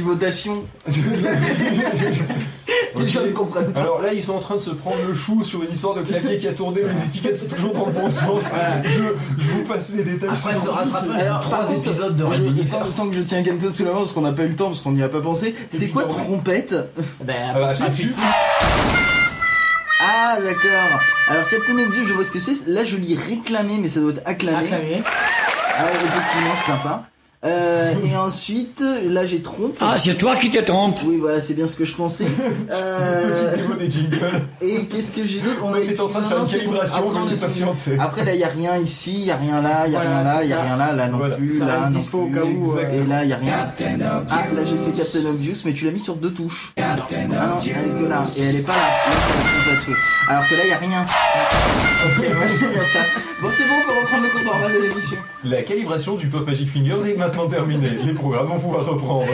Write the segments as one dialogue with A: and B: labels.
A: Votation. Les gens ne comprennent pas.
B: Alors là, ils sont en train de se prendre le chou sur une histoire de clavier qui a tourné, les étiquettes sont toujours dans le bon sens. Je, je vous passe les détails.
C: Après
B: sinon-
C: ce rattrapage,
A: Alors,
C: trois
A: par contre,
C: épisodes de
A: je-
C: Red Bull.
A: tant, tant que je tiens Kenton sous la main parce qu'on n'a pas eu le temps, parce qu'on n'y a pas pensé, c'est quoi trompette
C: Ben,
B: Ah bah, appuie
C: de
B: dessus.
A: Ah d'accord. Alors Captain Obvious, je vois ce que c'est. Là je lis réclamé, mais ça doit être acclamé.
C: Acclamé.
A: Ah effectivement, c'est sympa. Euh, et ensuite, là j'ai trompe.
D: Ah, c'est toi qui te trompes.
A: Oui, voilà, c'est bien ce que je pensais. Euh,
B: Petit niveau des jingles.
A: et qu'est-ce que j'ai d'autre?
B: On est en train de faire une
A: bon.
B: calibration,
A: Après,
B: patienter.
A: Après là, il y a rien ici, il y a rien là, il y a
C: Voilà,
A: rien là, il y a
C: ça.
A: rien là, là non
B: Voilà.
A: plus,
C: Ça
A: là non
C: dispo au
A: plus.
C: cas où, euh,
A: Et là, il y a rien. Ah, là j'ai fait Captain Obvious, mais tu l'as mis sur deux touches. Ah non, elle est que là, et elle est pas là. Ça. Alors que là, il y a rien. Ok, ouais, c'est bien ça. Bon, c'est bon, on peut reprendre le cours normal de l'émission.
B: La calibration du Puff Magic Fingers est maintenant terminée. Les programmes vont pouvoir reprendre.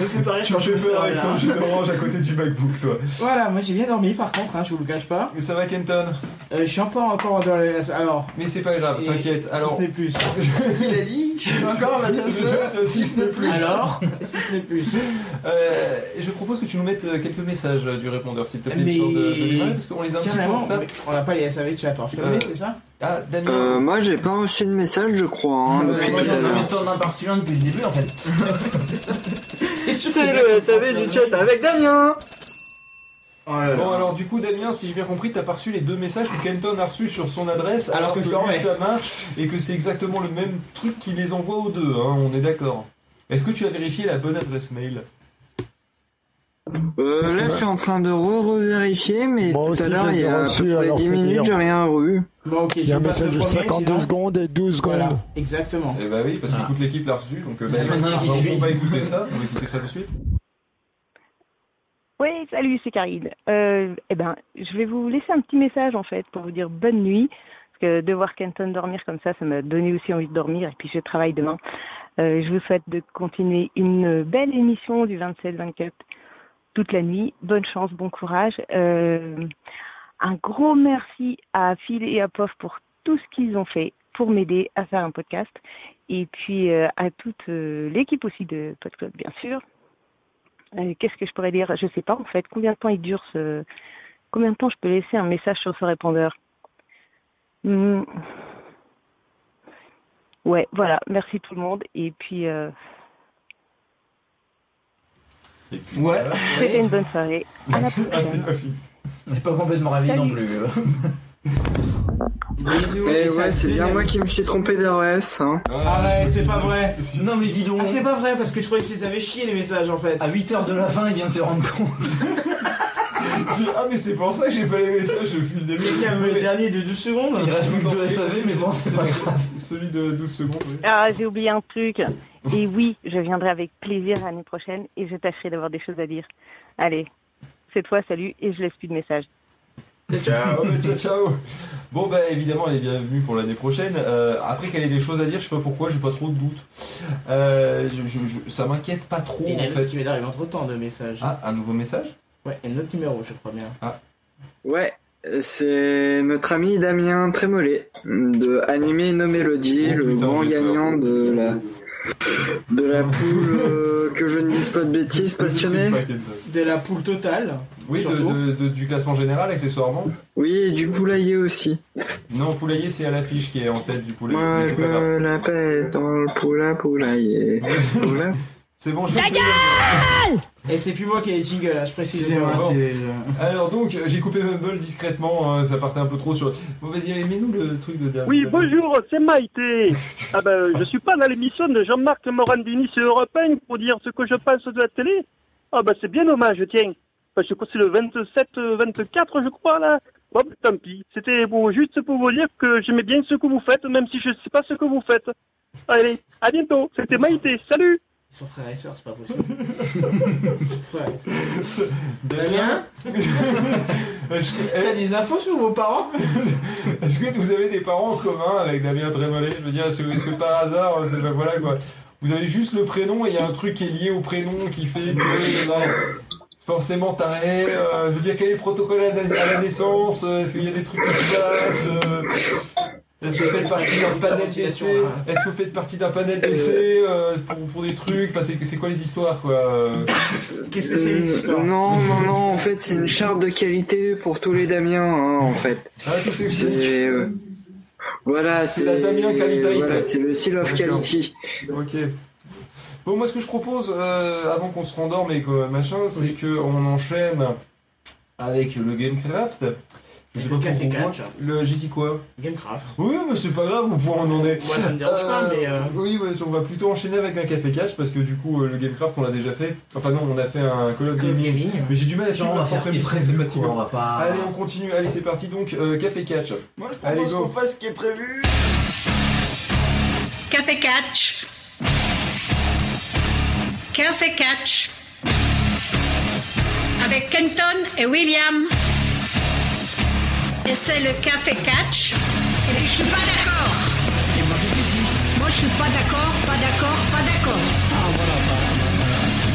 A: Me fais pareil,
B: Tu
A: je
B: fais peur avec ton jus d'orange à côté du MacBook, toi.
E: Voilà, moi j'ai bien dormi par contre, hein, je vous le cache pas.
B: Mais ça va, Kenton?
E: Euh, je suis peu encore dans les... Alors,
B: Mais c'est pas grave, t'inquiète.
E: si
B: Alors,
E: ce n'est plus.
A: Ce qu'il a dit, je suis encore à ma
B: si ce n'est plus.
E: Alors, si ce n'est plus.
B: Euh, je propose que tu nous mettes euh, quelques messages euh, du répondeur, s'il te plaît,
E: Mais-
B: sur de, de démarrer, parce qu'on les a un petit peu en
E: on n'a pas les SAV de chat, alors je te le
B: Euh,
E: c'est ça?
B: Ah, Damien.
F: Euh, moi j'ai pas reçu de message, je crois. Hein, depuis
A: moi,
F: tout à l'heure.
C: Depuis le début en fait.
F: C'est le SAV du chat avec Damien
A: Oh là là.
B: Bon alors du coup Damien, si j'ai bien compris, t'as pas reçu les deux messages que Kenton a reçus sur son adresse
E: Alors que je
B: lui, ça marche et que c'est exactement le même truc qui les envoie aux deux, hein, on est d'accord. Est-ce que tu as vérifié la bonne adresse mail?
F: Euh, Là je suis en train de re-revérifier, mais
G: Moi
F: tout
G: aussi,
F: à l'heure il y a à peu près
G: alors
F: 10
G: c'est
F: minutes, j'ai rien revu.
E: Bon,
G: Il y a un message de
E: premier,
G: 52
E: sinon-
G: secondes et 12 secondes.
E: Voilà, exactement.
B: Eh bah oui, parce que
C: Ah.
B: toute l'équipe l'a reçu, donc euh, bah,
C: qui
B: on,
C: suit.
B: va écouter ça, on va écouter ça de suite.
H: Oui, salut, c'est Karine. Euh, eh ben, je vais vous laisser un petit message en fait pour vous dire bonne nuit. Parce que de voir Kenton dormir comme ça, ça m'a donné aussi envie de dormir. Et puis je travaille demain. Euh, je vous souhaite de continuer une belle émission du 27-24 toute la nuit. Bonne chance, bon courage. Euh, un gros merci à Phil et à Pof pour tout ce qu'ils ont fait pour m'aider à faire un podcast. Et puis euh, à toute euh, l'équipe aussi de Podclub, bien sûr. Euh, Qu'est-ce que je pourrais dire? Je sais pas en fait combien de temps il dure ce. Combien de temps je peux laisser un message sur ce répondeur? Hmm. Ouais, voilà. Merci tout le monde et puis euh,
B: Et puis,
A: Ouais.
B: voilà.
H: souhaitez une bonne soirée. À la
B: Ah, c'est pas fini.
C: On n'est pas complètement
H: Salut.
C: non plus. euh.
E: Bisous,
F: Et Eh ouais, c'est bien moi qui me suis trompé d'adresse. Hein.
E: Arrête, c'est pas vrai.
C: Non mais dis donc.
E: Ah, c'est pas vrai parce que je croyais que je les avais chiés les messages en fait.
C: À 8h de la fin, il vient de se rendre compte.
B: Puis, ah mais c'est pour ça que j'ai pas les messages depuis le début.
E: Il y a le dernier de 12 secondes.
C: Il reste plus que deux SAV, mais bon, c'est pas grave.
B: Celui de 12 secondes, oui.
H: Ah, j'ai oublié un truc. Et oui, je viendrai avec plaisir l'année prochaine et je tâcherai d'avoir des choses à dire. Allez, c'est toi, salut, et je laisse plus de messages.
B: Ciao, ciao, ciao. Bon bah évidemment elle est bienvenue pour l'année prochaine. Euh, après qu'elle ait des choses à dire, je sais pas pourquoi, j'ai pas trop de doutes. Euh, je, je- je- ça m'inquiète pas trop
E: Il y en a
B: en fait.
E: qui m'est arrivé entre temps de messages.
B: Ah, un nouveau message?
E: Ouais, et un autre numéro, je crois bien.
F: Ouais, c'est notre ami Damien Trémollet de Animer nos mélodies,
B: Oh,
F: le
B: putain,
F: grand gagnant de la de la poule euh, que je ne dise pas de bêtises passionnée.
E: De la poule totale.
B: Oui, de-
E: surtout.
B: de- de- du classement général accessoirement.
F: Oui, et du poulailler aussi.
B: Non, poulailler c'est à l'affiche qui est en tête du poulailler.
F: Moi je me la pète dans le poula poulailler. Poula-
B: C'est bon, je
E: Et c'est plus moi qui ai les jingles là, je précise.
A: Excusez-moi,
B: Bon.
A: c'est.
B: Alors donc, euh, j'ai coupé Mumble discrètement, hein, ça partait un peu trop sur... Bon vas-y, mets-nous le truc de dernier.
I: Oui, bonjour, c'est Maïté. Ah ben, je suis pas dans l'émission de Jean-Marc Morandini sur Europe 1 pour dire ce que je pense de la télé. Ah ben, c'est bien dommage, tiens. Parce que c'est le 27, euh, 24, je crois, là. Bon, ben, tant pis. C'était pour, juste pour vous dire que j'aimais bien ce que vous faites, même si je sais pas ce que vous faites. Allez, à bientôt. C'était Maïté. Salut
E: Ils sont frères et sœurs, c'est pas possible. Ils sont frères et sœurs.
B: Damien
E: T'as des infos sur vos parents
B: est-ce que vous avez des parents en commun avec Damien Trémollet Je veux dire, est-ce que, est-ce que par hasard, c'est voilà quoi. Vous avez juste le prénom et il y a un truc qui est lié au prénom qui fait que non, forcément taré. Euh, je veux dire, quel est le protocole à la, à la naissance Euh, Est-ce qu'il y a des trucs qui se passent Euh, Est-ce que vous faites partie d'un panel d'essai Est-ce que vous faites partie d'un panel d'essai euh, pour, pour des trucs Enfin, c'est c'est quoi les histoires, quoi euh
E: Qu'est-ce que c'est
F: Euh,
E: l'histoire
F: non, non, non, en fait, c'est une charte de qualité pour tous les Damiens, hein, en fait.
B: Ah, tout c'est
F: C'est. euh, Voilà,
B: C'est
F: c'est.
B: la Damien Qualité.
F: Voilà, c'est le seal of quality.
B: Ok. Bon, moi, ce que je propose, euh, avant qu'on se rendorme et que machin, c'est que on enchaîne avec le Gamecraft. Je sais
E: Le
B: pas
E: Café. Catch.
B: Le j'ai dit quoi
E: Gamecraft.
B: Oui, mais c'est pas grave, on pourra en en est.
E: Moi, ça me dérange pas, mais. euh,
B: Oui, on va plutôt enchaîner avec un café catch parce que du coup, euh, le Gamecraft, on l'a déjà fait. Enfin, non, on a fait un Call of Gaming.
E: Gaming.
B: Mais j'ai du mal à suivre
C: on va
B: la
C: faire ce qui est
B: émission, c'est fatigant.
C: on va pas...
B: Allez, on continue. Allez, c'est parti. Donc, euh, café catch.
A: Moi, je
B: Allez,
A: propose qu'on fasse ce qui est prévu.
J: Café Catch. Café Catch. Avec Kenton et William. Et c'est le Café Catch. Et puis je suis pas d'accord. Et moi je dis Moi je suis pas d'accord, pas d'accord, pas d'accord. Ah voilà,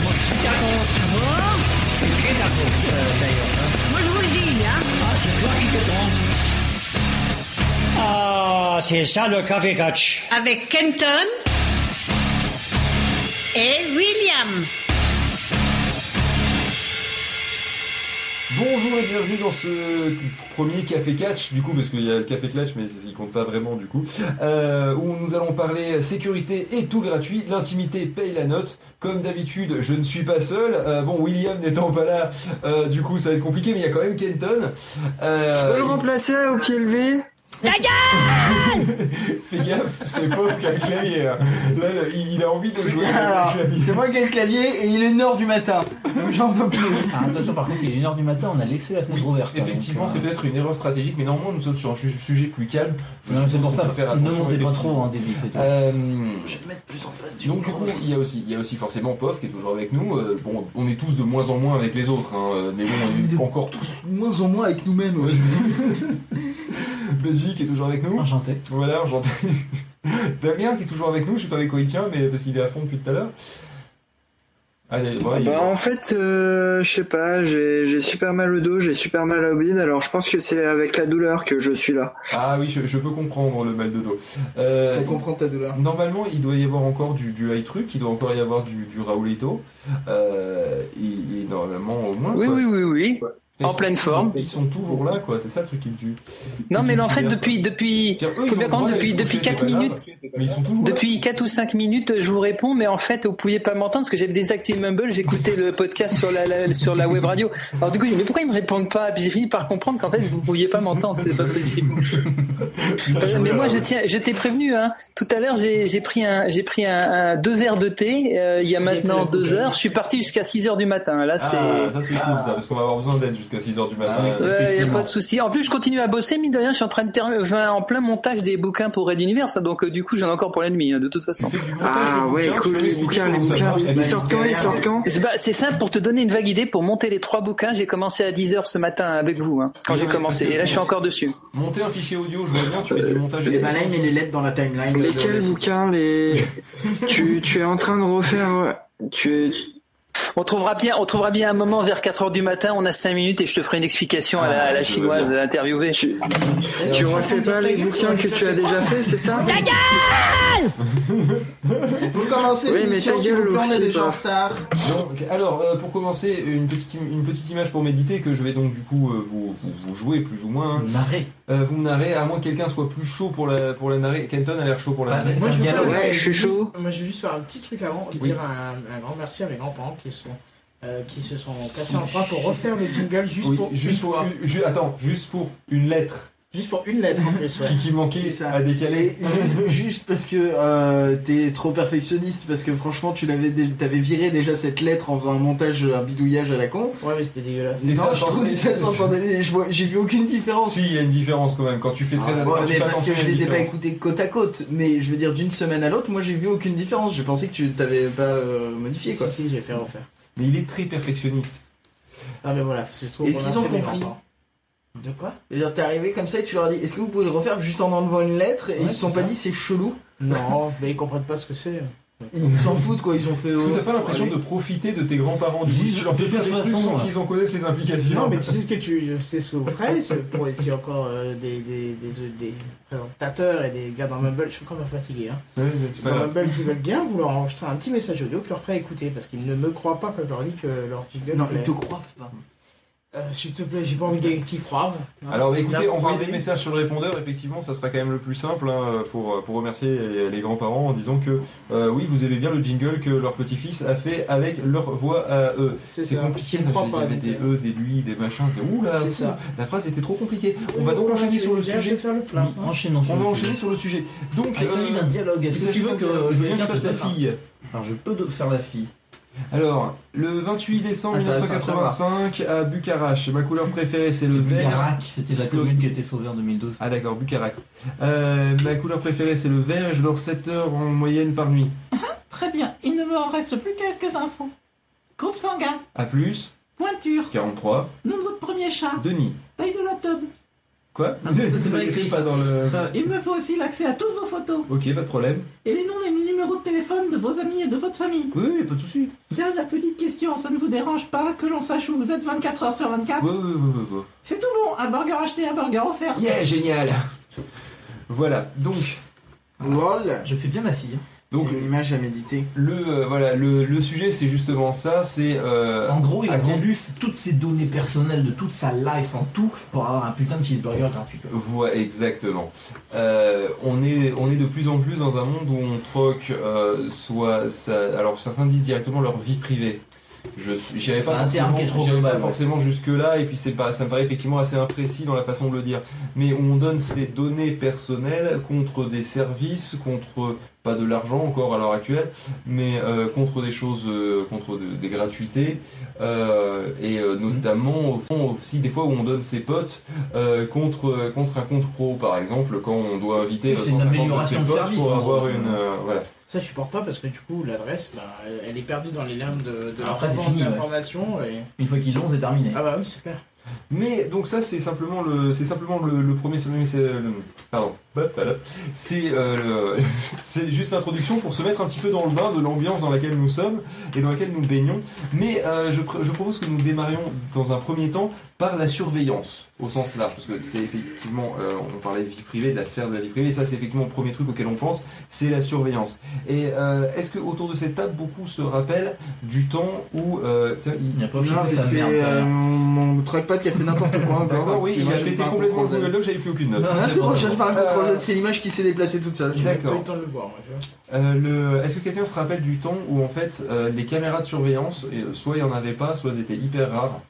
J: moi je suis d'accord. Oh. Et très d'accord d'ailleurs. Moi je vous le dis, hein. Ah c'est toi qui te trompes.
D: Ah, c'est ça le café catch.
J: Avec Kenton et William.
B: Bonjour et bienvenue dans ce premier café catch, du coup, parce qu'il y a le café catch, mais il compte pas vraiment, du coup, euh, où nous allons parler sécurité et tout gratuit. L'intimité paye la note. Comme d'habitude, je ne suis pas seul. Euh, bon, William n'étant pas là, euh, du coup, ça va être compliqué, mais il y a quand même Kenton.
F: Je peux le remplacer au pied levé?
B: Fais gaffe, c'est pauvre qui a le clavier. Là, Là, là, il a envie de jouer avec le clavier.
A: c'est moi qui ai le clavier et il est une heure du matin. Donc j'en peux plus.
C: Ah, attention, par contre, il est 1h du matin, on a laissé la fenêtre ouverte. hein,
B: Effectivement,
C: donc,
B: c'est
C: euh,
B: peut-être une erreur stratégique, mais normalement, nous sommes sur un su- sujet plus calme. Je
C: non, C'est pour ça,
B: faire
C: ne montez pas trop en débit, c'est tout.
B: Euh,
A: Je vais te mettre plus en face du
B: donc du coup, il y a aussi, il y a aussi forcément POF qui est toujours avec nous. Euh, bon, on est tous de moins en moins avec les autres, hein, euh, mais bon, on est encore tous.
A: De moins en moins avec nous-mêmes aussi.
B: Belgique est toujours avec nous.
C: Enchanté.
B: Voilà, j'entends. Damien qui est toujours avec nous, je sais pas avec quoi il tient, mais parce qu'il est à fond depuis tout à l'heure. Allez, bon, il-
F: Bah en fait, euh, je sais pas, j'ai super mal au dos, j'ai super mal au bide, alors je pense que c'est avec la douleur que je suis là.
B: Ah oui, je, je peux comprendre le mal de dos. Euh,
A: On comprend ta douleur.
B: Normalement, il doit y avoir encore du, du high truc, il doit encore y avoir du, du Raoulito. Euh, et, et normalement, au moins.
K: Oui,
B: quoi.
K: oui, oui, oui. En pleine forme.
B: Ils sont toujours là, quoi. C'est ça le truc qui me tue.
K: Non, mais en fait, depuis, depuis, faut bien comprendre, depuis, depuis
B: coucher,
K: 4
B: c'est pas grave.
K: minutes,
B: Mais ils sont toujours là.
K: depuis 4 ou 5 minutes, je vous réponds, mais en fait, vous pouviez pas m'entendre parce que j'ai désactivé Mumble, j'écoutais le podcast sur la, la- sur la web radio. Alors du coup, j'ai dit, mais pourquoi ils me répondent pas? Puis j'ai fini par comprendre qu'en fait, vous pouviez pas m'entendre, c'est pas possible. Euh, mais moi, je tiens, je t'ai prévenu, hein. Tout à l'heure, j'ai, j'ai pris un, j'ai pris un, un- deux verres de thé, euh, il y a maintenant deux heures. Je suis parti jusqu'à 6 heures du matin. Là, c'est,
B: Ah, ça c'est cool ça, parce qu'on va avoir besoin d'aide jusqu'à 6h du matin.
C: Ah oui.
K: Ouais, y a pas de souci. En plus, je continue à bosser, mine de rien, je suis en train de terminer, enfin, en plein montage des bouquins pour Red Universe, hein, donc euh, du coup, j'en ai encore pour l'ennemi, hein, de toute façon.
B: Du montage
F: Ah ouais,
B: bouquins,
F: cool, les bouquins, les bouquins. Ils sortent quand, ils sortent quand
K: C'est bah, simple, pour te donner une vague idée, pour monter les trois bouquins, j'ai commencé à 10h ce matin avec vous, hein, quand j'ai commencé. Et là, je suis encore dessus.
B: Monter un fichier audio, je vois bien, tu fais du montage.
A: Et là, il met les lettres dans la timeline.
F: Lesquels bouquins les... tu, tu es en train de refaire... Tu es...
K: On trouvera bien, on trouvera bien un moment vers 4h du matin, on a 5 minutes et je te ferai une excitation à la, à la
B: Ah,
K: chinoise interviewée.
F: Tu, tu refais pas les bouquins que tu as déjà fait, c'est ça?
A: Pour commencer
F: Oui, mais ta gueule
A: plaît, on est déjà en retard.
B: Donc, alors, euh, pour commencer, une petite, im- une petite image pour méditer que je vais donc du coup euh, vous, vous, vous jouer plus ou moins.
C: Narré.
B: Euh, vous me narrez, à moins que quelqu'un soit plus chaud pour la, pour la narrer. Kenton a l'air chaud pour la narrer.
C: mais
E: Moi, je veux
F: Ouais, je suis chaud.
E: Moi, je vais juste faire un petit truc avant,
B: Oui.
E: dire un, un grand merci à mes grands-parents qui sont euh, qui se sont cassés en trois pour refaire le jingle juste
B: Oui,
E: pour
B: juste
E: une
B: pour
E: fois.
B: une- ju- attends, juste pour une lettre
E: Juste pour une lettre en plus, ouais.
B: qui, qui manquait
A: ça.
B: à décaler.
A: Juste, juste parce que euh, t'es trop perfectionniste, parce que franchement, tu l'avais, t'avais viré déjà cette lettre en faisant un montage, un bidouillage à la con.
E: Ouais, mais c'était dégueulasse.
B: Et
A: non,
B: ça
A: je trouve que ça
B: s'entendait.
A: je J'ai vu aucune différence.
B: Si, il y a une différence quand même quand tu fais très
A: Ah, ouais, mais parce que je les ai pas écoutés côte à côte, mais je veux dire d'une semaine à l'autre, moi j'ai vu aucune différence. J'ai pensé que tu t'avais pas euh, modifié quoi.
E: Si, si, j'ai fait refaire.
B: Mais il est très perfectionniste.
E: Ah, mais voilà, c'est trop
A: Est-ce qu'ils ont compris.
E: De quoi?
A: Je veux dire, t'es arrivé comme ça et tu leur as dit, est-ce que vous pouvez le refaire juste en enlevant une lettre? Et
E: Ouais,
A: ils se sont pas
E: ça.
A: dit c'est chelou.
E: Non, mais ils comprennent pas ce que c'est.
A: Ils s'en foutent quoi, ils ont fait.
B: Est-ce que t'as pas l'impression de profiter de tés grands-parents Du coup, tu leur
C: de
B: fais faire trucs
C: façon,
B: sans qu'ils en connaissent les implications.
E: Non, mais tu sais ce que tu c'est ce que vous ferez, c'est pour essayer encore euh, des, des, des, des présentateurs et des gars dans Mumble, je suis quand même fatigué. Hein.
B: Ouais,
E: Dans
B: grave.
E: Mumble qui veulent bien, vous leur enregistrez un petit message audio que je leur ferai écouter parce qu'ils ne me croient pas quand je leur dis que leur jingle.
A: Non, ils te croient pas.
E: Euh, S'il te plaît, j'ai pas envie qu'ils hein.
B: Alors bah, écoutez,
E: croire.
B: des messages sur le répondeur, effectivement, ça sera quand même le plus simple hein, pour, pour remercier les, les grands-parents en disant que euh, oui, vous aimez bien le jingle que leur petit-fils a fait avec leur voix à eux.
E: C'est
B: compliqué,
E: croient
B: il y avait des
E: euh.
B: E, des lui, des machins, c'est ouh là,
E: ça.
B: la phrase était trop compliquée. On va donc enchaîner sur le sujet.
E: Je vais faire le plein. hein.
C: Enchaînons
B: On va enchaîner sur le sujet. Donc,
C: Ah, il s'agit
B: euh,
C: d'un dialogue. Est-ce que tu veux que je
B: tu fasses la fille.
C: Alors je peux de- faire la fille.
B: Alors, le 28 décembre
A: Intéressant à
B: 1985 à Bucarache, ma couleur préférée c'est le vert.
C: Bucarac, c'était la commune qui a été sauvée en 2012.
B: Ah d'accord, Bucarac. Euh, ma couleur préférée c'est le vert et je dors 7 heures en moyenne par nuit.
L: Très bien, il ne me reste plus quelques infos. Groupe sanguin,
B: A plus,
L: pointure,
B: 43,
L: nom de votre premier chat,
B: Denis.
L: taille de la tube.
B: Quoi
C: Ah, c'est pas écrit.
B: dans le...
L: Euh, il me faut aussi l'accès à toutes vos photos
B: Ok, pas de problème.
L: et les noms et les numéros de téléphone de vos amis et de votre famille.
B: Oui, oui, pas de soucis.
L: Dernière petite question, ça ne vous dérange pas que l'on sache où vous êtes 24 heures sur 24
B: Ouais, ouais, ouais, ouais, ouais.
L: C'est tout bon, un burger acheté, un burger offert.
B: Yeah, génial Voilà, donc,
A: Lol.
C: Je fais bien la fille.
B: Donc
A: une image à méditer.
B: le, euh, voilà, le, le sujet c'est justement ça, c'est... euh,
C: En gros, il a vendu toutes ses données personnelles de toute sa life en tout pour avoir un putain de cheeseburger gratuit.
B: Voilà, exactement. Euh, on, est, on est de plus en plus dans un monde où on troque euh, soit ça, alors certains disent directement leur vie privée. Je suis- j'irai pas forcément,
C: global,
B: pas forcément jusque là et puis c'est pas ça me paraît effectivement assez imprécis dans la façon de le dire. Mais on donne ces données personnelles contre des services, contre pas de l'argent encore à l'heure actuelle, mais euh, contre des choses, euh, contre de- des gratuités euh, et euh, notamment au fond aussi des fois où on donne ses potes euh, contre contre un compte pro par exemple quand on doit inviter
C: Oui,
B: euh,
C: c'est une
B: 150 de ses
C: amélioration de
B: potes
C: service,
B: pour avoir
C: gros.
B: une euh, voilà.
E: Ça, je supporte pas parce que du coup, l'adresse, bah, elle- est perdue dans les limbes de, de la
C: Après, fini, ouais.
E: d'informations. Et...
C: Une fois qu'ils l'ont, c'est terminé.
E: Ah bah oui, c'est clair.
B: Mais donc ça c'est simplement le c'est simplement le, le premier le- pardon. C'est euh, c'est juste l'introduction pour se mettre un petit peu dans le bain de l'ambiance dans laquelle nous sommes et dans laquelle nous baignons. Mais euh, je, pr- je propose que nous démarrions dans un premier temps par la surveillance au sens large parce que c'est effectivement euh, on parlait de vie privée de la sphère de la vie privée ça c'est effectivement le premier truc auquel on pense c'est la surveillance. Et euh, est-ce que autour de cette table beaucoup se rappellent du temps où euh, tiens, il-
C: n'y a pas
A: c'est euh, mon, trackpad qui a fait n'importe quoi encore.
B: D'accord, oui,
A: fait un
B: complètement. Google Doc, j'avais plus aucune note.
C: Non,
A: Ah, c'est bon, je viens de faire un contrôle Z, c'est l'image qui s'est déplacée toute seule.
E: Même pas eu
B: D'accord.
E: le temps de le voir, moi, tu vois.
B: Euh, le... Est-ce que quelqu'un se rappelle du temps où en fait euh, les caméras de surveillance, et, soit il n'y en avait pas, soit elles étaient hyper rares?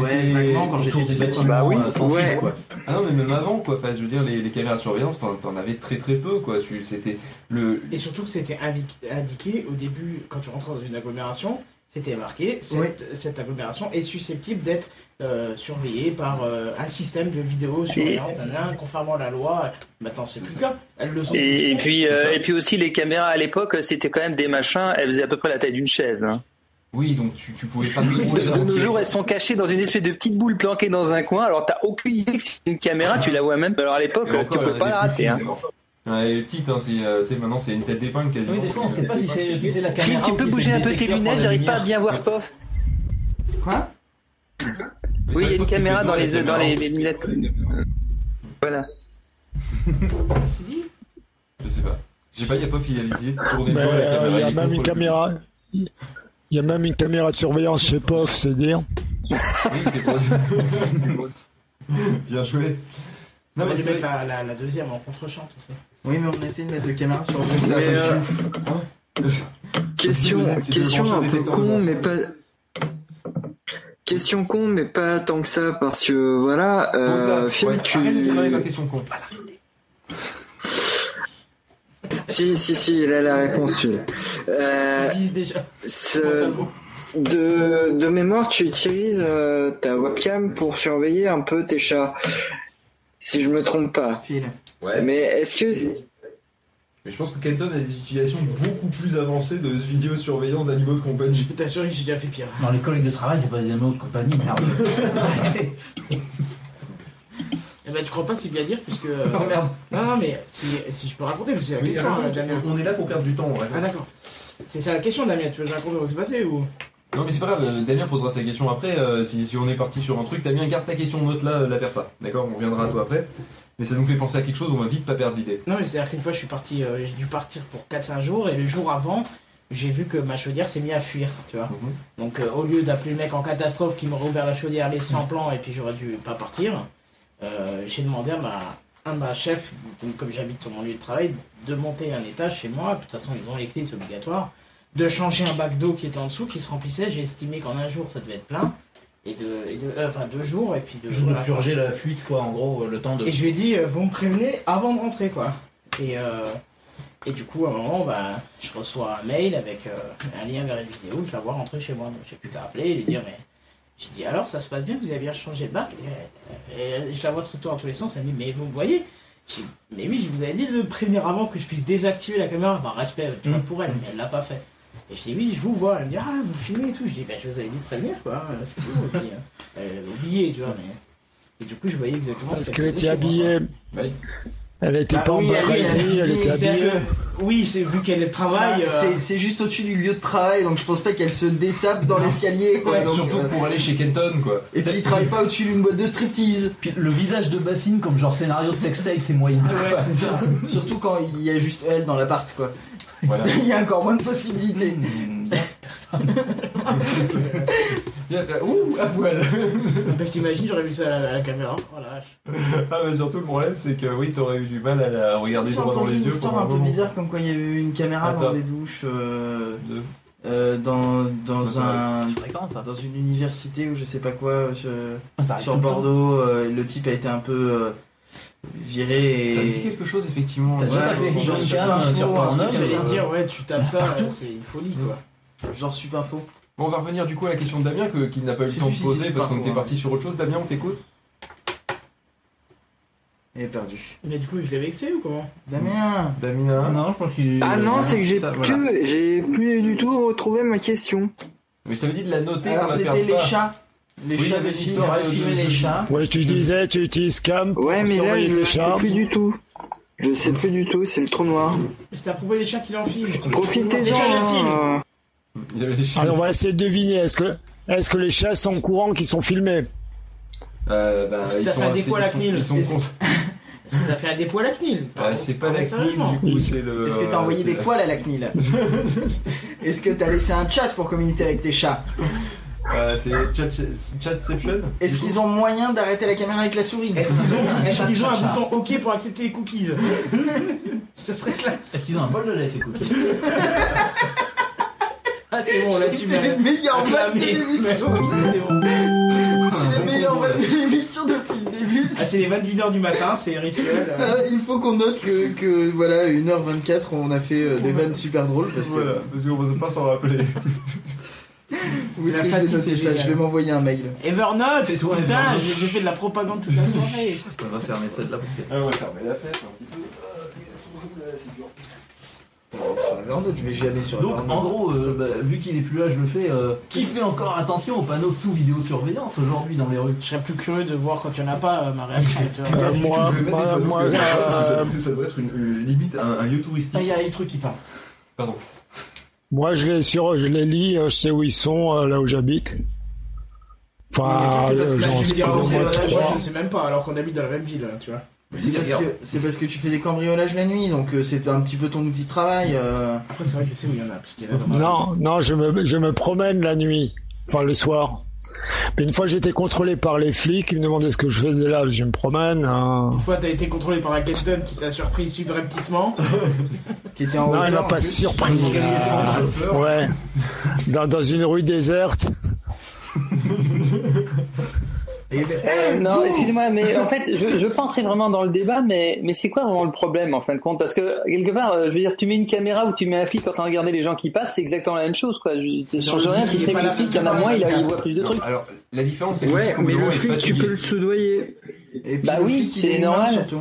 A: Ouais, vaguement, quand j'étais
C: des bâtiments
F: Bah oui,
C: euh, sensibles,
F: ouais.
C: quoi.
B: Ah non mais même avant quoi, enfin, je veux dire les, les caméras de surveillance t'en, t'en avais très très peu quoi, c'était le...
E: Et surtout que c'était indiqué, indiqué au début, quand tu rentrais dans une agglomération, c'était marqué cette,
A: Oui.
E: cette agglomération est susceptible d'être euh, surveillée par euh, un système de vidéosurveillance, nanana, conformément à la loi. Maintenant, c'est plus le cas. Elles le sont.
K: Et, et puis, euh, et puis aussi les caméras à l'époque, c'était quand même des machins. Elles faisaient à peu près la taille d'une chaise. hein.
B: Oui donc tu, tu pouvais pas...
K: De, de nos jours, elles sont cachées dans une espèce de petite boule planquée dans un coin. Alors t'as aucune idée que c'est une caméra, tu la vois même. Alors à l'époque,
B: Et
K: tu peux pas la rater. Hein.
B: Ouais, elle est petite, hein, c'est, euh, maintenant c'est une tête d'épingle quasiment.
C: Oui, des fois, on sait pas si c'est si c'est la
K: Phil,
C: caméra.
K: tu peux bouger un
C: le
K: peu tes lunettes, j'arrive pas à bien voir Pof.
A: Quoi?
B: Mais
K: Oui, il y a une caméra dans
B: toi,
K: les,
B: la
K: dans les,
B: caméra.
K: les lunettes. Voilà.
E: C'est dit
B: Je sais pas. J'ai pas, y a pas
G: euh,
B: caméra.
G: Il y a
B: est
G: même une
B: le
G: caméra. Il y a même une caméra de surveillance chez POF, c'est dire.
B: Oui, c'est pour Bien joué.
E: On
B: Non, mais c'est
E: la, la, la deuxième en contre-champ, tu sais.
A: Oui, mais on essaie de mettre de caméras sur le
B: Ça
F: euh. Question, question un peu con, mais pas. Question con, mais pas tant que ça, parce que voilà, euh,
B: Ouais,
F: tu.
B: Arrête de question con.
F: Si, si, si, il a la réponse, euh,
E: déjà.
F: ce- de, de mémoire, tu utilises euh, ta webcam pour surveiller un peu tes chats. Si je me trompe pas.
B: Ouais.
F: Mais est-ce que.
B: Mais je pense que Kenton a des utilisations beaucoup plus avancées de vidéosurveillance d'animaux de compagnie.
E: Je peux t'assurer que j'ai déjà fait pire.
C: Non, les collègues de travail, c'est pas des animaux de compagnie, merde. Arrêtez.
E: Eh ben, tu crois pas si bien dire, puisque. euh,
B: Oh, merde.
E: Non, non, mais si, si je peux raconter, parce que c'est la
B: Oui,
E: question,
B: raconte,
E: hein, Damien.
B: on est là pour perdre du temps. ouais.
E: Ah, d'accord. C'est ça la question, Damien. Tu veux que je raconte comment c'est passé ou?
I: Non mais c'est pas grave, euh, Damien posera sa question après, euh, si, si on est parti sur un truc, Damien garde ta question note là, euh, la perds pas, d'accord On reviendra à toi après. Mais ça nous fait penser à quelque chose, on va vite pas perdre l'idée.
E: Non, mais c'est-à-dire qu'une fois, je suis parti, euh, j'ai dû partir pour 4-5 jours, et le jour avant, j'ai vu que ma chaudière s'est mise à fuir, tu vois. Donc, euh, au lieu d'appeler le mec en catastrophe qui m'aurait ouvert la chaudière, laissé en plan, et puis j'aurais dû pas partir, euh, j'ai demandé à ma, à ma chef, donc, comme j'habite sur mon lieu de travail, de monter un étage chez moi. De toute façon, ils ont les clés, c'est obligatoire. De changer un bac d'eau qui était en dessous, qui se remplissait. J'ai estimé qu'en un jour, ça devait être plein. Et de, et de, euh, enfin, deux jours, et puis deux
C: Juste
E: jours.
C: de
E: à la
C: purger la fuite, quoi, en gros, le temps de.
E: et je lui ai dit, euh, vous me prévenez avant de rentrer, quoi. Et, euh, et du coup, à un moment, bah, je reçois un mail avec euh, un lien vers une vidéo, je la vois rentrer chez moi. Donc j'ai plus qu'à appeler et lui dire, mais. J'ai dit, alors, ça se passe bien, vous avez bien changé de bac et, et je la vois retourner dans tous les sens, elle me dit, mais vous me voyez? Mais oui, je vous avais dit de me prévenir avant que je puisse désactiver la caméra, par respect tu vois, pour elle, mais elle l'a pas fait. Et je dis, oui, je vous vois. Elle me dit, ah, vous filmez et tout. Je dis, ben, je vous avais dit de prévenir, quoi, c'est tout. Et puis, euh, elle avait oublié, tu vois, mais. Et du coup, je voyais exactement
G: Parce
E: ce
G: qu'elle
E: faisait
G: était
E: moi,
G: habillée. Elle était
A: Bah
G: pas
A: oui, elle-
G: embarrassée,
A: elle-
G: elle était habillée.
E: que, oui, c'est vu qu'elle travaille. Euh,
A: c'est- C'est juste au-dessus du lieu de travail, donc je pense pas qu'elle se dessape dans l'escalier. quoi,
I: Ouais, surtout
A: euh,
I: pour aller chez Kenton quoi.
A: Et puis il travaille pas au-dessus d'une boîte de striptease.
C: Puis le visage de bassine, comme genre scénario de sextape, c'est moyen.
E: Ouais, c'est ça.
A: Surtout quand il y a juste elle dans l'appart, quoi.
I: Voilà.
A: il y a encore moins de possibilités.
I: Ouh, à poil
E: je t'imagine, j'aurais vu ça à la, à la caméra. Oh la vache.
I: Ah mais surtout le problème c'est que oui t'aurais eu du mal à la regarder droit dans
A: entendu
I: les
A: une
I: yeux
A: histoire
I: pendant
A: un peu bizarre, comme quoi il y avait eu une caméra dans
I: Attends.
A: des douches. euh, euh, dans, dans, un, dans une université ou je sais pas quoi je-
C: Ah, arrive
A: sur. Bordeaux euh, le type a été un peu viré et
I: Ça me dit quelque chose effectivement.
C: T'as déjà sur Pornhub,
A: truc,
E: J'allais dire, ouais, tu tapes ça, c'est une folie, quoi.
A: genre super info
I: Bon on va revenir du coup à la question de Damien que, qu'il n'a pas eu le temps de poser parce qu'on était
A: fort,
I: parti sur autre chose. Damien on t'écoute
A: et perdu
E: Mais du coup, je l'ai vexé ou comment?
A: Damien
I: Damien
C: Non, je pense qu'il.
F: Ah non, c'est que j'ai plus,
C: voilà.
F: j'ai plus du tout retrouvé ma question.
I: Mais ça veut dire de la noter
A: alors c'était les
I: pas.
A: chats les
I: Oui,
A: chats
I: avait
A: de
I: une
A: films
I: histoire
C: J'aurais
I: de-
C: filmé
I: de-
C: les chats.
G: Ouais, tu disais, tu utilises Cam pour
F: Ouais, mais là, je
G: tes
F: ne sais
G: chats.
F: plus du tout. Je sais plus du tout, c'est le trou noir.
E: C'était à propos des chats qui l'enfilent. Les chats
F: Profitez-en.
I: Il avait.
G: Allez, on va essayer de deviner. Est-ce que, est-ce que les chats sont au courant qu'ils sont filmés?
I: Euh, bah,
E: Est-ce que
I: ils
E: t'as
I: sont
E: fait un dépôt à la CNIL? Est-ce- Est-ce que t'as fait un dépôt à la CNIL?
I: Bah, c'est pas la CNIL
E: sérieusement.
I: du coup, c'est le.
A: c'est ce que t'as envoyé
I: c'est
A: des poils à la CNIL est-ce que t'as laissé un chat pour communiquer avec tes chats?
I: Euh, c'est chat- Chatception
A: est-ce qu'ils ont moyen d'arrêter la caméra avec la souris
E: Est-ce qu'ils ont, est-ce qu'ils ont un bouton OK pour accepter les cookies Ce serait classe.
C: Est-ce qu'ils ont un bol de lait, les cookies
E: Ah, c'est bon, là tu m'as.
A: c'est les meilleurs vannes de l'émission
E: Oui, c'est bon.
A: c'est les meilleurs vannes de l'émission depuis le début
E: Ah, c'est les 21h du matin, c'est rituel.
A: Alors, il faut qu'on note que, que voilà, 1h24, on a fait euh, des vannes super drôles parce que.
I: Voilà, parce qu'on va pas s'en rappeler.
A: Où est-ce que je vais noter ça? Je vais m'envoyer un mail.
E: Evernote Putain,
C: Evernote.
E: j'ai fait de la propagande toute la soirée.
C: On va fermer celle-là parce que.
I: Ah, on va fermer la fête un petit peu.
A: Sur Evernote, je vais jamais sur
C: Donc
A: Evernote.
C: en gros, euh, bah, vu qu'il est plus là, je le fais. euh, qui fait encore attention aux panneaux sous vidéosurveillance aujourd'hui dans les rues?
E: Je serais plus curieux de voir quand il n'y en a pas euh, ma réaction. tu vois.
G: Euh, moi,
I: Je vais mettre des
G: moi,
I: panneaux
G: moi,
I: que- parce que ça, ça doit être une, une- limite un, un lieu touristique.
E: Ah, Il y a les trucs qui parlent.
I: Pardon.
G: Moi, je les sur, je les lis, euh, je sais où ils sont, euh, là où j'habite. Enfin,
E: c'est parce
G: euh, trois.
E: je ne sais même pas, alors qu'on habite dans la même ville, tu vois.
A: C'est parce, que, c'est parce que tu fais des cambriolages la nuit, donc c'est un petit peu ton outil de travail. euh.
E: Après, c'est vrai que je sais où il y en a, parce qu'il y en a dans ma
G: Non, non, je me, je me promène la nuit, enfin le soir. Mais une fois, j'étais contrôlé par les flics, ils me demandaient ce que je faisais là. Je me promène. hein.
E: Une fois, t'as été contrôlé par la Kenton qui t'a surpris subrepticement.
A: Qui était en
G: Non, il m'a pas
A: plus.
G: surpris.
C: Ah,
G: Ouais, dans, dans une rue déserte.
A: Et ben,
K: Euh, non, excusez-moi, mais en fait, je, je veux pas entrer vraiment dans le débat, mais, mais c'est quoi vraiment le problème en fin de compte? Parce que quelque part, euh, je veux dire, tu mets une caméra ou tu mets un flic quand on regardé les gens qui passent, c'est exactement la même chose, quoi. Je, ça change rien, si
E: il
K: ce
E: est
K: n'est
E: pas
K: que le flic, il y en a moins, il, a- il
E: faire
K: voit plus de trucs.
I: Alors, la différence, c'est que
F: Ouais, mais le flic, tu peux le soudoyer.
A: Et puis
K: Bah oui, c'est normal.
A: surtout.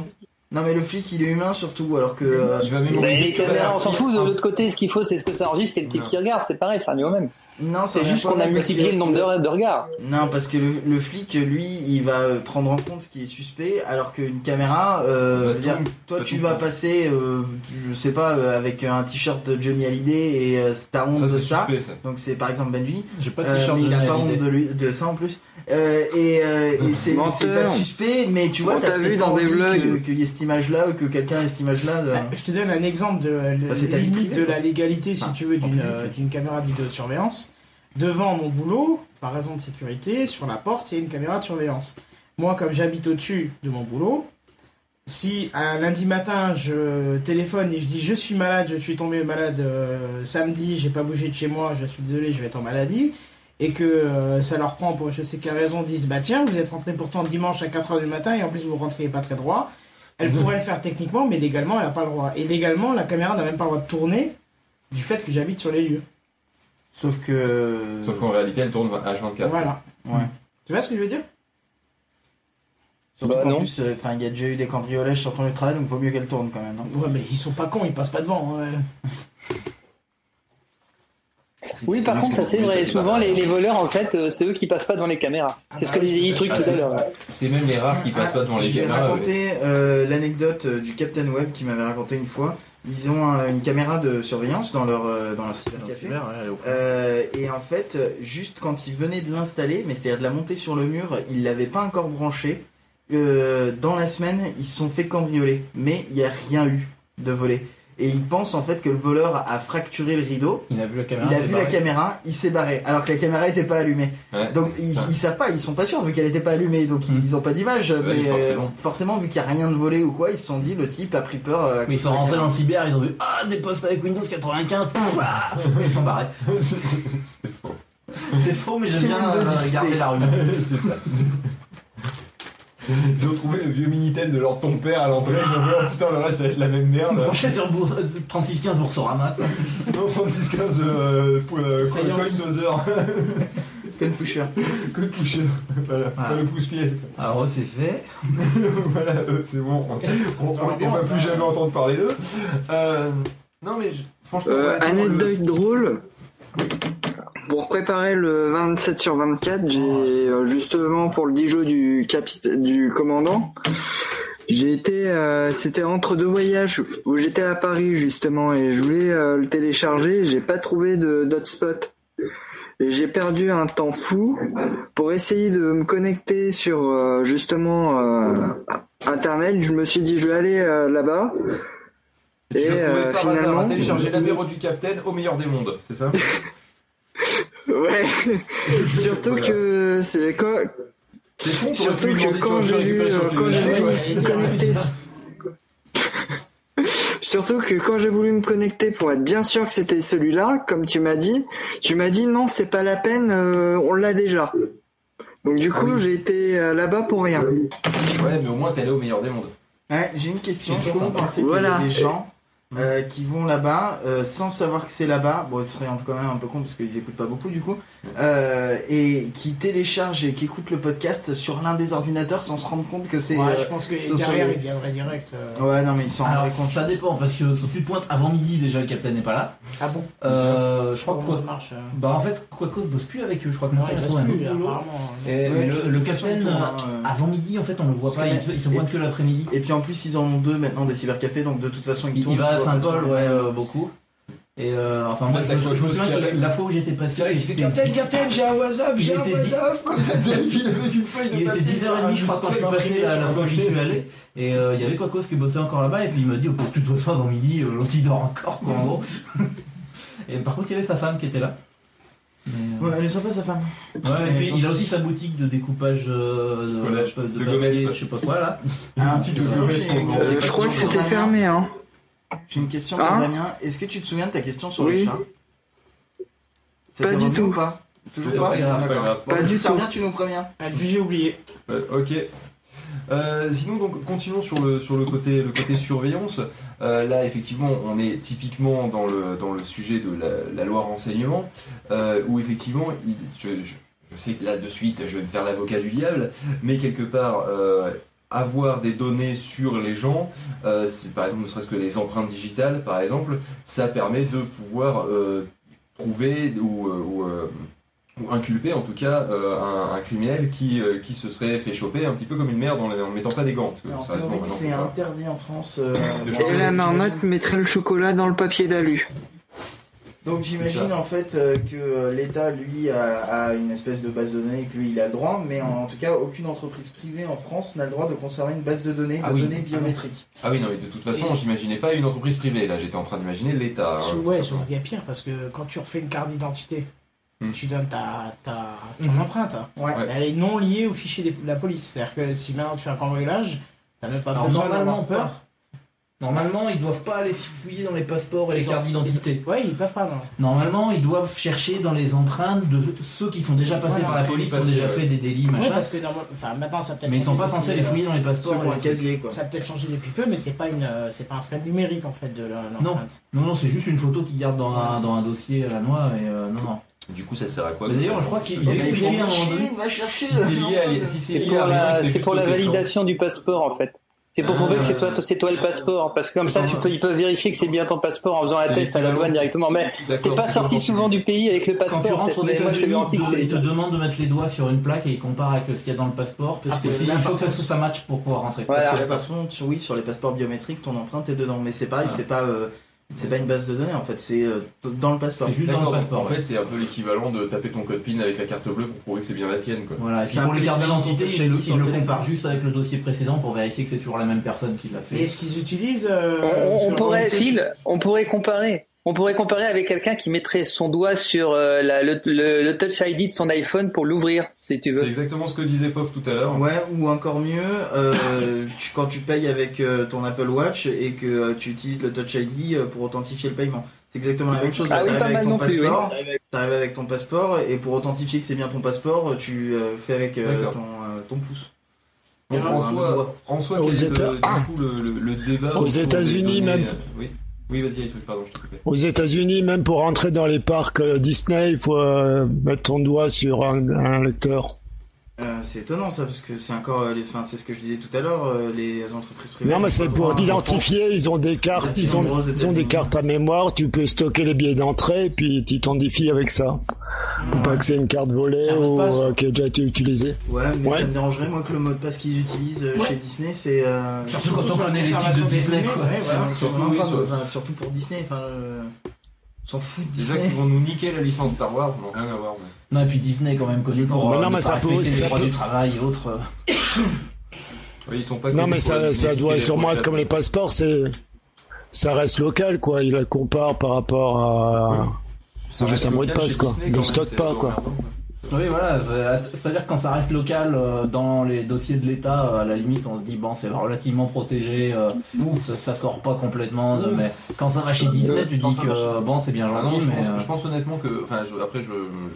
A: Non, mais le flic, il est humain surtout, alors que.
I: Il va
K: Mais
I: mémoriser
K: les caméras, on s'en fout, de l'autre côté, ce qu'il faut, c'est ce que ça enregistre, c'est le type qui regarde, c'est pareil, ça revient au même.
A: Non, ça
K: C'est juste qu'on a multiplié
A: que-
K: le nombre de, de regards.
A: Non, parce que le, le flic, lui, il va euh, prendre en compte ce qui est suspect, alors qu'une caméra, euh,
B: Bah,
A: je veux dire,
B: tout-
A: toi tu
B: tout-
A: vas passer, euh, je sais pas, euh, avec un t-shirt de Johnny Hallyday et euh, t'as honte
B: Ça,
A: de
B: c'est
A: ça.
B: suspect, ça.
A: Donc c'est par exemple Benji.
C: J'ai pas de
A: Euh,
C: t-shirt
A: mais il a
C: Johnny
A: pas honte de, lui, de ça en plus. Euh, et euh, et c'est pas suspect, mais tu vois, t'as
F: t'a vu dans des vlogs.
A: qu'il y ait cette image-là ou que quelqu'un ait cette image-là. de-
E: Bah, je te donne un exemple de la
A: Bah, ta vie
E: limite
A: privée,
E: de la légalité, si
A: Enfin,
E: tu veux, d'une euh, d'une caméra de vidéosurveillance. Devant mon boulot, par raison de sécurité, sur la porte, il y a une caméra de surveillance. Moi, comme j'habite au-dessus de mon boulot, si un lundi matin je téléphone et je dis je suis malade, je suis tombé malade euh, samedi, j'ai pas bougé de chez moi, je suis désolé, je vais être en maladie, et que euh, ça leur prend pour je sais quelle raison, disent bah tiens, vous êtes rentré pourtant dimanche à 4h du matin et en plus vous rentriez pas très droit, elle pourrait le faire techniquement, mais légalement elle n'a pas le droit. Et légalement, la caméra n'a même pas le droit de tourner du fait que j'habite sur les lieux.
A: Sauf que.
B: Sauf qu'en réalité, elle tourne H24.
E: Voilà.
A: Ouais.
E: Tu vois ce que je veux dire?
A: Surtout
K: Bah,
A: qu'en plus, euh, enfin, il y a déjà eu des cambriolages sur ton lieu de travail, donc vaut mieux qu'elle tourne quand même. hein.
E: Ouais, mais ils sont pas cons, ils passent pas devant. hein.
K: Oui, par contre, ça c'est vrai. Souvent, les, les voleurs, en fait, euh, c'est eux qui passent pas devant les caméras. C'est ce que disait E-Truc tout à l'heure.
B: C'est même les rares qui passent pas devant les
A: Je vais
B: caméras.
A: raconter euh, l'anecdote euh, du Captain Web qui m'avait raconté une fois. Ils ont une caméra de surveillance dans leur, euh, dans leur cybercafé.
C: Cyber, ouais.
A: Euh, et en fait, juste quand ils venaient de l'installer, mais c'est-à-dire de la monter sur le mur, ils l'avaient pas encore branché. Euh, dans la semaine, ils se sont fait cambrioler, mais il n'y a rien eu de volé. Et ils pensent en fait que le voleur a fracturé le rideau.
C: Il a vu la caméra.
A: Il a vu la caméra, il s'est barré, alors que la caméra était pas allumée.
B: Ouais.
A: Donc ils,
B: Ouais.
A: ils savent pas, ils sont pas sûrs vu qu'elle était pas allumée, donc ils, ils ont pas d'image.
B: Ouais,
A: mais euh,
B: forcément.
A: forcément, vu qu'il y a rien de volé ou quoi, ils se sont dit le type a pris peur. euh,
C: Mais ils sont rentrés dans le cyber, ils ont vu Ah, des postes avec Windows 95, pouf, ah ils sont barrés.
B: C'est faux.
C: C'est faux, mais j'aime
A: C'est
C: bien
A: Windows
C: euh,
A: XP.
C: la rumeur.
B: c'est ça. Ils ont trouvé le vieux Minitel de leur ton père à l'entrée. Ils ont dit oh putain, le reste ça va être la même merde.
C: Prochaine sur bourse, euh, 3615 Boursorama.
B: Non, 3615 euh, pour, euh, coin dozer.
A: Quel pusher.
B: Que pusher. Voilà,
C: Ah.
B: pas le pouce-pied.
C: Alors, c'est fait.
B: voilà, euh, c'est bon. On, on, on va
E: ça.
B: plus jamais entendre parler d'eux. Euh, non, mais je- franchement.
F: Euh, anecdote drôle. Pour préparer le 27 sur 24, j'ai euh, justement pour le Dijon du du commandant, j'ai été, euh, c'était entre deux voyages où j'étais à Paris justement et je voulais euh, le télécharger, j'ai pas trouvé de d'hotspot. Et j'ai perdu un temps fou pour essayer de me connecter sur euh, justement internet. Je me suis dit je vais aller là-bas. Et
B: hasard à
F: finalement,
B: télécharger l'apéro du Capitaine au meilleur des mondes, c'est ça?
F: Ouais, surtout que c'est quand, surtout que
B: demander,
F: quand j'ai euh, quand j'ai voulu me connecter, surtout que quand j'ai voulu me connecter pour être bien sûr que c'était celui-là, comme tu m'as dit, tu m'as dit non, c'est pas la peine, euh, on l'a déjà. Donc du
B: Ah
F: coup,
B: oui.
F: j'ai été euh, là-bas pour rien.
B: Ouais, mais au moins t'es allé au meilleur des mondes.
A: Ouais, j'ai une question. Vous
C: sympa.
A: pensez
F: Voilà.
A: qu'il y a des gens euh, qui vont là-bas euh, sans savoir que c'est là-bas Bon, ce serait quand même un peu con parce qu'ils écoutent pas beaucoup du coup. Euh, et qui téléchargent et qui écoutent le podcast sur l'un des ordinateurs sans se rendre compte que c'est.
E: Ouais,
A: euh,
E: je pense que
A: sur-
E: derrière,
A: sur-
E: il viendrait direct. euh.
A: Ouais, non, mais ils s'en
C: Alors,
A: rendraient compte.
C: ça dépend, parce que si tu te pointes avant midi, déjà le capitaine n'est pas là.
E: Ah bon?
C: Euh, je crois que
E: ça
C: quoi.
E: marche euh?
C: Bah, en fait, Quacos bosse plus avec eux. Je crois que
E: Non, il
C: un
E: plus, apparemment.
C: Et,
A: Ouais,
C: mais
A: puis
C: le, capitaine, avant midi, en fait, on le voit pas.
A: que-
C: Il se, il se pointe que l'après-midi.
A: Et puis en plus, ils en ont deux maintenant des cybercafés, donc de toute façon, ils
C: Il,
A: tournent. Pas
C: Saint-Paul, ouais, euh, beaucoup. Et euh, enfin, moi, je, me souviens que la fois où j'étais passé, il était,
A: Captain, j'ai un WhatsApp,
C: j'ai un WhatsApp.
B: Il avait une feuille de
C: il était
B: papier
C: 10h30, je crois, quand je suis passé la, la fois où j'y suis allé. Et euh, il y avait Quacos qui bossait encore là-bas. Et puis il m'a dit, oh, de toute façon, avant midi, euh, l'autre il dort encore, quoi, en gros. et par contre, il y avait sa femme qui était là. Mais, euh,
A: Ouais, elle est sympa sa femme.
C: Ouais, et puis il a aussi sa boutique de découpage euh, de, de,
B: de
C: papier, je sais pas quoi là.
A: Ah, j'ai-
B: pour le-
F: Euh, je crois que c'était fermé, hein.
A: J'ai une question pour
F: Hein
A: Damien. Est-ce que tu te souviens de ta question sur
F: Oui.
A: les chats Ça
F: Pas du tout.
A: ou pas? Toujours pas
B: pas grave, c'est pas
A: D'accord.
B: grave.
A: Bon,
F: Pas
A: si
F: du
A: ça
F: tout.
A: revient, tu nous préviens.
E: Ah, j'ai oublié.
B: Euh, ok. Euh, sinon donc continuons sur le sur le côté le côté surveillance. Euh, là effectivement on est typiquement dans le dans le sujet de la, la loi renseignement euh, où effectivement il- je, je- je sais que là de suite je vais me faire l'avocat du diable mais quelque part euh, avoir des données sur les gens, euh, par exemple ne serait-ce que les empreintes digitales par exemple, ça permet de pouvoir euh, prouver ou, euh, ou, euh, ou inculper en tout cas euh, un, un criminel qui, euh, qui se serait fait choper un petit peu comme une merde en, ne mettant pas des gants. Parce que
A: En
B: ça reste
A: théorie,
B: maintenant,
A: c'est interdit en France. euh,
B: De
A: bon.
F: Et la marmotte mettrait le chocolat dans le papier d'alu.
A: Donc j'imagine en fait euh, que euh, l'État lui a, a une espèce de base de données et que lui il a le droit, mais en, en tout cas aucune entreprise privée en France n'a le droit de conserver une base de données de
B: Ah oui.
A: données biométriques.
B: Ah oui, non, mais de toute façon,
E: Et-
B: j'imaginais pas une entreprise privée. Là, j'étais en train d'imaginer l'État. hein,
E: ouais, y a pire parce que quand tu refais une carte d'identité,
B: Hmm.
E: tu donnes ta, ta ton
C: Mhm.
E: empreinte. hein.
A: Ouais.
B: Ouais.
E: Elle est non liée au fichier de la police. C'est-à-dire que si maintenant tu fais un cambriolage, t'as même pas
C: Alors,
E: besoin
C: normalement,
E: d'avoir peur.
C: Normalement, ils doivent pas aller fouiller dans les passeports et les cartes d'identité.
E: Ouais, ils peuvent pas, non.
C: Normalement, ils doivent chercher dans les empreintes de ceux qui sont déjà passés
E: Voilà.
C: par la police, qui ont déjà fait des délits,
E: Ouais,
C: machin.
E: parce que enfin, maintenant ça a peut-être
C: mais ils sont pas censés les
E: euh,
C: fouiller dans les passeports.
A: Ceux qui ont
C: et
A: un
C: les trucs.
A: casier quoi.
E: Ça a peut-être changé depuis peu, mais c'est pas une, euh, c'est pas un scan numérique en fait de l'empreinte.
C: Non, non, c'est juste une photo qu'ils gardent dans un, dans un dossier à la noix et euh, non, non.
B: Du coup, ça sert à quoi
C: Mais d'ailleurs, je crois qu'ils expliquaient à un moment donné.
A: chier, va chercher
B: Si c'est lié à, si c'est lié
K: pour
B: à
K: la, c'est pour validation du passeport en fait. C'est pour prouver que c'est toi, c'est toi le passeport, parce que comme ça, tu peux, ils peuvent vérifier que c'est bien ton passeport en faisant un
B: C'est
K: test à la douane directement. Mais t'es pas sorti souvent du pays avec le
C: Quand
K: passeport.
C: tu rentres aux États-Unis, ils te- demandent de mettre les doigts sur une plaque et ils comparent avec ce qu'il y a dans le passeport parce
A: Ah,
C: que
A: là,
C: il faut que ça, ça matche pour pouvoir rentrer.
K: Voilà.
A: Parce que là, par contre, sur- oui, sur les passeports biométriques, ton empreinte est dedans. Mais c'est pareil,
C: Voilà.
A: c'est pas, euh, c'est pas une base de données en fait, c'est euh, dans le passeport.
C: C'est juste dans le passeport.
B: en
C: ouais.
B: fait, c'est un peu l'équivalent de taper ton code PIN avec la carte bleue pour prouver que c'est bien la tienne, quoi.
C: Voilà, et puis pour les cartes d'identité,
A: de
C: ils, le- ils comparent juste avec le dossier précédent pour vérifier que c'est toujours la même personne qui l'a
E: Et
C: fait.
E: est-ce qu'ils utilisent euh,
K: On, on pourrait, Phil, on pourrait comparer. On pourrait comparer avec quelqu'un qui mettrait son doigt sur euh, la- le, le- le Touch ID de son iPhone pour l'ouvrir, si tu
B: C'est
K: veux.
B: exactement ce que disait Pov tout à l'heure.
A: Ouais, ou encore mieux, euh, tu- quand tu payes avec euh, ton Apple Watch et que euh, tu utilises le Touch ID euh, pour authentifier le paiement. C'est exactement la même chose.
K: Ah oui,
A: t'arrives avec ton
K: oui.
A: passeport, t'arrives avec ton passeport et pour authentifier que c'est bien ton passeport, tu euh, fais avec euh, ton, euh, ton pouce.
B: Donc, en, soi,
A: doigt.
B: en soi,
G: Aux
B: quel est le,
G: États-
B: du coup, le, le- le débat
G: Aux États-Unis, même.
B: euh, Oui, oui vas-y, pardon, je.
G: Aux États-Unis, même pour entrer dans les parcs euh, Disney, il faut euh, mettre ton doigt sur un lecteur.
A: Euh, c'est étonnant ça parce que c'est encore euh, les, enfin c'est ce que je disais tout à l'heure, euh, les entreprises privées.
G: Non, mais c'est pour t'identifier. Ils ont des cartes, ils ont, ils ont des cartes à mémoire. Tu peux stocker les billets d'entrée, puis tu t'identifies avec ça. Ou Pas que c'est une carte volée
E: un
G: ou
E: passe.
G: euh, qui a déjà été utilisée.
A: Ouais, mais
G: Ouais.
A: ça me dérangerait moi que le mot de passe qu'ils utilisent
E: Ouais.
A: chez Disney c'est. euh,
C: Surtout quand on connaît les titres de Disney, quoi.
E: voilà.
B: Surtout,
A: vraiment
B: oui,
A: pas-
B: sur-
A: enfin, surtout pour Disney, enfin. S'en fout de Disney.
B: qu'ils vont nous niquer la licence Star Wars, on n'a rien à voir. Mais...
C: Non, et puis Disney est quand même connu pour
G: Mais
C: euh,
G: non, mais ça peut- ça
C: les droits
G: peut-
C: du travail et autres. euh.
B: Oui, ils sont pas
G: Non, mais ça,
B: la
G: ça doit sûrement être comme les passeports. C'est, ça reste local, quoi. Il le compare par rapport à.
B: Ça
G: C'est juste un mot de passe, quoi.
B: Disney,
G: Ne
B: quand même,
G: stocke
B: c'est
G: pas, quoi.
B: ça.
C: Oui, voilà, c'est- c'est-à-dire que quand ça reste local euh, dans les dossiers de l'État, euh, à la limite, on se dit bon, c'est relativement protégé, euh, ça, ça sort pas complètement. de- mais quand ça va chez Disney, tu dis que euh, bon, c'est bien
B: Ah non,
C: gentil,
B: je,
C: mais
B: pense,
C: euh,
B: je pense honnêtement que, enfin, je- après, je,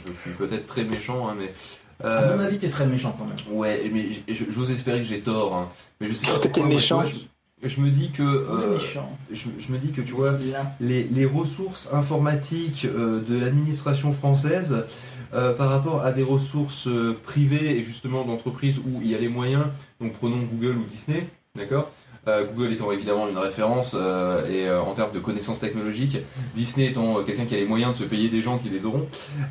B: je suis peut-être très méchant, hein, mais.
C: à
B: euh,
C: mon avis, t'es très méchant quand même.
B: Ouais, mais j'ose espérer que j'ai tort, hein. mais je sais pas
K: Parce que
B: pourquoi.
K: t'es méchant.
B: je, je me dis que, euh,
A: méchant.
B: je, je me dis que tu vois, les, les ressources informatiques euh, de l'administration française euh, par rapport à des ressources euh, privées et justement d'entreprises où il y a les moyens, donc prenons Google ou Disney, d'accord Euh, Google étant évidemment une référence euh, et euh, en termes de connaissances technologiques, Disney étant euh, quelqu'un qui a les moyens de se payer des gens qui les auront,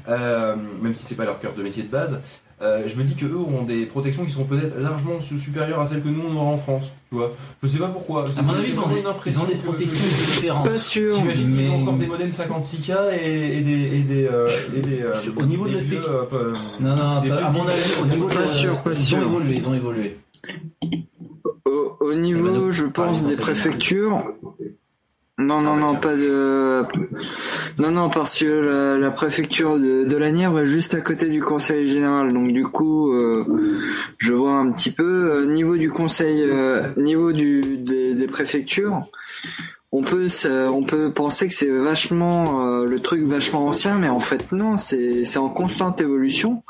B: euh, même si c'est pas leur cœur de métier de base. Euh, je me dis que eux auront des protections qui sont peut-être largement su- supérieures à celles que nous on aura en France, tu vois. Je sais pas pourquoi.
C: À mon avis, ils ont des-
B: une impression
C: ils ont des
B: que-
C: protections
B: que-
C: différentes.
F: Pas sûr.
B: J'imagine qu'ils ont encore des modems 56K et, et des et des euh, et des euh,
C: Au niveau de
B: des
C: la
B: vieux, euh,
C: Non, non, ça, à mon avis, au niveau de
F: Pas
C: la-
F: sûr, pas
C: ils
F: sûr.
C: ont évolué, ils ont évolué.
F: Au, au
C: Eh ben,
F: niveau, je pense, des préfectures. Non, non,
B: Ah,
F: non,
B: tiens.
F: pas de. Non, non, parce que la, la préfecture de, de la Nièvre est juste à côté du conseil général. Donc, du coup, euh, je vois un petit peu. euh, niveau du conseil, euh, niveau du, des, des préfectures, on peut, se- on peut penser que c'est vachement euh, le truc vachement ancien, mais en fait, non, c'est c'est en constante évolution.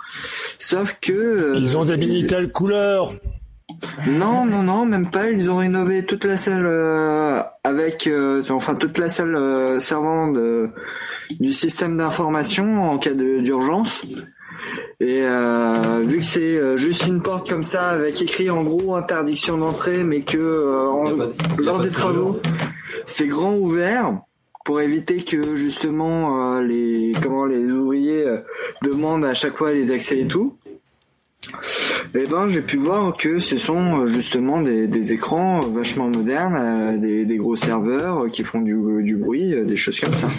F: Sauf que. euh,
G: Ils ont des Minitel couleurs.
F: Non, non, non, même pas. Ils ont rénové toute la salle euh, avec, euh, enfin toute la salle euh, servant de- du système d'information en cas d'urgence. Et euh, vu que c'est euh, juste une porte comme ça avec écrit en gros interdiction d'entrée, mais que euh, en-
B: pas
F: lors des
B: de
F: travaux, c'est grand ouvert. pour éviter que justement euh, les comment les ouvriers demandent à chaque fois les accès et tout. Eh ben, j'ai pu voir que ce sont euh, justement des, des écrans vachement modernes, euh, des, des gros serveurs qui font du, du bruit, euh, des choses comme ça.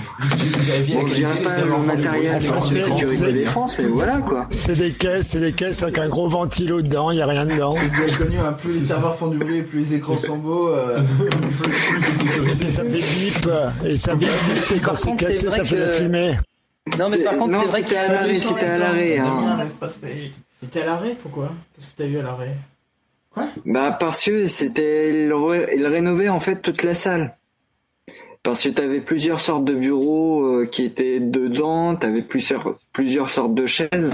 F: Bon, je dirais pas le matériel de sécurité défense, mais voilà quoi.
G: C'est des caisses, c'est des caisses avec un gros ventilo dedans, il y a rien dedans.
A: C'est bien connu, hein, plus les serveurs font du bruit, plus les écrans sont beaux. euh,
G: Et ça fait bip, et ça bip, et quand
K: Par
G: c'est
K: contre, c'est
G: cassé,
K: vrai
G: ça fait
K: que-
G: la fumée.
K: Non, mais par contre, c'est vrai qu'il y
F: à
K: a
F: l'arrêt, c'était à l'arrêt.
E: C'était à l'arrêt, pourquoi? Qu'est-ce que t'as vu à l'arrêt?
F: Bah parce que c'était ils rénovaient en fait toute la salle. Parce que t'avais plusieurs sortes de bureaux euh, qui étaient dedans, t'avais plusieurs plusieurs sortes de chaises,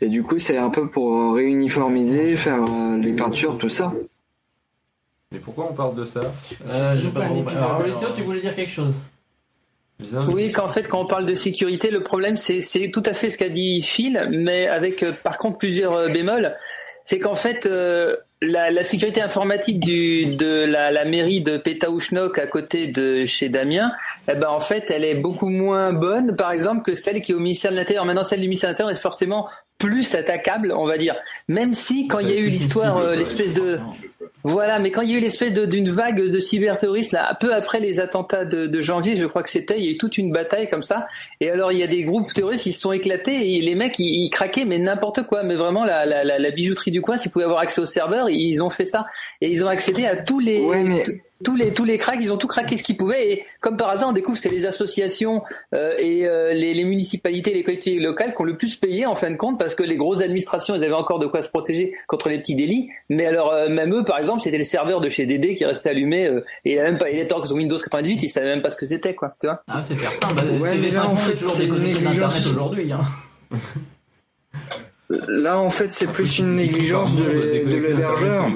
F: et du coup c'est un peu pour réuniformiser, faire euh, les peintures, tout ça.
B: Mais pourquoi on parle de ça?
C: Euh, j'ai pas
E: pas
C: Alors,
E: alors.
C: Olivia, tu voulais dire quelque chose?
K: Oui, qu'en fait, quand on parle de sécurité, le problème, c'est c'est tout à fait ce qu'a dit Phil, mais avec euh, par contre plusieurs euh, bémols. C'est qu'en fait, euh, la, la sécurité informatique du, de la, la mairie de Pétaouchnok à côté de chez Damien, eh ben en fait, elle est beaucoup moins bonne, par exemple, que celle qui est au ministère de l'Intérieur. Maintenant, celle du ministère de l'Intérieur est forcément plus attaquable, on va dire. Même si, quand il y a eu l'histoire, euh, l'espèce de... Voilà, mais quand il y a eu l'espèce d'une vague de cyberterroristes, là, peu après les attentats de, de janvier, je crois que c'était, il y a eu toute une bataille comme ça. Et alors, il y a des groupes terroristes qui se sont éclatés et les mecs, ils, ils craquaient, mais n'importe quoi. Mais vraiment, la, la, la, la bijouterie du coin, s'ils pouvaient avoir accès au serveur, ils ont fait ça. Et ils ont accédé à tous les, tous les, tous les cracks, ils ont tout craqué ce qu'ils pouvaient. Et comme par hasard, on découvre que c'est les associations euh, et euh, les, les municipalités, les collectivités locales qui ont le plus payé en fin de compte parce que les grosses administrations, elles avaient encore de quoi se protéger contre les petits délits. Mais alors, euh, même eux, par exemple, c'était le serveur de chez DD qui restait allumé euh, et il a même pas, il était sur Windows 98, il savait même pas ce que c'était, quoi. Tu vois
C: Ah, c'est certain. Bah,
F: Ouais, mais
C: TV5
F: là, en fait,
C: toujours
F: c'est une
C: déconnecté
F: négligence.
C: d'Internet aujourd'hui. Hein.
F: Là en fait c'est plus une négligence de l'hébergeur.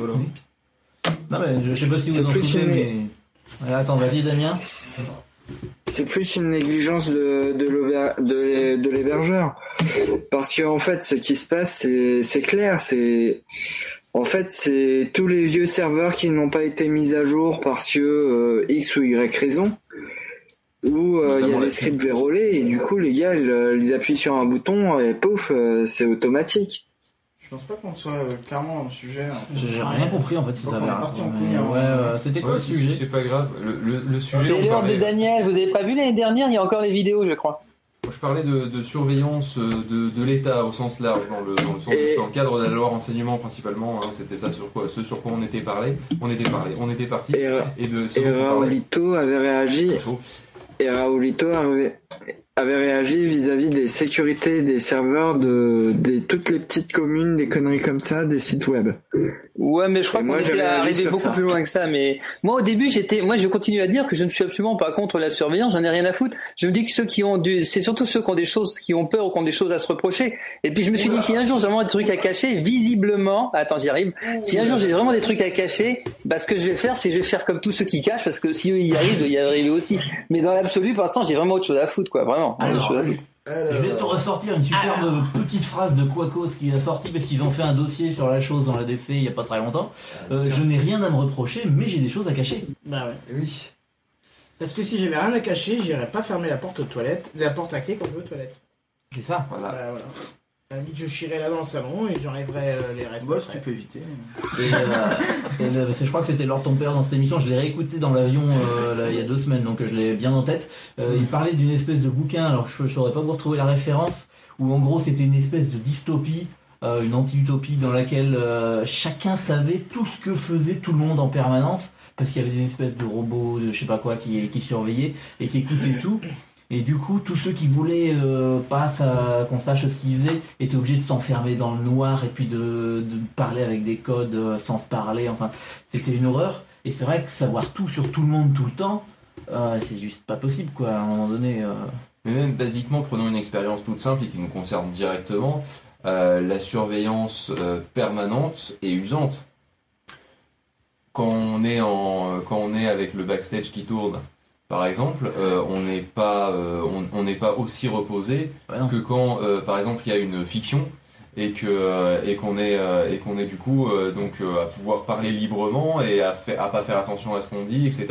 C: Non, mais je sais pas si vous en
F: une-
C: mais. Ouais, attends, vas-y, Damien.
F: C'est plus une négligence de, de l'héber- de l'hé- de l'hébergeur. Parce que en fait, ce qui se passe, c'est clair. C'est en fait, c'est tous les vieux serveurs qui n'ont pas été mis à jour parce que euh, X ou Y raison. Où euh, il y a des scripts vérolés et du coup les gars ils, euh, ils appuient sur un bouton et pouf euh, c'est automatique.
A: Je pense pas qu'on soit euh, clairement dans le sujet. en fait.
C: J'ai rien compris en fait.
A: Qu'on
C: Mais
A: hein.
C: C'était quoi
B: Ouais,
C: le
B: c'est-
C: sujet
B: C'est pas grave. Le, le, le sujet,
K: C'est
B: on
K: l'heure de
B: parlait-
K: Daniel, vous avez pas vu l'année dernière, il y a encore les vidéos, je crois.
B: Je parlais de, de surveillance euh, de, de l'État au sens large, dans le, dans le, sens,
F: Et-
B: dans le cadre de la loi renseignement principalement. hein, C'était ça sur quoi, ce sur quoi on était parlé, on était parlé, on était parti.
F: Et, euh,
B: Et de ce
F: Et
B: dont on parlait.
F: Raoulito avait réagi. Et Raoulito avait, avait réagi vis-à-vis des sécurités des serveurs de des toutes les petites communes, des conneries comme ça, des sites web.
K: Ouais, mais je crois qu'on
F: moi,
K: était arrivé beaucoup
F: ça.
K: plus loin que ça. Mais moi, au début, j'étais, moi, je continue à dire que je ne suis absolument pas contre la surveillance. J'en ai rien à foutre. Je me dis que ceux qui ont du, c'est surtout ceux qui ont des choses, qui ont peur ou qui ont des choses à se reprocher. Et puis je me suis dit, si un jour j'ai vraiment des trucs à cacher, visiblement, attends, j'y arrive. Si un jour j'ai vraiment des trucs à cacher, bah, ce que je vais faire, c'est je vais faire comme tous ceux qui cachent, parce que si eux y arrivent, y arriver aussi. Mais dans l'absolu, pour l'instant, j'ai vraiment autre chose à foutre, quoi. Vraiment.
C: Alors,
K: foutre.
C: Je vais te ressortir une superbe petite phrase de Quacos qui a sorti parce qu'ils ont fait un dossier sur la chose dans la DC il y a pas très longtemps. Euh, je n'ai rien à me reprocher, mais j'ai des choses à cacher.
E: Bah ouais.
A: Oui.
E: Parce que si j'avais rien à cacher, j'irais pas fermer la porte aux toilettes, la porte à clé quand je vais aux toilettes.
C: C'est ça.
E: Voilà. Bah, voilà. À la limite, je chierais là dans le salon et j'enlèverais euh, les restes.
A: Bah, si
E: après.
A: tu peux éviter.
C: Et, euh, et le- parce que je crois que c'était Lord ton père dans cette émission. Je l'ai réécouté dans l'avion euh, là, il y a deux semaines, donc je l'ai bien en tête. Euh, il parlait d'une espèce de bouquin. Alors je ne saurais pas vous retrouver la référence. Où en gros c'était une espèce de dystopie, euh, une anti-utopie dans laquelle euh, chacun savait tout ce que faisait tout le monde en permanence parce qu'il y avait des espèces de robots, de je sais pas quoi, qui, qui surveillaient et qui écoutaient tout. Et du coup, tous ceux qui voulaient euh, pas qu'on sache ce qu'ils faisaient étaient obligés de s'enfermer dans le noir et puis de, parler avec des codes euh, sans se parler. Enfin, c'était une horreur. Et c'est vrai que savoir tout sur tout le monde tout le temps, euh, c'est juste pas possible, quoi. À un moment donné.
B: Mais même basiquement, prenons une expérience toute simple et qui nous concerne directement. la surveillance permanente et usante. Quand on est en, quand on est avec le backstage qui tourne, par exemple, euh, on n'est pas, euh, on pas aussi reposé que quand, euh, par exemple, il y a une fiction et que euh, et qu'on est euh, et qu'on est du coup euh, donc à pouvoir parler librement et à faire à pas faire attention à ce qu'on dit etc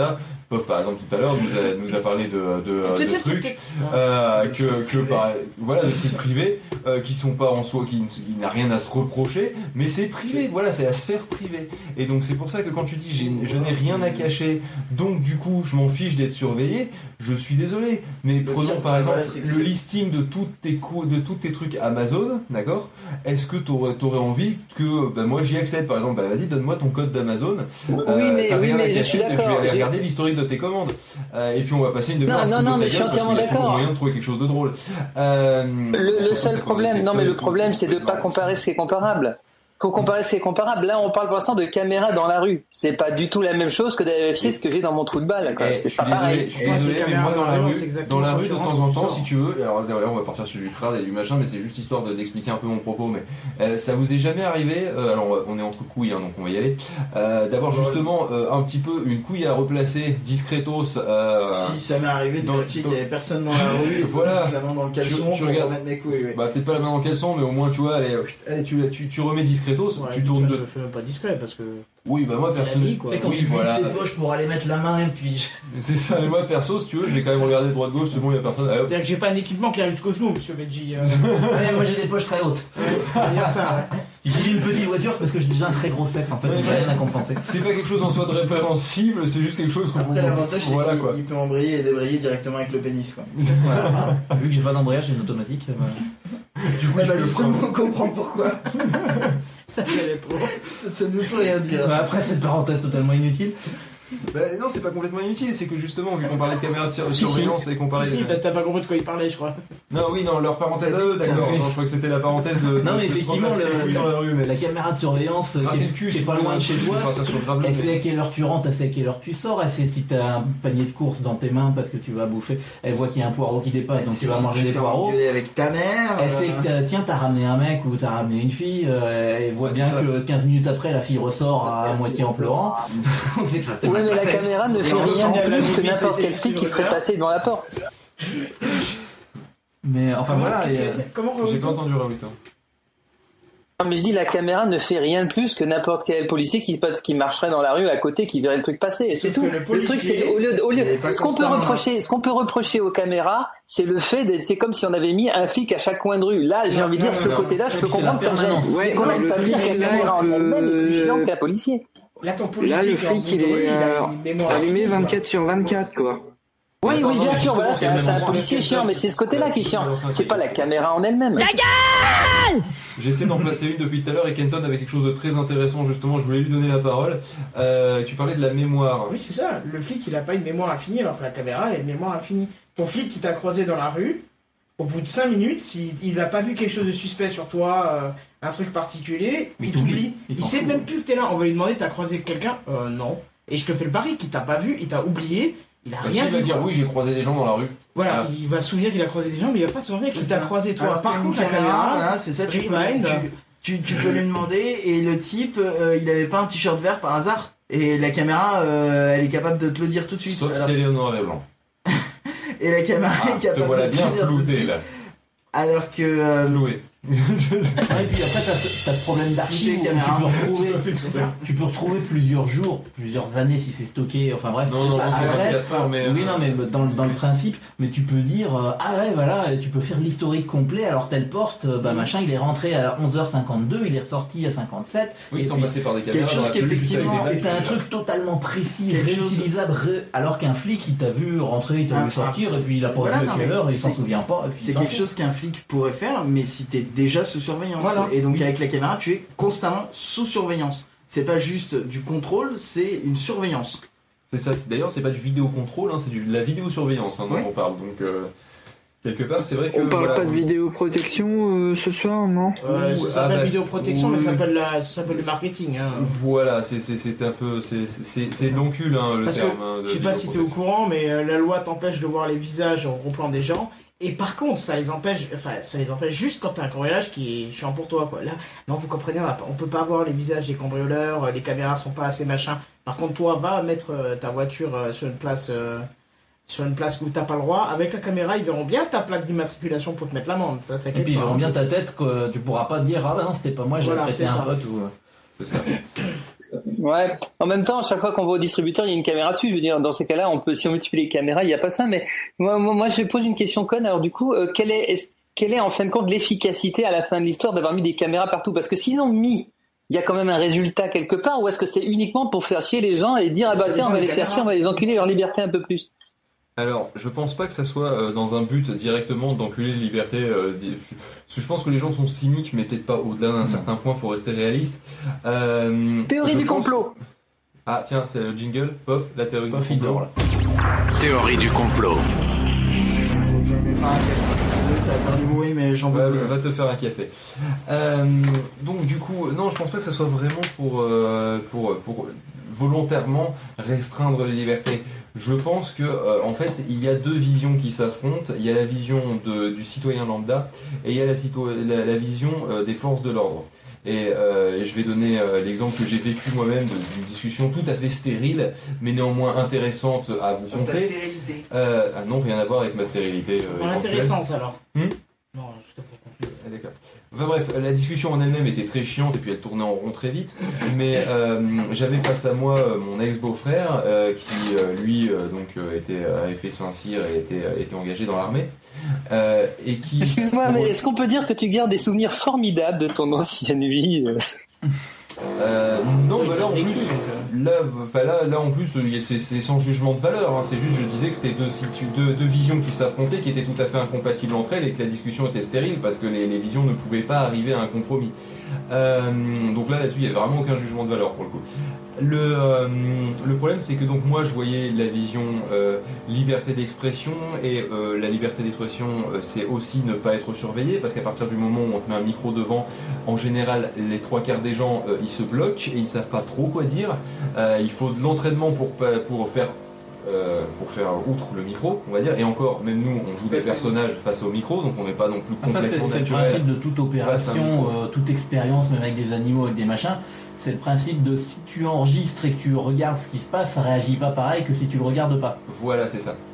B: Pof par exemple tout à l'heure nous a, nous a parlé de, de, trucs euh, que, que par- voilà de trucs privés euh, qui sont pas en soi qui, qui n'a rien à se reprocher mais c'est privé voilà c'est la sphère privée. Et donc c'est pour ça que quand tu dis je n'ai rien à cacher donc du coup je m'en fiche d'être surveillé je suis désolé mais
A: Le
B: prenons
A: pire,
B: par exemple
A: voilà,
B: le listing de toutes tes cou- de tous tes trucs Amazon d'accord? Est-ce que tu aurais, envie que ben, moi j'y accède par exemple? Bah, vas-y donne-moi ton code d'Amazon.
K: Oui, mais-
B: à
K: mais je suis
B: je vais
K: d'accord,
B: aller regarder l'historique de tes commandes. Euh, et puis on va passer une demi-heure
K: Non, non, non, mais je suis entièrement d'accord.
B: moyen de trouver quelque chose de drôle. Euh,
K: Le, le seul problème, non mais
B: de
K: le problème c'est de pas comparer ce qui est comparable. Faut comparer ce qui est comparable. Là, on parle pour l'instant de caméras dans la rue. C'est pas du tout la même chose que d'aller vérifier ce que j'ai dans mon trou de balle. quoi.
B: Eh, je
K: C'est
B: suis
K: pas
B: désolé,
K: pareil.
B: je suis désolé, mais moi dans la rue, dans la rue de temps en temps, si tu veux, alors on va partir sur du crade et du machin, mais c'est juste histoire de- d'expliquer un peu mon propos. Mais euh, ça vous est jamais arrivé euh, Alors on est entre couilles, hein, donc on va y aller. euh, D'avoir justement euh, un petit peu une couille à replacer discretos. euh,
A: Si ça m'est arrivé de
B: dans-
A: vérifier qu'il y avait personne dans la rue et
B: Voilà.
A: la main dans le caleçon
B: Tu- tu
A: pour
B: regardes-
A: remettre mes couilles. ouais.
B: Bah peut-être pas la main dans le caleçon, mais au moins tu vois, allez, allez, tu, tu, tu remets discretos,
E: Ouais,
B: tu tournes
E: ça,
B: de.
E: Je fais même pas discret parce que.
B: Oui, bah moi perso.
E: vie, quoi.
A: Quand
B: oui,
A: tu
B: voilà.
A: tes poches pour aller mettre la main et puis.
B: C'est ça, mais moi perso, si tu veux, je vais quand même regarder droite gauche, c'est bon, il y a personne.
E: C'est-à-dire que j'ai pas un équipement qui arrive jusqu'au genou, monsieur Benji. euh.
C: Ouais, moi j'ai des poches très hautes.
E: ça.
C: Si j'ai une petite voiture, c'est parce que j'ai déjà un très gros sexe en fait, donc j'ai rien à compenser.
B: C'est pas quelque chose en soi de répréhensible, c'est juste quelque chose qu'on
A: Après, l'avantage, c'est
B: Voilà
A: qu'il il peut embrayer et débrayer directement avec le pénis. Quoi.
C: Voilà. Vu que j'ai pas d'embrayage, j'ai une automatique. euh, voilà.
A: Du coup, bah, justement, on comprend pourquoi.
E: Ça fait trop.
A: Ça, ça ne veut plus rien dire.
C: Bah, après cette parenthèse totalement inutile,
B: Bah non, c'est pas complètement inutile, c'est que justement, vu qu'on parlait de caméras de sur-
E: Si,
B: surveillance et qu'on parlait
E: Si, si,
B: de...
E: parce que t'as pas compris de quoi il parlait, je crois.
B: Non, oui, non, leur parenthèse à eux, d'accord. Non, je crois que c'était la parenthèse de.
C: Non, mais
B: de se
C: effectivement,
B: repasser les
C: le-
B: couilles dans la rue, mais.
C: la caméra de surveillance euh,
B: Gratter
C: qui est,
B: le cul,
C: qui est
B: c'est
C: pas loin de chez toi, elle
B: mais-
C: sait à quelle heure tu rentres, elle sait à quelle heure tu sors, elle sait si t'as un panier de courses dans tes mains parce que tu vas bouffer, elle voit qu'il y a un poireau qui dépasse, donc tu vas manger des poireaux.
A: engueulé avec ta mère.
C: Elle sait
A: euh,
C: que t'as- tiens, t'as ramené un mec ou t'as ramené une fille, euh, elle voit bien
B: ça.
C: que 15 minutes après, la fille ressort à moitié en pleurant. Donc c'est que ça s'est
K: Oui, mais la
C: passé.
K: caméra ne fait rien
E: la
K: plus que n'importe quel flic qui serait passé devant la porte.
C: Mais enfin voilà, euh,
B: J'ai pas entendu Raoult. hein.
K: Non, mais je dis la caméra ne fait rien de plus que n'importe quel policier qui, qui marcherait dans la rue à côté qui verrait le truc passer. C'est tout.
E: le
K: Le, truc c'est au lieu, au ce qu'on peut
A: hein.
K: reprocher, ce qu'on peut reprocher aux caméras, c'est le fait d'être, c'est comme si on avait mis un flic à chaque coin de rue. Là, j'ai envie de
E: non,
K: dire, ce côté-là, je peux
C: la
K: comprendre ça gêne. Mais
F: Ouais, le
K: pas
F: là,
K: caméra en
F: que-
K: elle-même est plus chiant qu'un policier.
E: Là, ton
F: Là,
E: policier
F: le flic, il est, euh,
E: une mémoire
F: allumé
E: infinie,
F: 24 sur 24, quoi.
K: Oui, oui, bien sûr, voilà, c'est un, policier chiant, mais c'est ce côté-là qui est chiant. C'est pas la caméra en elle-même.
B: J'essaie d'en placer une depuis tout à l'heure et Kenton avait quelque chose de très intéressant justement, je voulais lui donner la parole. Euh, tu parlais de la mémoire.
E: Oui, c'est ça. Le flic, il a pas une mémoire infinie, alors que la caméra, elle a une mémoire infinie. Ton flic qui t'a croisé dans la rue, au bout de 5 minutes, s'il il n'a pas vu quelque chose de suspect sur toi, euh, un truc particulier,
C: Il
E: il
C: t'oublie. Il
E: sait
C: fout.
E: même plus que t'es là. On va lui demander, t'as croisé quelqu'un? Euh, non. Et je te fais le pari qu'il t'a pas vu, il t'a oublié, il a
B: Bah,
E: rien
B: si, il va dire
E: quoi.
B: oui, j'ai croisé des gens dans la rue.
E: Voilà,
B: Voilà.
E: il va se souvenir qu'il a croisé des gens, mais il va pas se souvenir qu'il
A: c'est
E: t'a croisé toi.
A: Alors
E: Par contre, la caméra,
A: voilà, c'est ça, tu peux, tu, tu, tu peux lui demander et le type, euh, il avait pas un t-shirt vert par hasard. Et la caméra, euh, elle est capable de te le dire tout de suite.
B: Sauf si elle est en noir et blanc.
A: Et la caméra
B: Ah,
A: est
B: te
A: capable
B: voilà
A: de te
B: bien flouté là.
A: Alors que. euh,
B: Floué.
C: Ouais, et puis après, t'as ce problème d'archives tu peux retrouver,
B: Tu
C: peux plusieurs jours, plusieurs années si c'est stocké. Enfin bref,
B: Non, non,
C: ça.
B: non,
C: Après,
B: mais.
C: oui,
B: euh,
C: non, mais dans, le- dans le principe, mais tu peux dire, euh, ah ouais, voilà, tu peux faire l'historique complet. Alors telle porte, euh, bah machin, il est rentré à 11h52, il est ressorti à 57.
B: Oui,
C: et
B: sans
C: puis-
B: passer par des caméras.
A: quelque chose qui, effectivement,
C: t'as un truc totalement précis,
A: chose-
C: réutilisable, ré- alors qu'un flic il t'a vu rentrer, il t'a
A: Ah,
C: vu sortir,
A: ah,
C: et puis il a pas vu à quelle heure, et il s'en souvient pas.
A: C'est quelque chose qu'un flic pourrait faire, mais si t'es déjà sous surveillance.
E: Voilà.
A: Et donc
C: Oui.
A: avec la caméra, tu es constamment sous surveillance. C'est pas juste du contrôle, c'est une surveillance.
B: C'est ça, d'ailleurs, c'est pas du vidéocontrôle, hein, c'est de la vidéosurveillance hein, dont on parle. Donc, euh, quelque part, c'est vrai que.
F: On parle
B: voilà,
F: pas de vidéoprotection euh, ce soir, non
E: Euh, ça
B: ah
E: s'appelle
B: bah,
E: vidéoprotection, mais
B: oui.
E: ça s'appelle la- ça s'appelle le marketing. Hein.
B: Voilà, c'est c'est- c'est un peu. c'est- C'est c'est de l'encul, hein, le
E: Parce que,
B: terme. hein, de
E: Je sais pas si tu es au courant, mais euh, la loi t'empêche de voir les visages en gros plan des gens. Et par contre, ça les empêche, enfin, ça les empêche juste quand t'as un cambriolage qui est chiant pour toi, quoi. Là, non, vous comprenez, on, a on peut pas voir les visages des cambrioleurs, les caméras sont pas assez machin. Par contre, toi, va mettre euh, ta voiture euh, sur une place, euh, sur une place où t'as pas le droit, avec la caméra, ils verront bien ta plaque d'immatriculation pour te mettre l'amende. Ça
C: Et puis ils verront bien ta tête que tu pourras pas dire ah bah non c'était pas moi j'ai
E: Voilà,
C: un
E: ça.
C: pote ou.
B: C'est ça.
K: Ouais. En même temps, à chaque fois qu'on va au distributeur, il y a une caméra dessus. Je veux dire, dans ces cas-là, on peut, si on multiplie les caméras, il n'y a pas ça. Mais moi, moi, moi, je pose une question conne. Alors du coup, euh, quelle est, est-ce- quelle est en fin de compte l'efficacité à la fin de l'histoire d'avoir mis des caméras partout? Parce que s'ils ont mis, il y a quand même un résultat quelque part, ou est-ce que c'est uniquement pour faire chier les gens et dire ah bah tiens, on va les faire chier, on va les enculer leur liberté un peu plus?
B: Alors, je pense pas que ça soit euh, dans un but directement d'enculer les libertés. euh, des- je, parce que je pense que les gens sont cyniques, mais peut-être pas au-delà d'un certain point, faut rester réaliste. Euh,
K: Théorie
B: je
K: du
B: pense-
K: complot.
B: Ah tiens, c'est le jingle, pof, la théorie
C: Pof,
B: du
C: il
B: complot.
C: dort, là.
M: Théorie du complot.
A: Mets pas un ça va faire du bruit, mais j'en
B: Ouais,
A: plus.
B: va te faire un café. Euh, donc du coup, non, je pense pas que ça soit vraiment pour, euh, pour, pour volontairement restreindre les libertés. Je pense que euh, en fait, il y a deux visions qui s'affrontent. Il y a la vision de, du citoyen lambda et il y a la, cito- la, la vision euh, des forces de l'ordre. Et euh, je vais donner euh, l'exemple que j'ai vécu moi-même d'une discussion tout à fait stérile, mais néanmoins intéressante à vous
A: Sur ta
B: conter.
A: stérilité.
B: Euh, ah non, rien à voir avec ma stérilité. euh,
E: Bon,
B: éventuelle.
E: intéressant ça alors.
B: Hmm?
E: Non,
B: Ah, D'accord. Enfin bref, la discussion en elle-même était très chiante et puis elle tournait en rond très vite. Mais euh, j'avais face à moi euh, mon ex-beau-frère euh, qui, euh, lui, euh, donc euh, était avait fait Saint-Cyr et était, était engagé dans l'armée euh, et qui.
K: Excuse-moi, mais est-ce qu'on peut dire que tu gardes des souvenirs formidables de ton ancienne vie euh
B: non, bah là en plus, c'est sans jugement de valeur. hein. c'est juste, je disais que c'était deux, visions qui s'affrontaient, qui étaient tout à fait incompatibles entre elles, et que la discussion était stérile parce que les visions ne pouvaient pas arriver à un compromis. Euh, donc là, là-dessus, il n'y avait vraiment aucun jugement de valeur pour le coup. Le, euh, le problème, c'est que donc moi, je voyais la vision euh, liberté d'expression et la liberté d'expression, c'est aussi ne pas être surveillé parce qu'à partir du moment où on te met un micro devant, en général, les trois quarts des gens, ils se bloquent et ils ne savent pas trop quoi dire. Il faut de l'entraînement pour, pour faire euh, pour faire outre le micro, on va dire. Et encore, même nous, on joue des personnages face au micro, donc on n'est pas non plus
C: Ah, ça, c'est
B: complètement
C: c'est le principe de toute opération, euh, toute expérience, même avec des animaux, avec des machins. C'est le principe de si tu enregistres et que tu regardes ce qui se passe, ça réagit pas pareil que si tu le regardes pas.
B: Voilà, c'est ça.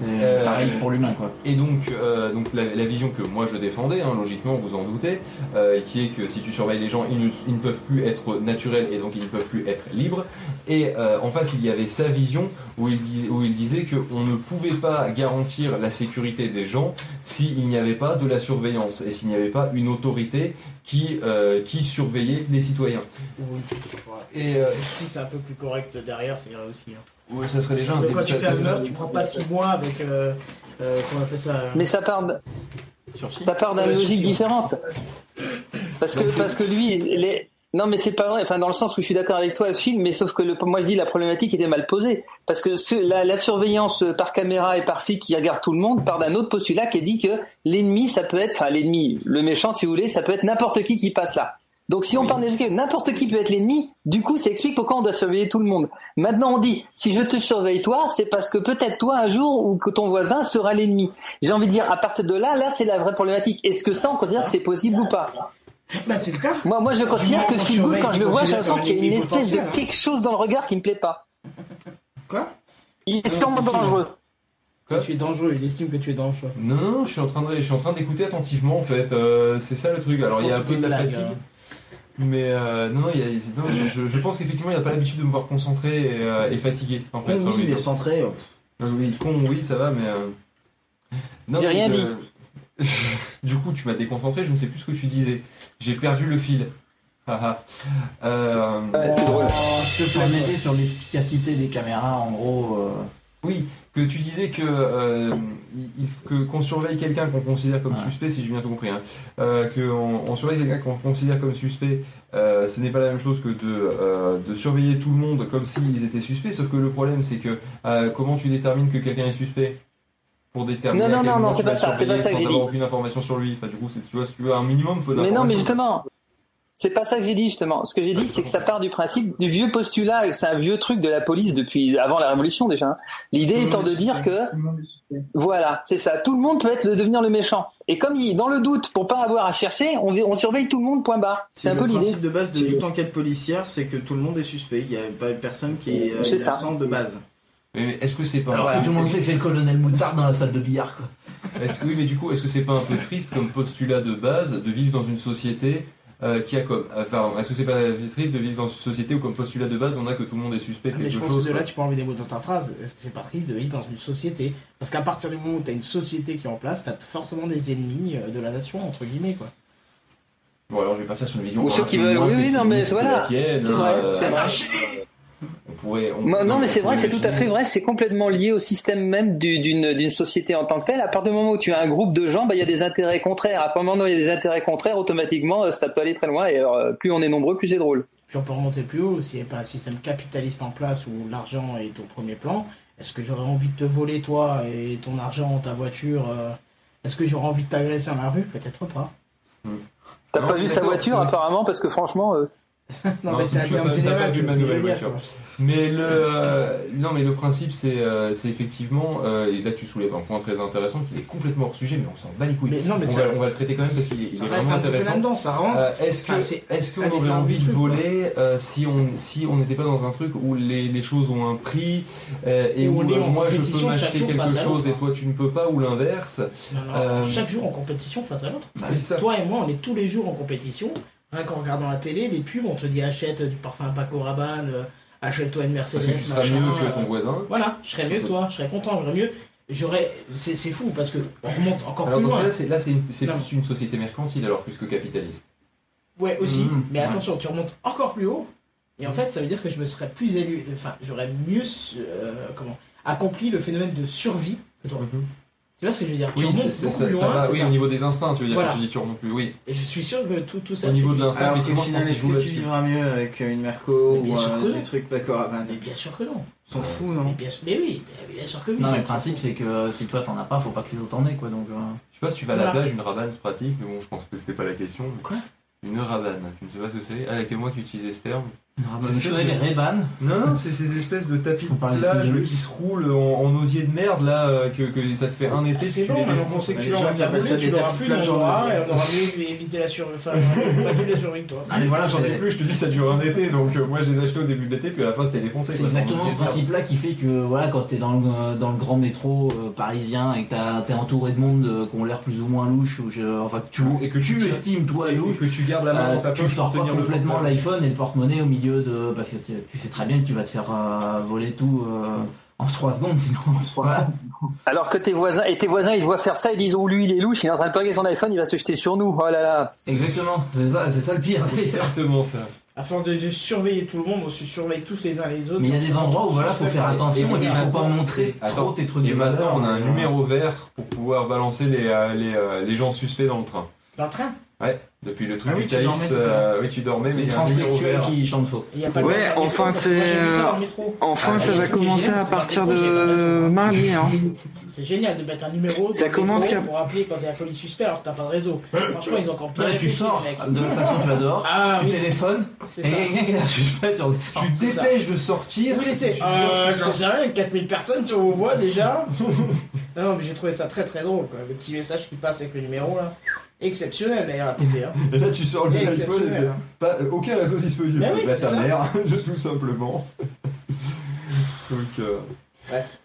C: C'est
B: Euh,
C: pareil pour l'humain, quoi.
B: Et donc, euh, donc la, la vision que moi je défendais, hein, logiquement, vous en doutez, euh, qui est que si tu surveilles les gens, ils ne, ils ne peuvent plus être naturels et donc ils ne peuvent plus être libres. Et euh, en face, il y avait sa vision où il, dis- où il disait qu'on ne pouvait pas garantir la sécurité des gens s'il n'y avait pas de la surveillance et s'il n'y avait pas une autorité qui, euh, qui surveillait les citoyens.
E: Oui.
B: Et euh,
E: Si c'est un peu plus correct derrière, c'est vrai aussi. hein.
B: Ouais, ça serait déjà un
E: Mais
B: dé-
E: quand tu
B: ça-
E: fais
B: ça
E: un meurtre, tu prends pas 6 mois avec. Euh, euh, comment on appelle ça
K: Mais ça part, de-
C: Sursis.
K: ça part d'une
E: Ouais,
K: logique différente. Parce que, parce que lui, les... non, mais c'est pas vrai. Enfin, dans le sens où je suis d'accord avec toi, Phil, mais sauf que le, moi je dis la problématique était mal posée. Parce que ce- la, la surveillance par caméra et par flic qui regarde tout le monde part d'un autre postulat qui dit que l'ennemi, ça peut être, enfin l'ennemi, le méchant, si vous voulez, ça peut être n'importe qui qui passe là. Donc si on déjà que n'importe qui peut être l'ennemi, du coup, ça explique pourquoi on doit surveiller tout le monde. Maintenant, on dit, si je te surveille toi, c'est parce que peut-être toi un jour ou que ton voisin sera l'ennemi. J'ai envie de dire, à partir de là, là, c'est la vraie problématique. Est-ce que ça, on considère que c'est possible ou pas?
E: Bah, c'est le cas.
K: moi, moi, je considère que
E: Quand
K: Phil Good, quand je le vois, j'ai l'impression qu'il y a
E: un
K: une espèce de quelque chose dans le regard qui me plaît pas.
A: Quoi?
K: Il
E: c'est Phil.
K: dangereux.
E: Que tu es dangereux, il estime que tu es dangereux.
B: Non, non, non, je suis en train de, je suis en train d'écouter attentivement en fait. Euh, c'est ça le truc. Alors il y a un peu de la fatigue,
E: blague,
B: mais euh, non, non, il y a- c'est- non, je, je pense qu'effectivement il n'a pas l'habitude de me voir concentré et, euh, et fatigué en fait.
A: Oui,
B: oui,
A: mais centré.
B: Euh, oui, con, oui, ça va, mais. euh, non,
K: J'ai rien dit.
B: euh, du coup, tu m'as déconcentré. Je ne sais plus ce que tu disais. J'ai perdu le fil. Haha. euh,
K: Ouais, c'est drôle.
C: Je te mettais sur l'efficacité des caméras, en gros.
B: Oui, que tu disais que euh, que qu'on surveille quelqu'un qu'on considère comme
C: Ouais.
B: suspect, si j'ai bien tout compris, hein, euh, qu'on on surveille quelqu'un qu'on considère comme suspect, euh, ce n'est pas la même chose que de, de surveiller tout le monde comme s'ils étaient suspects. Sauf que le problème, c'est que comment tu détermines que quelqu'un est suspect pour déterminer
K: Non, non, non, non, c'est pas
B: vas
K: ça, c'est
B: surveiller
K: pas ça que
B: sans
K: j'ai
B: avoir
K: dit.
B: aucune information sur lui. Enfin, du coup, c'est- tu vois, si tu veux un minimum, faut
K: Mais non, mais justement, c'est pas ça que j'ai dit justement. Ce que j'ai dit, c'est que ça part du principe du vieux postulat, c'est un vieux truc de la police depuis avant la Révolution déjà. hein. L'idée étant de dire que, voilà, c'est ça. Tout le monde peut être le, devenir le méchant. Et comme il, dans le doute, pour pas avoir à chercher, on, on surveille tout le monde. Point barre. C'est un
A: le
K: peu l'idée.
A: principe de base de toute enquête policière, c'est que tout le monde est suspect. Il n'y a pas personne qui est euh, innocent de base.
B: Mais, mais est-ce que c'est pas
C: Alors que tout le monde sait que c'est le colonel Moutard dans la salle de billard, quoi.
B: Est-ce que oui, mais du coup, est-ce que c'est pas un peu triste comme postulat de base de vivre dans une société euh, qui a comme, enfin, est-ce que c'est pas triste de vivre dans une société où comme postulat de base on a que tout le monde est suspect de
E: Mais je pense
B: chose
E: que de là, tu peux enlever des mots dans ta phrase. Est-ce que c'est pas triste de vivre dans une société? Parce qu'à partir du moment où tu as une société qui est en place, tu as forcément des ennemis euh, de la nation, entre guillemets, quoi.
B: Bon alors je vais passer sur une vision.
K: Ou ceux qui veulent- oui, oui, non, mais voilà.
B: la tienne,
K: C'est
B: hein,
K: vrai,
B: euh,
K: c'est vrai.
B: On pourrait. on-
K: Moi, non, mais c'est vrai, c'est tout à fait vrai. C'est complètement lié au système même du- d'une société en tant que telle. À partir du moment où tu as un groupe de gens, bah, il y a des intérêts contraires. À partir du moment où il y a des intérêts contraires, automatiquement, euh, ça peut aller très loin. Et alors, euh, plus on est nombreux, plus c'est drôle.
E: Puis on peut remonter plus haut, s'il n'y a pas un système capitaliste en place où l'argent est au premier plan, est-ce que j'aurais envie de te voler toi et ton argent, ta voiture euh, Est-ce que j'aurais envie de t'agresser dans la rue? Peut-être pas.
K: T'as pas vu sa voiture apparemment? Parce que franchement, euh,
E: Non,
B: Non,
E: mais c'était un terme général,
B: pas ma nouvelle voiture. Mais le euh, non mais le principe c'est euh, c'est effectivement euh, et là tu soulèves un point très intéressant qui est complètement hors sujet mais on s'en bat les couilles.
E: Mais non, mais
B: on, va, on va le traiter quand même parce qu'il est, vraiment intéressant.
E: ça rentre.
B: Est-ce
E: Enfin,
B: qu'on aurait envie de voler si on si on n'était pas dans un truc où les, les choses ont un prix et
E: Où
B: où, moi je peux m'acheter quelque chose et toi tu ne peux pas ou l'inverse.
E: Chaque jour en compétition face à l'autre. Toi et moi, on est tous les jours en compétition. Rien qu'en regardant la télé, les pubs, on te dit achète du parfum Paco Rabanne, euh, achète-toi une Mercedes.
B: Parce que tu seras
E: machin,
B: mieux que
E: euh,
B: ton voisin.
E: Voilà, je serais mieux que toi, je serais content, j'aurais mieux. J'aurais. C'est c'est fou parce que on remonte encore
B: Alors
E: plus loin.
B: cas-là c'est là c'est plus une société mercantile alors plus que capitaliste.
E: Ouais, aussi.
B: Mmh,
E: mais
B: ouais.
E: attention, tu remontes encore plus haut. Et en fait, ça veut dire que je me serais plus élu. Enfin, j'aurais mieux. euh, comment Accompli le phénomène de survie que toi. Tu vois ce que je veux dire?
B: Oui,
E: Tu remontes beaucoup
B: ça,
E: plus
B: ça
E: loin.
B: va, oui,
E: ça.
B: au niveau des instincts, tu veux dire,
E: Voilà.
B: quand tu dis tu remontes plus, oui.
E: Et je suis sûr que tout, tout ça.
B: Au niveau de l'instinct,
A: Alors qu'au final, est-ce que tu vivras mieux avec une Merco ou euh, des trucs Paco Rabanne
E: Mais bien sûr que non.
A: S'en fout, non?
E: Mais bien, mais oui, bien sûr que oui.
C: Non, mais le principe, c'est que si toi t'en as pas, faut pas que les autres en aient, quoi. Donc, euh,
B: Je sais pas si tu vas à la
E: Voilà.
B: plage, une rabane c'est pratique, mais bon, je pense que c'était pas la question. mais-
E: Quoi?
B: Une rabane, tu ne sais pas ce que c'est Ah, il y a que moi qui utilisais ce terme.
C: Je connais les
B: espèces de-. Non, non, c'est ces espèces de tapis
C: On
B: de plage qui se roulent en, en osier de merde là, euh, que, que ça te fait un été.
E: Ah,
B: si tu
E: bon,
B: les défonces.
E: que tu l'auras
A: ça
E: tu l'auras plus bras,
A: osier.
E: et on aura mieux évité la sur... Enfin, la survie que toi.
C: Ah, mais voilà,
B: J'en ai plus, je te dis, ça dure un été, donc euh, moi je les ai achetés au début de l'été, puis à la fin c'était défoncé.
C: C'est exactement
B: en
C: ce principe-là qui fait que voilà, quand t'es dans le, dans le grand métro euh, parisien et que t'es entouré de monde euh, qui ont l'air plus ou moins louche, ou je- enfin que tu,
B: Et que tu
C: tu estimes toi
B: Et
C: louche,
B: que tu gardes la main dans ta
C: tu
B: poche
C: sors
B: tenir le
C: complètement l'iPhone et le porte-monnaie au milieu de parce que tu, tu sais très bien que tu vas te faire euh, voler tout euh, en 3 secondes sinon. Voilà.
K: alors que tes voisins et tes voisins ils te voient faire ça, ils disent oh lui il est louche, il est en train de paguer son iPhone, il va se jeter sur nous. Oh là là.
C: Exactement, c'est ça, c'est ça le pire.
B: C'est exactement ça.
E: À force de surveiller tout le monde, on se surveille tous les uns les autres.
C: Mais il y a des endroits où voilà, faut faire attention et il faut pas montrer trop tes trucs
B: Et maintenant on a un numéro vert pour pouvoir balancer les, les, euh, les gens suspects dans le train.
E: Dans le train?
B: Ouais, depuis le truc
A: Ah oui,
B: du
A: à l'heure.
B: euh, oui tu dormais, mais il y a un numéro vert.
C: qui chantent faux.
F: Ouais, enfin,
E: parce que moi, j'ai vu ça
F: c'est-
E: dans le métro.
F: Enfin,
E: Ah,
F: ça va commencer
E: génial,
F: à partir de mardi. Hein.
E: C'est génial de mettre un numéro
F: Ça commence à-
E: pour appeler quand il y a un colis suspect alors que t'as pas de réseau. Franchement, ils ont encore bien
C: Ouais, tu sors de la station, tu vas dehors,
E: Ah
C: tu
E: oui,
C: téléphones,
E: c'est
C: et
E: ça.
C: quelqu'un qui est là, tu
B: dépêches de sortir.
E: Où il était Euh, J'en sais rien, 4000 personnes sur vos voix déjà. non, non, mais j'ai trouvé ça très très drôle, quoi. Le petit message qui passe avec le numéro là. Exceptionnel d'ailleurs, la TP. Hein.
B: Et là tu sors le téléphone et
E: Exceptionnel.
B: puis, pas, euh, aucun réseau disponible.
E: Oui,
B: bah ta
E: ça.
B: mère, tout simplement. Donc, euh,
E: Bref.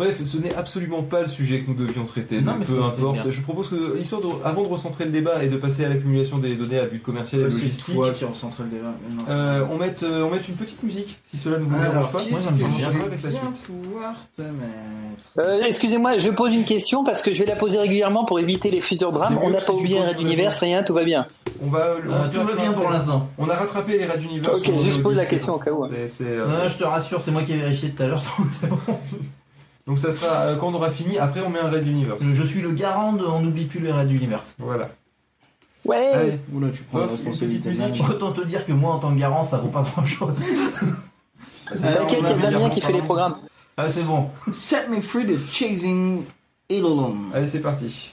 B: Bref, ce n'est absolument pas le sujet que nous devions traiter,
C: Non,
B: mais peu importe.
C: bien.
B: Je propose que, histoire de, avant de recentrer le débat et de passer à l'accumulation des données à but commercial et logistique,
A: toi qui recentre le débat. Non,
B: euh, on, mette, euh, on mette une petite musique, si cela ne vous dérange pas.
C: Moi, ça me
B: avec la suite.
A: pouvoir te mettre
K: Euh, Excusez-moi, je pose une question parce que je vais la poser régulièrement pour éviter les futurs drames. On n'a pas oublié un
B: une
K: Red Universe,
B: réponse.
K: rien, tout va bien.
B: On va, on
C: Euh, tout va bien pour l'instant.
B: On a rattrapé les Red Universe.
K: Ok, juste pose la question au cas où.
B: Euh,
C: je te rassure, c'est moi qui ai vérifié tout à l'heure. donc
B: ça sera euh, quand on aura fini. Après, on met un Red Universe.
C: Je, je suis le garant de On n'oublie plus les raids d'univers.
B: Voilà.
K: Ouais.
B: Allez,
A: Oula, tu prends la
B: Bof, une
A: responsabilité.
B: petite musique.
C: Autant te dire que moi, en tant que garant, ça vaut pas grand chose.
A: va
K: a
A: venir
K: Damien
A: en
K: qui fait les programmes.
C: Ah, c'est bon.
A: Set me free de Chasing Ilolom.
B: Allez, c'est parti.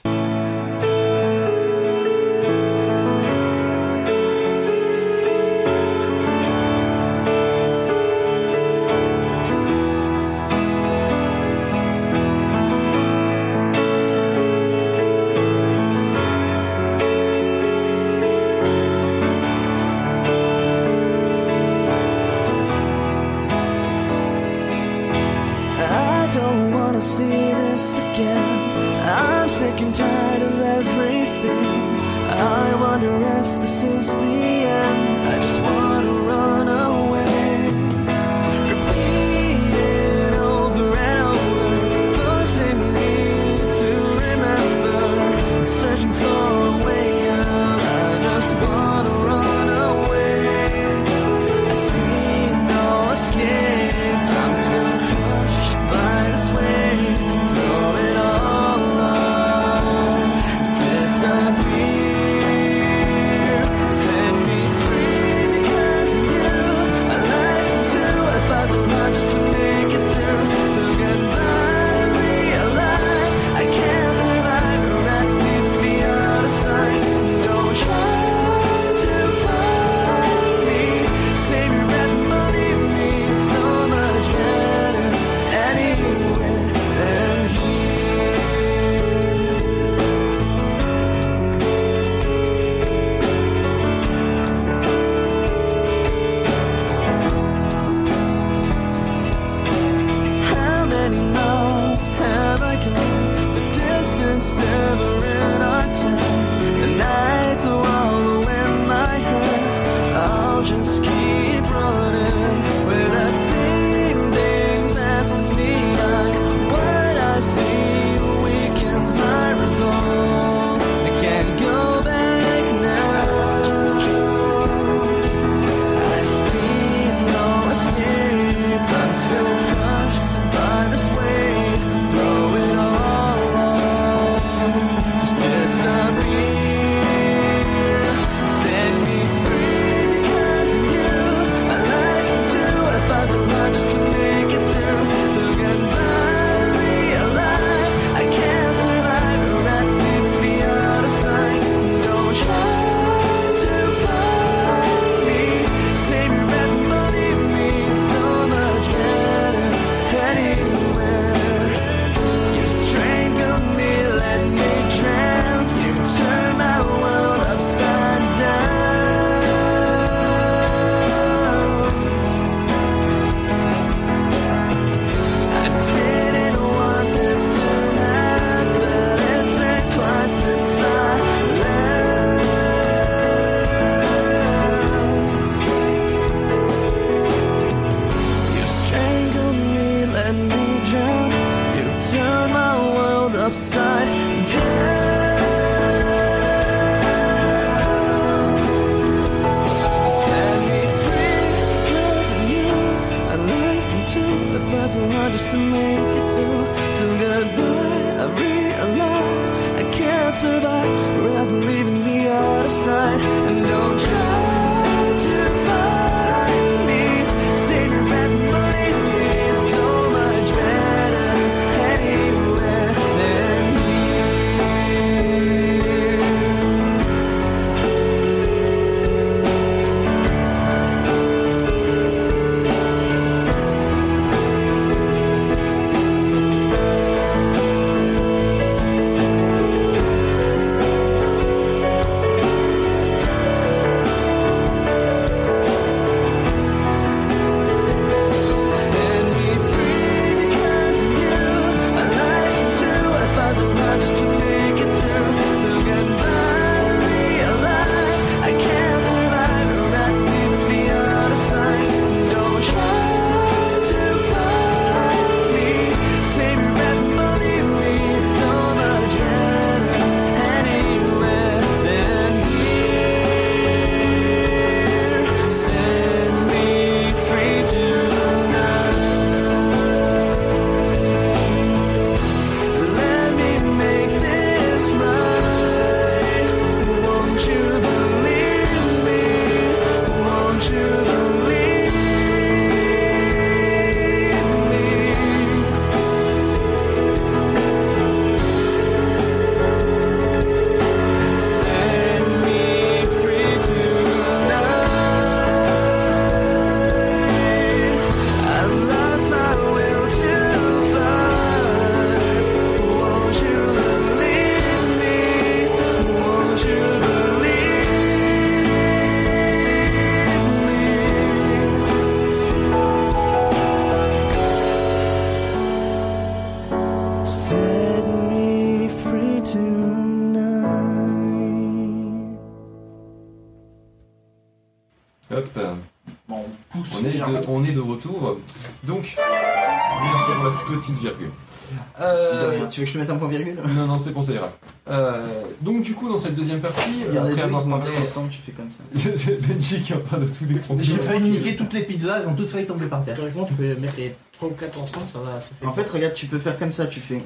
B: Dans cette deuxième partie,
A: Il y a des
B: après
A: deux
B: avoir
A: qui vont
B: parlé.
A: ensemble, tu fais comme ça.
B: c'est Benji qui est en train de tout défoncer.
C: J'ai failli niquer toutes les pizzas, elles ont toutes failli tomber par terre.
E: Théoriquement, tu peux mettre les 3 ou 4 ensemble, ça va. Ça fait
A: En fait, regarde, tu peux faire comme ça, tu fais.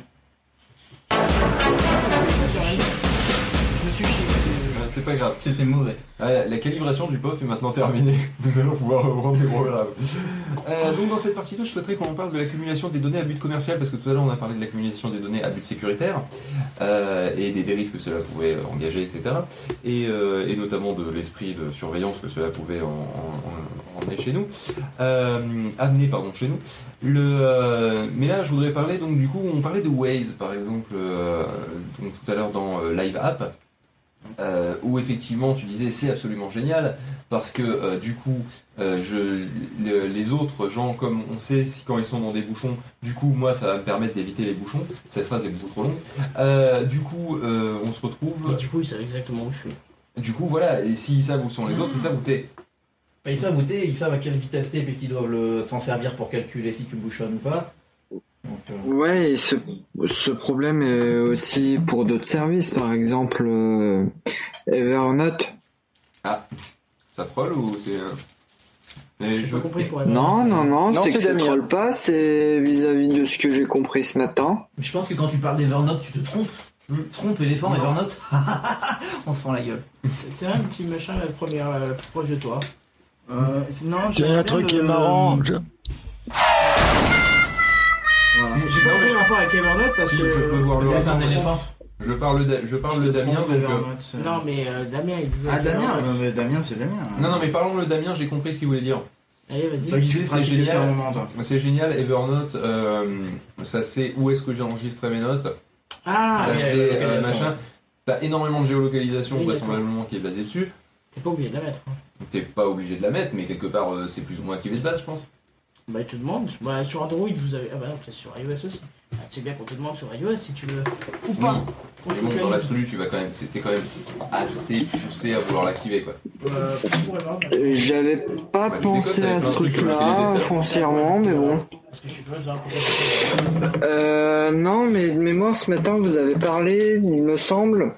B: C'est pas grave.
C: C'était mauvais.
B: La calibration du POF est maintenant terminée. Nous allons pouvoir reprendre les programmes. Euh, donc dans cette partie 2, je souhaiterais qu'on parle de l'accumulation des données à but commercial, parce que tout à l'heure on a parlé de l'accumulation des données à but sécuritaire, euh, et des dérives que cela pouvait engager, etc. Et, euh, et notamment de l'esprit de surveillance que cela pouvait en, en- en- emmener chez nous. Amener, pardon, chez nous. Mais là, je voudrais parler, donc du coup, on parlait de Waze, par exemple, donc tout à l'heure dans Live App. Euh, où effectivement tu disais c'est absolument génial parce que euh, du coup euh, je, le- les autres gens comme on sait si quand ils sont dans des bouchons du coup moi ça va me permettre d'éviter les bouchons cette phrase est beaucoup trop longue Euh, du coup euh, on se retrouve
E: Et du coup, ils savent exactement où je suis.
B: du coup voilà et s'ils savent où sont les autres ils savent où t'es
C: Bah, ils savent où t'es, ils savent à quelle vitesse t'es, puisqu'ils doivent s'en servir pour calculer si tu bouchonnes ou pas. Euh,
F: Ouais, et ce, ce problème est aussi pour d'autres services, par exemple euh, Evernote.
B: ah ça troll ou c'est euh, je-
E: compris pour
F: Non, non, non,
K: Non,
F: c'est que ça troll pas, c'est vis-à-vis de ce que j'ai compris ce matin.
C: Je pense que quand tu parles d'Evernote, tu te trompes.
B: Hmm.
C: Trompe éléphant,
B: Non.
C: Evernote. On se fend la gueule.
E: T'as un petit machin la première, plus proche de toi.
A: Euh, non,
G: Tiens, un truc qui est marrant. je-
A: Voilà.
E: J'ai pas compris le rapport avec Evernote parce
B: Si,
E: que.
B: je peux voir le
C: C'est un éléphant.
B: je parle de, je parle
A: Je
B: de Damien donc, euh,
A: euh.
E: Non, mais euh, Damien, il disait.
A: Ah, Damien, euh, Damien, c'est Damien.
B: non non mais parlons le Damien j'ai compris ce qu'il voulait dire
E: Allez, vas-y.
A: C'est
B: génial. C'est génial, Evernote, euh, ça c'est où est-ce que j'ai enregistré mes notes,
E: Ah,
B: ça c'est euh, machin. T'as énormément de géolocalisation
E: Oui,
B: vraisemblablement qui est basée dessus.
E: t'es pas obligé de la mettre. hein.
B: T'es pas obligé de la mettre, mais quelque part euh, c'est plus ou moins activé ce base, je pense.
E: Bah, il te demande. Bah, sur Android, vous avez. Ah, bah non, c'est sur iOS aussi. Ah, c'est bien qu'on te demande sur iOS si tu veux. Ou pas.
B: Mais bon, dans l'absolu, tu vas quand même, c'était quand même assez poussé à vouloir l'activer quoi.
E: Euh, Evernote,
F: Euh, J'avais pas
B: Bah,
F: pensé à ce truc-là foncièrement, mais bon.
E: Parce que je suis
F: Euh, non, mais de mémoire, ce matin, vous avez parlé, il me semble,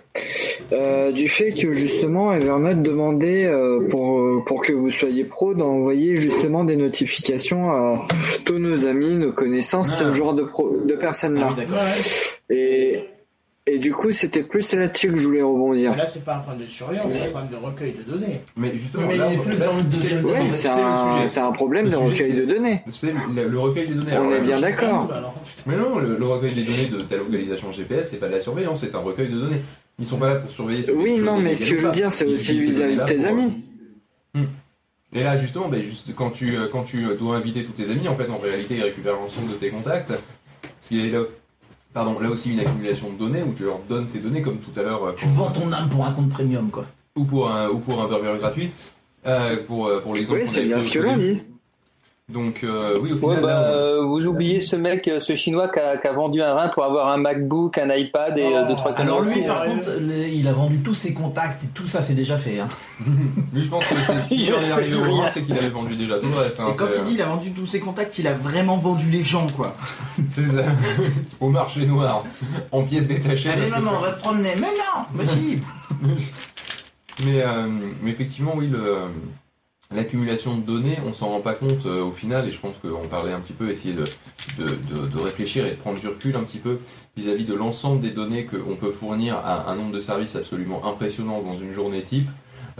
F: euh, du fait que justement Evernote demandait euh, pour euh, pour que vous soyez pro d'envoyer justement des notifications à tous nos amis, nos connaissances,
B: Ah.
F: ce genre de pro, de personnes
A: Ah oui,
F: et et du coup, c'était plus là-dessus que je voulais rebondir.
E: Mais là, c'est pas un problème de surveillance, c'est un problème de recueil de données.
B: Mais justement,
C: Mais
B: là,
C: il est plus
B: là,
C: dans le
B: c'est-
C: deuxième
B: c'est-
F: Ouais,
B: c'est
F: un
B: sujet.
F: c'est un problème
B: Le
F: de
B: sujet,
F: recueil de données.
B: Le, le recueil des données.
F: On
B: Alors,
F: est
B: là,
F: bien d'accord.
B: Mais non, le, le recueil des données de ta localisation GPS, c'est pas de la surveillance, c'est un recueil de données. Ils sont pas là pour surveiller si
F: Oui, non, mais ce que je veux dire, c'est aussi vis-à-vis de tes amis.
B: Hmm. Et là, justement, ben, juste quand tu, euh, quand tu euh, dois inviter tous tes amis, en fait, en réalité, ils récupèrent l'ensemble de tes contacts. Ce qui est là, pardon, là aussi une accumulation de données où tu leur donnes tes données, comme tout à l'heure, euh,
C: Tu vends ton âme pour un compte premium, quoi.
B: ou pour un, ou pour un burger gratuit. Euh, pour, pour l'exemple
F: Oui, c'est bien ce que l'on dit.
B: Donc, euh, oui, au
K: Ouais,
B: final,
K: bah,
B: là, on-
K: euh, vous oubliez ce mec, euh, ce chinois qui a, qui a vendu un rein pour avoir un MacBook, un iPad et euh, deux trois
C: Alors lui,
K: aussi.
C: par contre, les- il a vendu tous ses contacts et tout ça, c'est déjà fait. Hein.
B: lui, je pense que c'est si
K: Il
B: est arrivé au c'est qu'il avait vendu déjà tout le reste. hein,
A: Et quand il dit il a vendu tous ses contacts, il a vraiment vendu les gens, quoi.
B: C'est ça. Au marché noir, en pièces détachées.
C: Allez, maman, on va se promener. Mais non, mais si.
B: Mais, euh, mais effectivement, oui, le, l'accumulation de données, on s'en rend pas compte euh, au final, et je pense qu'on parlait un petit peu, essayer de, de, de, de réfléchir et de prendre du recul un petit peu vis-à-vis de l'ensemble des données qu'on peut fournir à un nombre de services absolument impressionnant dans une journée type.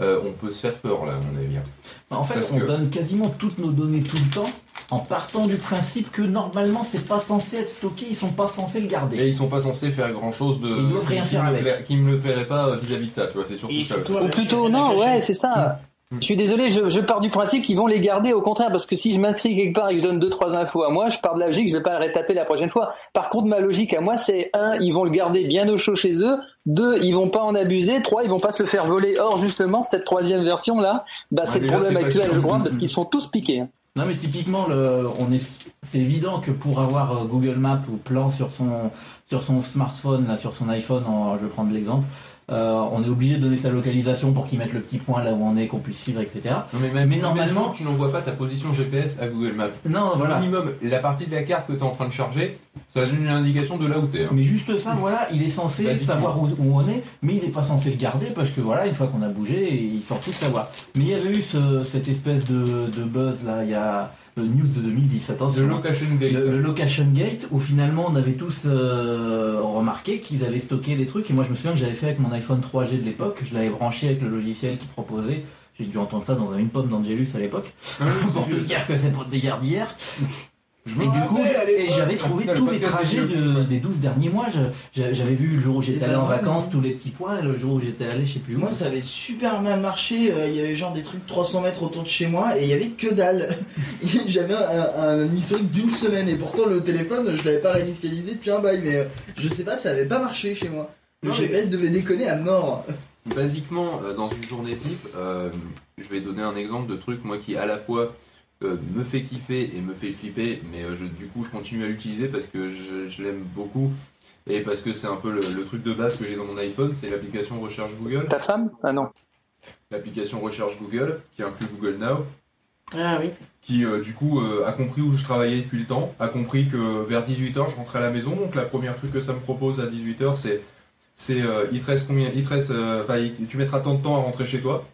B: Euh, on peut se faire peur là, à mon avis. hein.
C: Bah, En fait,
B: Parce
C: on
B: que-
C: donne quasiment toutes nos données tout le temps en partant du principe que normalement c'est pas censé être stocké, ils sont pas censés le garder.
B: Et ils sont pas censés faire grand chose de.
C: Ils doivent rien
B: qui
C: faire
B: me
C: avec.
B: pla- Qui me le plairait pas euh, vis-à-vis de ça, tu vois, c'est surtout ça.
K: Ou plutôt, non, ouais, c'est ça.
B: Mm.
K: Je suis désolé, je, je pars du principe qu'ils vont les garder au contraire, parce que si je m'inscris quelque part et que je donne deux trois infos à moi, je pars de la logique, je vais pas le retaper la prochaine fois. Par contre, ma logique à moi, c'est un, ils vont le garder bien au chaud chez eux. Deux, ils vont pas en abuser. Trois, ils vont pas se le faire voler. Or, justement, cette troisième version là, bah,
B: Ouais,
K: c'est le problème actuel, je crois,
B: Mm,
K: parce
B: mm.
K: qu'ils sont tous piqués. hein.
C: Non mais typiquement, le, on est, c'est évident que pour avoir euh, Google Maps ou plan sur son, sur son smartphone, là, sur son iPhone, en- je vais prendre l'exemple, euh, on est obligé de donner sa localisation pour qu'ils mettent le petit point là où on est, qu'on puisse suivre, etc.
B: Non, mais, même,
C: Mais normalement-
B: tu n'envoies pas ta position GPS à Google Maps.
C: Non,
B: Au
C: voilà.
B: minimum, la partie de la carte que tu es en train de charger, ça donne une indication de là où tu es.
C: Mais juste ça, voilà, il est censé savoir où, où on est, mais il n'est pas censé le garder parce que voilà, une fois qu'on a bougé, il s'en fout de savoir. Mais il y avait eu ce- cette espèce de, de buzz là, il y a news de 2010, attention.
B: Le location gate.
C: Le, le location gate, où finalement on avait tous euh, remarqué qu'ils avaient stocké les trucs. Et moi je me souviens que j'avais fait avec mon iPhone 3G de l'époque, je l'avais branché avec le logiciel qui proposait. J'ai dû entendre ça dans une pomme d'Angelus à l'époque.
B: Ah oui,
C: pour te dire que c'est pas d'hier d'hier.
B: Je
C: Et du coup, et j'avais trouvé tous les trajets
B: des
C: de- des 12 derniers mois. J'avais vu le jour où j'étais allé
A: ben
C: en vacances,
A: moi-
C: tous les petits points, et le jour où j'étais allé, je sais plus où.
A: Moi, ça avait super mal marché. euh, Il y avait genre des trucs 300 mètres autour de chez moi et il y avait que dalle. J'avais un, un historique d'une semaine et pourtant le téléphone, je l'avais pas réinitialisé depuis un bail. Mais euh, je sais pas, ça avait pas marché chez moi. Le
B: Non, mais-
A: GPS devait déconner à mort.
B: Basiquement, euh, dans une journée type, euh, je vais donner un exemple de truc, moi, qui à la fois euh, me fait kiffer et me fait flipper, mais euh, je- du coup, je continue à l'utiliser parce que je, je l'aime beaucoup et parce que c'est un peu le, le truc de base que j'ai dans mon iPhone, c'est l'application Recherche Google.
K: Ta femme? Ah non.
B: L'application Recherche Google, qui inclut Google Now,
E: Ah oui.
B: qui euh, du coup euh, a compris où je travaillais depuis le temps, a compris que vers 18h je rentrais à la maison, donc la première truc que ça me propose à 18h c'est c'est euh, il te reste combien il te reste tu mettras tant de temps à rentrer chez toi.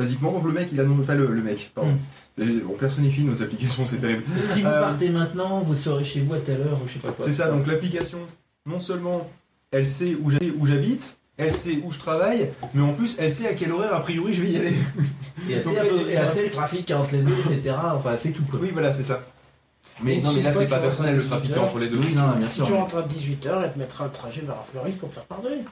B: Basiquement le mec il a enfin le, le mec pardon. Et On personnifie nos applications c'est terrible.
C: Si vous
B: Euh,
C: partez maintenant, vous serez chez vous à telle heure ou je sais pas quoi.
B: c'est ça, donc l'application, non seulement elle sait où j'habite, où j'habite, elle sait où je travaille, mais en plus elle sait à quel horaire a priori je vais y aller.
C: Et
B: a-
C: assez le trafic entre les deux, etc. Enfin, c'est tout quoi.
B: Oui voilà c'est ça. Mais
E: Et
B: non
E: si
B: mais là c'est pas personnel le trafic
E: 18
B: entre les deux.
C: Oui, non, bien
E: Si
C: sûr.
E: tu rentres à 18h, elle te mettra le trajet vers Fleury pour te faire pardonner.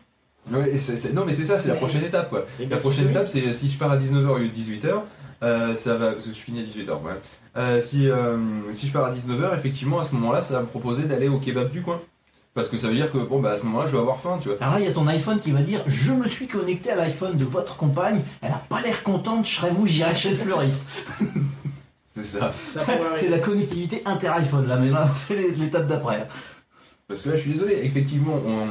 B: Ouais, et non mais c'est ça, c'est la prochaine étape quoi. La prochaine étape c'est si je pars à 19h au lieu de 18h, euh, ça va, parce que je finis à 18h. Ouais. Euh, si, euh, si je pars à 19h, effectivement à ce moment-là ça va me proposer d'aller au kebab du coin. Parce que ça veut dire que bon bah à ce moment-là je vais avoir faim tu vois.
C: Alors là, il y a ton iPhone qui va dire Je me suis connecté à l'iPhone de votre compagne, elle a pas l'air contente, je serais vous, j'irai chez le fleuriste.
B: C'est ça.
E: Ça
C: c'est la connectivité inter-iPhone là, mais là, c'est les- l'étape d'après.
B: Parce que là je suis désolé, effectivement on,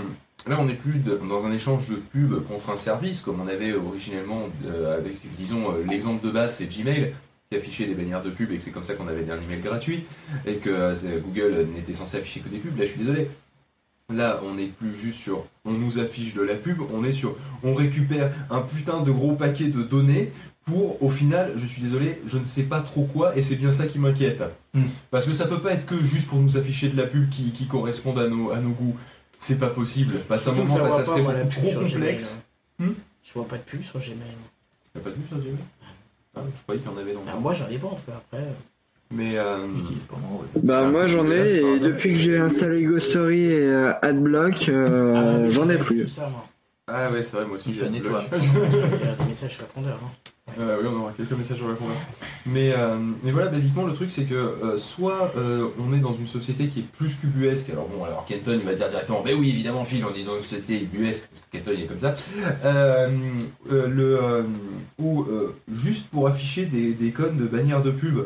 B: là on n'est plus de- dans un échange de pub contre un service comme on avait originellement euh, avec disons euh, l'exemple de base c'est Gmail qui affichait des bannières de pub et que c'est comme ça qu'on avait un email gratuit et que euh, Google n'était censé afficher que des pubs. Là je suis désolé. Là, on n'est plus juste sur on nous affiche de la pub, on est sur on récupère un putain de gros paquet de données pour au final, je suis désolé, je ne sais pas trop quoi et c'est bien ça qui m'inquiète.
C: Hmm.
B: Parce que ça peut pas être que juste pour nous afficher de la pub qui, qui à nos, à nos goûts. C'est pas possible. Passe un moment,
E: que je la
B: enfin, ça
E: vois
B: serait
E: pas, moi, la
B: beaucoup
E: pub
B: trop
E: sur
B: complexe.
E: Gmail,
B: Hmm
E: Je vois pas de pub sur Gmail.
B: T'as pas de pub sur Gmail? Ah, je croyais qu'il y en avait dans
E: Enfin, moi j'en ai pas en tout cas après. euh,
B: Mais euh,
F: Bah moi j'en ai et depuis que j'ai installé Ghostory et euh, Adblock, euh, j'en ai plus.
E: Tout ça, moi.
B: Ah ouais, c'est vrai, moi aussi j'ai bloc.
E: Il y a des messages répondeurs. Hein.
B: Euh, oui, on aura quelques messages sur répondeur. Mais, euh, mais voilà, basiquement, le truc, c'est que euh, soit euh, on est dans une société qui est plus qu'ubuesque. Alors bon, alors Kenton, il va dire directement, ben oui, évidemment, Phil, on est dans une société ubuesque, parce que Kenton, est comme ça. Euh, le, euh, juste pour afficher des, des de bannières de pub,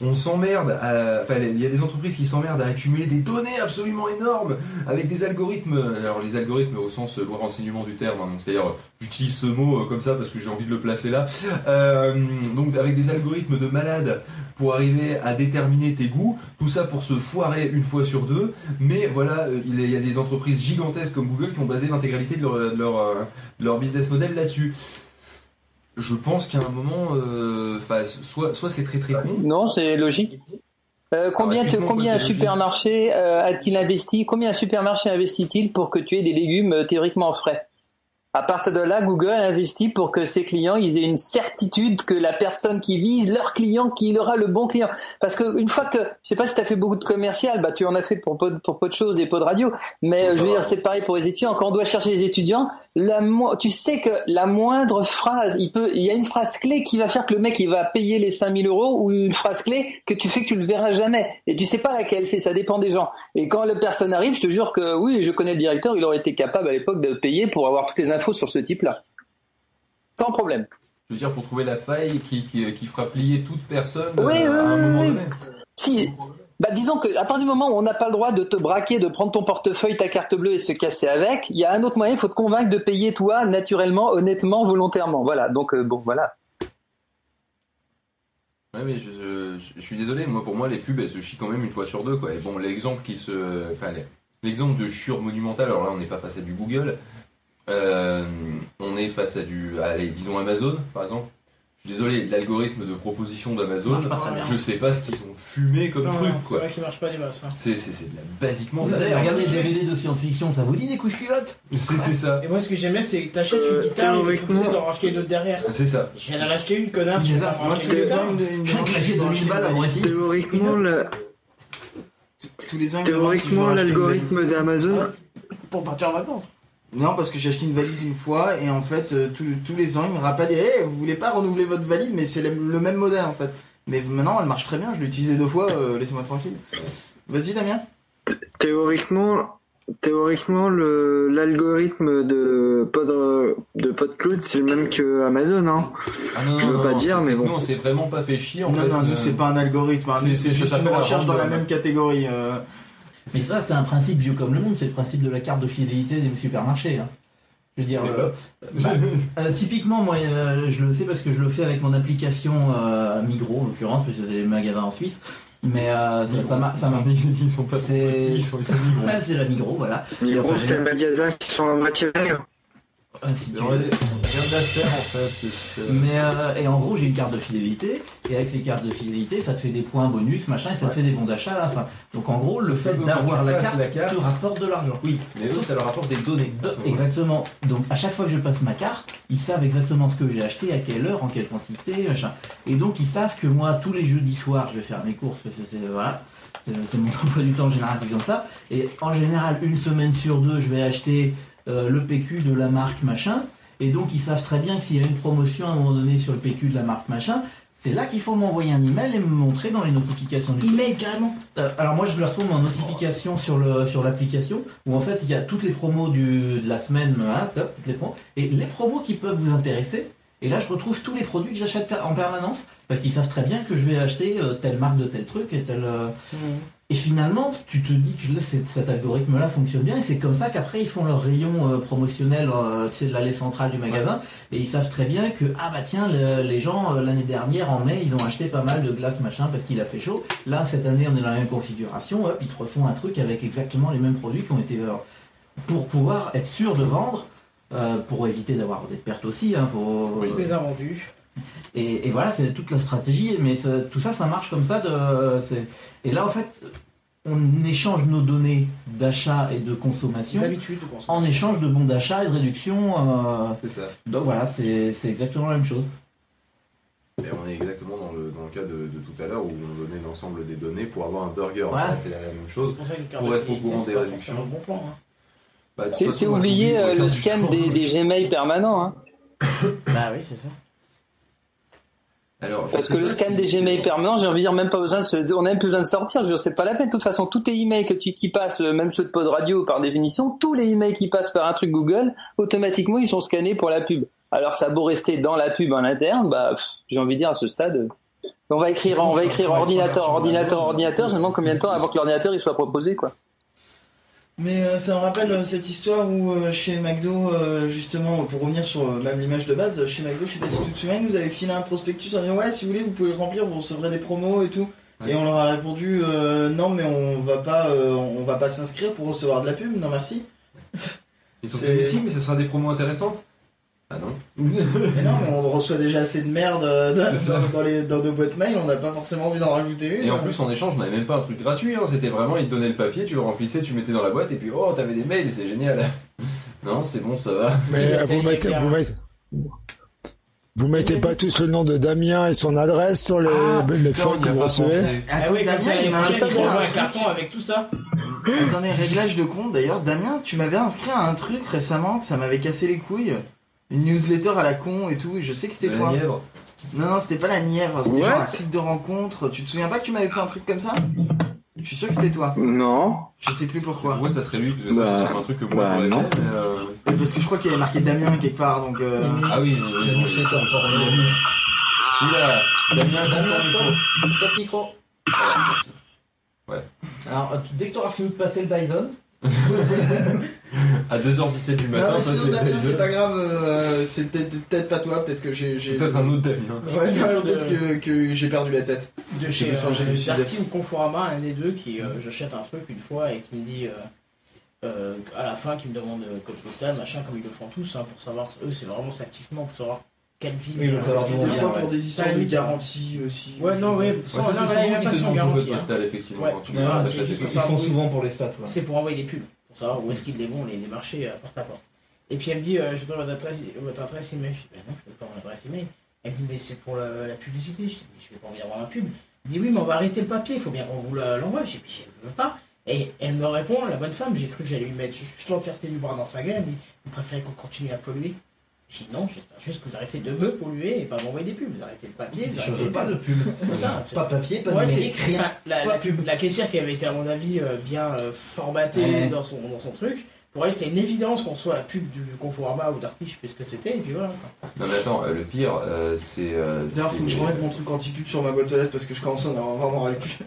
B: on s'emmerde, enfin, il y a des entreprises qui s'emmerdent à accumuler des données absolument énormes avec des algorithmes. Alors, les algorithmes au sens euh, loi renseignement du terme, hein, c'est-à-dire, euh, j'utilise ce mot euh, comme ça parce que j'ai envie de le placer là. Euh, donc, avec des algorithmes de malades pour arriver à déterminer tes goûts, tout ça pour se foirer une fois sur deux. Mais voilà, euh, il y a des entreprises gigantesques comme Google qui ont basé l'intégralité de leur, euh, de leur business model là-dessus. Je pense qu'à un moment, euh, soit, soit c'est très très con.
K: Non, c'est logique. Euh, combien,
B: Ah,
K: combien un supermarché euh, a-t-il investi Combien un supermarché investit-il pour que tu aies des légumes théoriquement frais? À partir de là, Google investit pour que ses clients ils aient une certitude que la personne qui vise leur client, qu'il aura le bon client. Parce que une fois que, je sais pas si tu as fait beaucoup de commercial, bah tu en as fait pour peu, de- pour peu de choses et peu de radio, mais je veux dire c'est pareil pour les étudiants. Quand on doit chercher les étudiants, la mo- tu sais que la moindre phrase, il peut, il y a une phrase clé qui va faire que le mec il va payer les 5000 euros ou une phrase clé que tu fais que tu le verras jamais et tu sais pas laquelle c'est, ça dépend des gens. Et quand la personne arrive, je te jure que oui, je connais le directeur, il aurait été capable à l'époque de payer pour avoir toutes les infos sur ce type-là, sans problème.
B: Je veux dire, pour trouver la faille qui, qui, qui fera plier toute personne
K: Oui,
B: euh, à un
K: oui,
B: moment
K: oui.
B: donné.
K: Si, Bah, disons que à partir du moment où on n'a pas le droit de te braquer, de prendre ton portefeuille, ta carte bleue et se casser avec, il y a un autre moyen. Il faut te convaincre de payer toi, naturellement, honnêtement, volontairement. Voilà. Donc euh, bon, voilà.
B: Ouais, mais je, suis désolé, moi pour moi les pubs elles se chient quand même une fois sur deux quoi. Bon, l'exemple qui se. L'exemple de chure monumentale, alors là on n'est pas face à du Google, Euh, on est face à du. Allez, disons Amazon par exemple. Désolé, l'algorithme de proposition d'Amazon, je sais pas ce qu'ils ont fumé comme
E: Non,
B: truc
E: c'est vrai qu'il marche pas des masses. hein.
B: C'est de la basiquement
C: Vous avez regardé des DVD de science-fiction, ça vous dit des couches culottes?
B: C'est ça.
E: Et moi, ce que j'aimais, c'est que t'achètes
F: Euh,
E: une guitare et obligé d'en racheter une autre derrière.
B: C'est ça.
E: Je viens d'en acheter une, connard. je
C: Mais
E: vais
C: ça,
E: t'en
A: Moi,
E: racheter
A: tous
E: une
A: les
E: autre.
A: ans, il me- il me
C: J'ai
A: demande si
C: claqué
A: je dois
C: 2000
A: acheter une
C: balles à moi
A: valise.
C: aussi.
F: Théoriquement, le- théoriquement l'algorithme d'Amazon.
E: Pour partir en vacances.
A: Non, parce que j'ai acheté une valise une fois et en fait, euh, tous- tous les ans, il me rappelle Hey, vous voulez pas renouveler votre valise? Mais c'est le, le même modèle en fait. Mais maintenant, elle marche très bien, je l'ai utilisée deux fois, euh, laissez-moi tranquille. Vas-y, Damien.
F: Théoriquement, théoriquement, le l'algorithme de Pod de PodCloud, c'est le même que Amazon, hein.
B: Ah non,
F: Je veux
B: non,
F: pas
B: non,
F: dire,
B: c'est-
F: mais bon.
B: Nous on s'est vraiment pas fait chier en
A: non,
B: fait.
A: non, nous,
B: euh,
A: c'est pas un algorithme, hein,
B: c'est-
A: nous,
B: c'est-
A: juste une recherche dans la même catégorie.
C: Mais ça, c'est un principe vieux comme le monde, c'est le principe de la carte de fidélité des supermarchés. hein. Je veux dire, euh, bah, euh, typiquement, moi, euh, je le sais parce que je le fais avec mon application euh, Migros, en l'occurrence, parce que c'est les magasins en Suisse. Mais euh, ça- ça m'a. ça m'a-
B: Ils sont pas ils sont, ils sont.
C: Ouais, c'est la Migros, voilà.
F: Migros,
C: Enfin,
F: c'est le magasin qui sont en moitié
C: si tu veux.
B: d'affaire en fait. c'est- c'est-
C: Mais euh, et en gros j'ai une carte de fidélité et avec ces cartes de fidélité ça te fait des points bonus machin et ça te fait des bons d'achat à la fin. Donc en gros le fait d'avoir la carte,
B: la carte-
C: te rapporte de l'argent. Oui.
B: Mais eux, ça leur apporte des données.
C: Exactement. Donc à chaque fois que je passe ma carte, ils savent exactement ce que j'ai acheté, à quelle heure, en quelle quantité, machin. Et donc ils savent que moi tous les jeudis soirs je vais faire mes courses parce que c'est voilà, c'est c'est mon emploi du temps en général qui est comme ça. Et en général une semaine sur deux je vais acheter euh, le PQ de la marque machin. Et donc ils savent très bien que s'il y a une promotion à un moment donné sur le PQ de la marque machin, c'est là qu'il faut m'envoyer un email et me montrer dans les notifications du
E: Email carrément.
C: euh, alors moi je le reçois en notification sur le sur l'application où en fait il y a toutes les promos du, de la semaine, hein, top, toutes les promos, et les promos qui peuvent vous intéresser. Et là je retrouve tous les produits que j'achète en permanence parce qu'ils savent très bien que je vais acheter euh, telle marque de tel truc et tel. euh, Et finalement tu te dis que là, cet algorithme-là fonctionne bien et c'est comme ça qu'après ils font leur rayon euh, promotionnel, euh, tu sais, de l'allée centrale du magasin et ils savent très bien que ah bah tiens le- les gens euh, l'année dernière en mai ils ont acheté pas mal de glace machin parce qu'il a fait chaud. Là cette année on est dans la même configuration, hop, ils te refont un truc avec exactement les mêmes produits qui ont été euh, pour pouvoir être sûr de vendre. euh, pour éviter d'avoir des pertes aussi, hein, faut,
E: Il les a vendus.
C: Et, et voilà, c'est toute la stratégie, mais ça- tout ça, ça marche comme ça. De, c'est- et là, en fait, on échange nos données d'achat et de consommation
E: Les habitudes de consommation.
C: en échange de bons d'achat et de réduction. euh,
B: C'est ça.
C: donc voilà, c'est c'est exactement la même chose.
B: Et on est exactement dans le, dans le cas de, de tout à l'heure où on donnait l'ensemble des données pour avoir un burger.
C: Voilà.
B: Là, c'est la même chose.
E: C'est pour ça que
B: être au courant
E: c'est
B: des réductions.
E: le bon plan. hein.
B: Bah,
K: C'est c'est oublier euh, le scan des, des Gmail permanents. Hein.
E: Bah oui, c'est ça.
B: Alors,
K: Parce que le scan
B: si
K: des Gmail permanents, j'ai envie de dire, même pas besoin de se, on a même plus besoin de sortir. Je veux c'est pas la peine. De toute façon, tous tes emails que tu, qui passent, même ceux de Pod Radio par définition, tous les emails qui passent par un truc Google, automatiquement, ils sont scannés pour la pub. Alors, ça a beau rester dans la pub en interne, bah, j'ai envie de dire à ce stade, on va écrire, on va écrire ordinateur, ordinateur, ordinateur. Je me demande combien de temps avant que l'ordinateur il soit proposé, quoi.
A: Mais euh, ça me rappelle euh, cette histoire où euh, chez McDo, euh, justement, pour revenir sur euh, même l'image de base, chez McDo, je sais pas si tu te souviens, nous avaient filé un prospectus en disant ouais, si vous voulez, vous pouvez le remplir, vous recevrez des promos et tout. Et on leur a répondu euh, non, mais on va pas, euh, on va pas s'inscrire pour recevoir de la pub, non merci.
B: Ils sont fait mais si, mais ce sera des promos intéressantes. Ah non.
A: Mais non, mais on reçoit déjà assez de merde euh, dans, dans les, dans nos boîtes mail, on n'a pas forcément envie d'en rajouter une.
B: Et en plus, en échange, on n'avait même pas un truc gratuit. Hein. C'était vraiment, ils te donnaient le papier, tu le remplissais, tu mettais dans la boîte, et puis oh, t'avais des mails, c'est génial. Non, c'est bon, ça va.
G: Mais vous mettez, vous mettez, vous mettez pas tous le nom de Damien et son adresse sur les, les
B: putain, on y
G: que vous recevez.
E: Ah oui, comme
A: Damien,
E: ça,
A: il m'a
E: un carton avec tout ça.
A: Attendez, réglage de compte d'ailleurs. Damien, tu m'avais inscrit à un truc récemment que ça m'avait cassé les couilles. Une newsletter à la con et tout, et je sais que c'était toi.
B: Nièvre.
A: Non, non, c'était pas la Nièvre, c'était genre un site de rencontre. Tu te souviens pas que tu m'avais fait un truc comme ça? Je suis sûr que c'était toi.
F: Non.
A: Je sais plus pourquoi.
B: Pourquoi ça serait lui Parce que
F: Bah,
B: ça, c'est un truc que moi
F: bah,
B: j'aurais
F: non.
B: fait, mais, euh,
A: Parce que je crois qu'il y avait marqué Damien quelque part, donc. Euh...
B: Ah oui, oui, oui,
C: Stop,
B: oui.
C: stop,
B: Oula, Damien,
C: Damien,
B: Damien,
C: stop, stop micro.
B: Voilà, merci. Ouais.
C: Alors, dès que tu auras fini de passer le Dyson,
B: À 2h17 du matin,
A: non,
B: ça c'est pas
A: c'est pas grave, euh, c'est peut-être peut-être pas toi, peut-être que j'ai. j'ai-
B: Peut-être un autre Damien.
A: Ouais, peut-être que, que j'ai perdu la tête.
E: de chez euh, Darty ou Conforama, un des deux, qui euh, j'achète un truc une fois et qui me dit euh, euh, à la fin, qui me demande code postal, machin, comme ils le font tous, hein, pour savoir, eux c'est vraiment statistiquement pour savoir quelle ville.
C: Oui, pour
E: euh,
C: savoir
A: Des fois pour des histoires de garantie aussi.
E: Ouais, non, ouais,
B: ça, c'est souvent
E: a
B: qui
E: pas
B: te
E: de
B: demandent
E: hein.
B: postal, effectivement.
C: Ils font souvent pour les stats.
E: C'est pour envoyer des pubs, pour savoir où est-ce qu'ils les vont, les, les marchés euh, porte à porte. Et puis elle me dit, euh, je donne votre adresse, votre adresse email. Je dis, ben non, je ne peux pas mon adresse email. Elle me dit, mais c'est pour la, la publicité. Je dis, mais je vais pas envie d'avoir ma pub. Elle dit, oui, mais on va arrêter le papier, il faut bien qu'on vous l'envoie. Je dis, mais je ne veux pas. Et elle me répond, la bonne femme, j'ai cru que j'allais lui mettre juste l'entièreté du bras dans sa gueule. Elle me dit, vous préférez qu'on continue à polluer? Je dis, non, j'espère juste que vous arrêtez de me polluer et pas m'envoyer des pubs. Vous arrêtez le papier. vous
C: Je
E: arrêtez
C: pas de pub.
E: C'est ça.
C: Pas papier, pas
E: Ouais,
C: numérique, rien.
E: enfin, la,
C: Pas
E: la-
C: pub.
E: la caissière qui avait été, à mon avis, euh, bien euh, formatée
C: Ouais.
E: dans, son, dans son truc, pour elle, c'était une évidence qu'on soit la pub du Conforama ou d'Arty, je sais plus ce que c'était, et puis voilà.
B: Non, mais attends, euh, le pire, euh, c'est. euh,
A: D'ailleurs, faut que je remette mon truc anti-pub sur ma boîte aux lettres parce que je commence à en avoir vraiment ras le cul.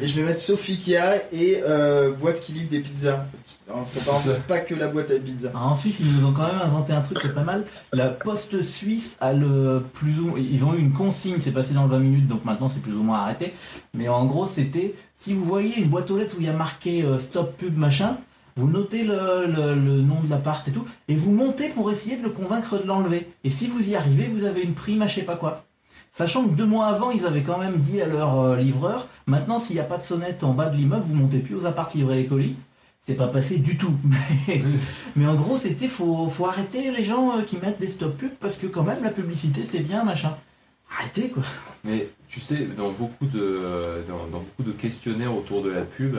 A: Et je vais mettre Sophie Kia et euh, boîte qui livre des pizzas. Entre parenthèses, pas que la boîte à pizza.
C: Alors, en Suisse, ils nous ont quand même inventé un truc qui est pas mal. La Poste suisse a le plus ou ils ont eu une consigne, c'est passé dans le 20 minutes, donc maintenant c'est plus ou moins arrêté. Mais en gros, c'était si vous voyez une boîte aux lettres où il y a marqué euh, stop pub machin, vous notez le, le- le nom de l'appart et tout, et vous montez pour essayer de le convaincre de l'enlever. Et si vous y arrivez, vous avez une prime à je sais pas quoi. Sachant que deux mois avant, ils avaient quand même dit à leur euh, livreur, maintenant s'il n'y a pas de sonnette en bas de l'immeuble, vous montez plus aux apparts livrer les colis. C'est pas passé du tout. Mais, mais en gros, c'était faut, faut arrêter les gens euh, qui mettent des stop pubs parce que quand même la publicité c'est bien machin. Arrêtez quoi.
B: Mais tu sais, dans beaucoup de, dans, dans beaucoup de questionnaires autour de la pub,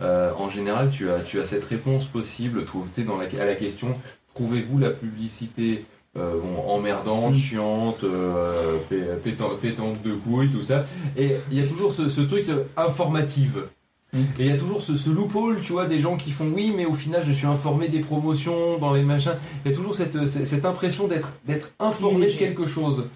B: euh, en général, tu as, tu as cette réponse possible. Dans la, à la question, trouvez-vous la publicité euh, bon, emmerdante, chiante, euh, pé- pétante, pétante de couilles, tout ça. Et il y a toujours ce, ce truc informative. Et il y a toujours ce, ce loophole, tu vois, des gens qui font oui, mais au final, je suis informé des promotions, dans les machins. Il y a toujours cette, cette, cette impression d'être d'être informé de quelque chose.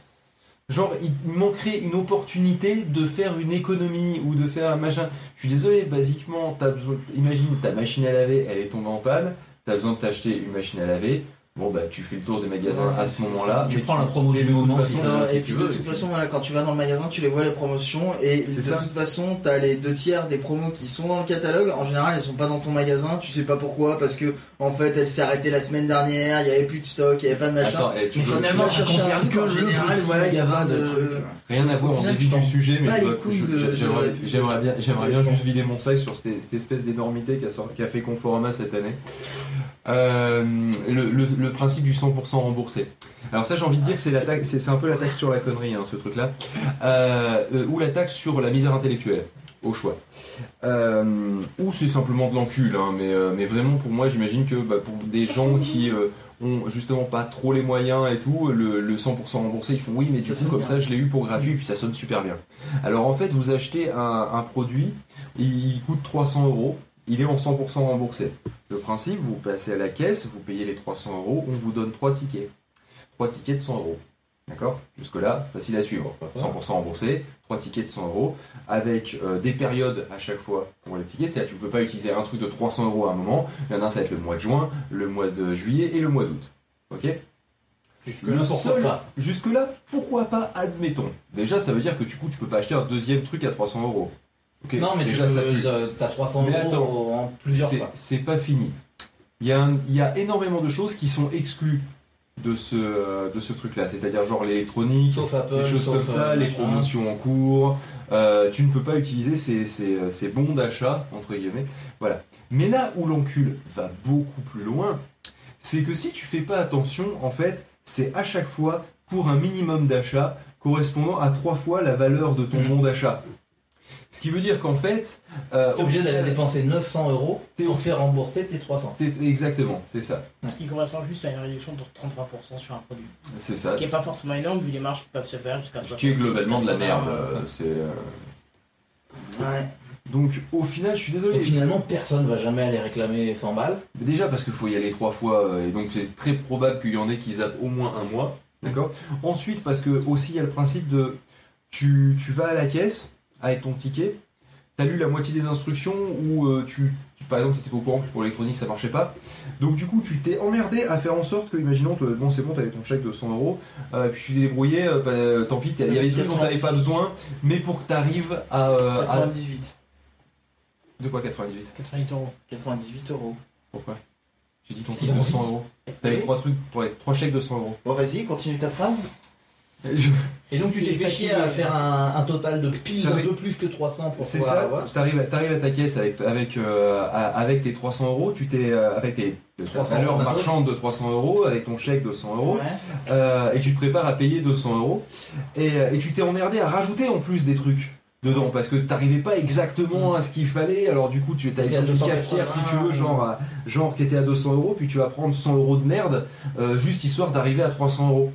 B: Genre, il manquerait une opportunité de faire une économie ou de faire un machin. Je suis désolé, basiquement, t'as besoin, imagine ta machine à laver, elle est tombée en panne, t'as besoin de t'acheter une machine à laver. Bon, bah, tu fais le tour des magasins
A: Ouais,
B: à ce moment-là.
C: Tu
B: mais
C: prends la promo du moment,
B: façon,
C: si
A: Non,
B: si
A: et puis
B: tu
A: de
B: veux,
A: toute façon, voilà, quand tu vas dans le magasin, tu les vois les promotions et de
B: ça.
A: toute façon, t'as les deux tiers des promos qui sont dans le catalogue. En général, elles sont pas dans ton magasin. Tu sais pas pourquoi, parce que en fait, elles s'est arrêtée la semaine dernière. Il y avait plus de stock, il y avait pas de machin.
B: Attends, eh, tu
A: finalement,
C: tu vas
A: chercher un
C: concerne
A: truc
C: que
A: en général, voilà, il y a pas
C: de trucs.
B: Rien à voir en début
A: tu
B: du sujet, mais j'aimerais bien, j'aimerais bien juste vider mon sac sur cette, espèce d'énormité qu'a fait Conforama cette année. Euh, le, le- principe du 100% remboursé. Alors ça, j'ai envie de dire que c'est la taxe, c'est un peu la taxe sur la connerie, hein, ce truc-là, Euh, euh, ou la taxe sur la misère intellectuelle, au choix. Euh, ou c'est simplement de l'encul, hein, mais, mais vraiment pour moi, j'imagine que bah, pour des gens qui euh, ont justement pas trop les moyens et tout, le, le 100% remboursé, ils font oui, mais du coup comme ça, je l'ai eu pour gratuit, et puis ça sonne super bien. Alors en fait, vous achetez un, un produit, il coûte 300 euros, il est en 100% remboursé. Le principe, vous passez à la caisse, vous payez les 300 euros, on vous donne trois tickets. Trois tickets de 100 euros. D'accord? Jusque-là, facile à suivre. 100% remboursé, trois tickets de 100 euros, avec euh, des périodes à chaque fois pour les tickets. C'est-à-dire que tu ne peux pas utiliser un truc de 300 euros à un moment. Il y en a un, ça va être le mois de juin, le mois de juillet et le mois d'août. Ok?
C: Jusque-là, pourquoi pas
B: Jusque-là, pourquoi pas Admettons. Déjà, ça veut dire que du coup, tu peux pas acheter un deuxième truc à 300 euros.
C: Non, mais
B: déjà,
C: tu
B: ça
C: peux-
B: pue.
C: euh, t'as 300
B: Mais
C: euros
B: attends,
C: en plusieurs
B: c'est-
C: fois.
B: C'est pas fini. Il y, a un- il y a énormément de choses qui sont exclues de ce, de ce truc-là. C'est-à-dire genre l'électronique, des choses comme ça,
C: euh,
B: les promotions en cours. Euh, tu ne peux pas utiliser ces, ces, ces bons d'achat, entre guillemets. Voilà. Mais là où l'encul va beaucoup plus loin, c'est que si tu fais pas attention, en fait, c'est à chaque fois pour un minimum d'achat correspondant à trois fois la valeur de ton bon d'achat. Ce qui veut dire qu'en fait... Euh,
C: T'es obligé d'aller dépenser 900 euros pour faire rembourser tes 300.
B: Exactement, c'est ça.
E: Ce qui correspond juste à une réduction de 33% sur un produit.
B: C'est ça.
E: Ce qui n'est pas forcément énorme vu les marges qui peuvent se faire jusqu'à
B: Ce qui est globalement de la
E: 80,
B: merde.
E: euh,
B: euh, C'est. euh,
A: Ouais.
B: Donc au final, je suis désolé.
C: Et finalement, personne va jamais aller réclamer les 100 balles.
B: Mais Déjà parce qu'il faut y aller trois fois et donc c'est très probable qu'il y en ait qui zappent au moins un mois. D'accord? Ensuite, parce que aussi il y a le principe de tu, tu vas à la caisse avec ton ticket, t'as lu la moitié des instructions ou euh, tu, tu- par exemple, t'étais pas au courant que pour l'électronique ça marchait pas. Donc du coup, tu t'es emmerdé à faire en sorte que, imaginons, bon c'est bon, t'avais ton chèque de 100 euros, euh, puis tu t'es débrouillé, euh, bah, tant pis, il y avait des trucs dont t'avais pas
A: 98.
B: besoin, mais pour que t'arrives à, euh, à-
A: 98.
B: De quoi 98
E: 88 euros.
A: 98 euros.
B: Pourquoi? J'ai dit ton truc de 100 euros. T'avais
A: Oui.
B: trois trucs, trois chèques de 100 euros.
A: Bon, vas-y, continue ta phrase.
C: Et donc tu t'es fait chier à faire un, un total de pile un peu plus que 300 pour
B: C'est ça, t'arrives à, t'arrives à ta caisse avec, avec, euh, avec tes 300 euros, tu t'es, euh, avec tes ta
C: 300
B: valeur
C: euros
B: marchande de 300 euros, avec ton chèque de 100 euros,
A: Ouais.
B: euh, et tu te prépares à payer 200 euros, et, euh, et tu t'es emmerdé à rajouter en plus des trucs dedans, parce que t'arrivais pas exactement à ce qu'il fallait, alors du coup tu t'avais une
C: 280,
B: cafetière si tu veux, genre, à- genre qui était à 200 euros, puis tu vas prendre 100 euros de merde, euh, juste histoire d'arriver à 300 euros.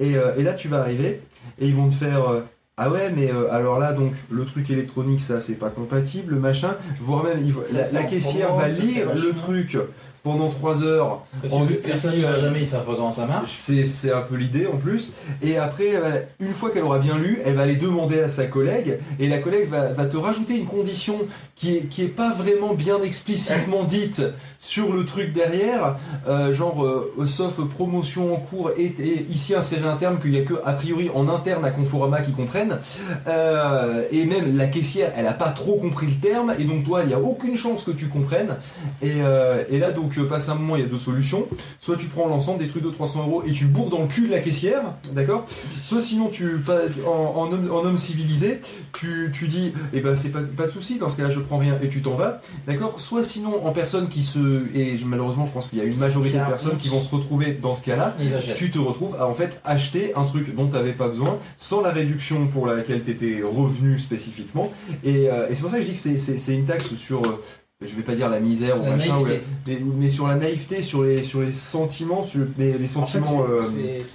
B: Et, euh, et là tu vas arriver, et ils vont te faire... euh, ah ouais, mais euh, alors là, donc, le truc électronique, ça, c'est pas compatible, le machin, voire même, il la, la caissière va lire le truc pendant 3 heures.
C: Parce
B: en
C: que personne n'y va jamais, ils savent pas comment ça marche.
B: C'est, un peu l'idée en plus. Et après, euh, une fois qu'elle aura bien lu, elle va aller demander à sa collègue, et la collègue va, va te rajouter une condition qui est, qui est pas vraiment bien explicitement dite sur le truc derrière, euh, genre, euh, sauf promotion en cours, et, et ici insérer un terme qu'il y a que, a priori, en interne à Conforama qui comprennent. Euh, et même la caissière, elle a pas trop compris le terme, et donc toi, il n'y a aucune chance que tu comprennes. Et, euh, et là, donc, euh, passe un moment, il y a deux solutions. Soit tu prends l'ensemble des trucs de 300 euros et tu bourres dans le cul de la caissière, d'accord? Soit sinon, tu, pas- en, en homme, en homme civilisé, tu, tu dis, eh ben, c'est pas, pas de souci, dans ce cas-là, je prends rien, et tu t'en vas, d'accord? Soit sinon, en personne qui se. Et malheureusement, je pense qu'il y a une majorité de personnes qui vont se retrouver dans ce cas-là. Tu te retrouves à en fait acheter un truc dont tu n'avais pas besoin, sans la réduction pour laquelle tu étais revenu spécifiquement. Et, euh, et c'est pour ça que je dis que c'est- c'est c'est une taxe sur, euh, je vais pas dire la misère ou machin, ou la-
C: naïveté.
B: mais, mais sur la naïveté, sur les, sur les sentiments, sur les, les sentiments, euh,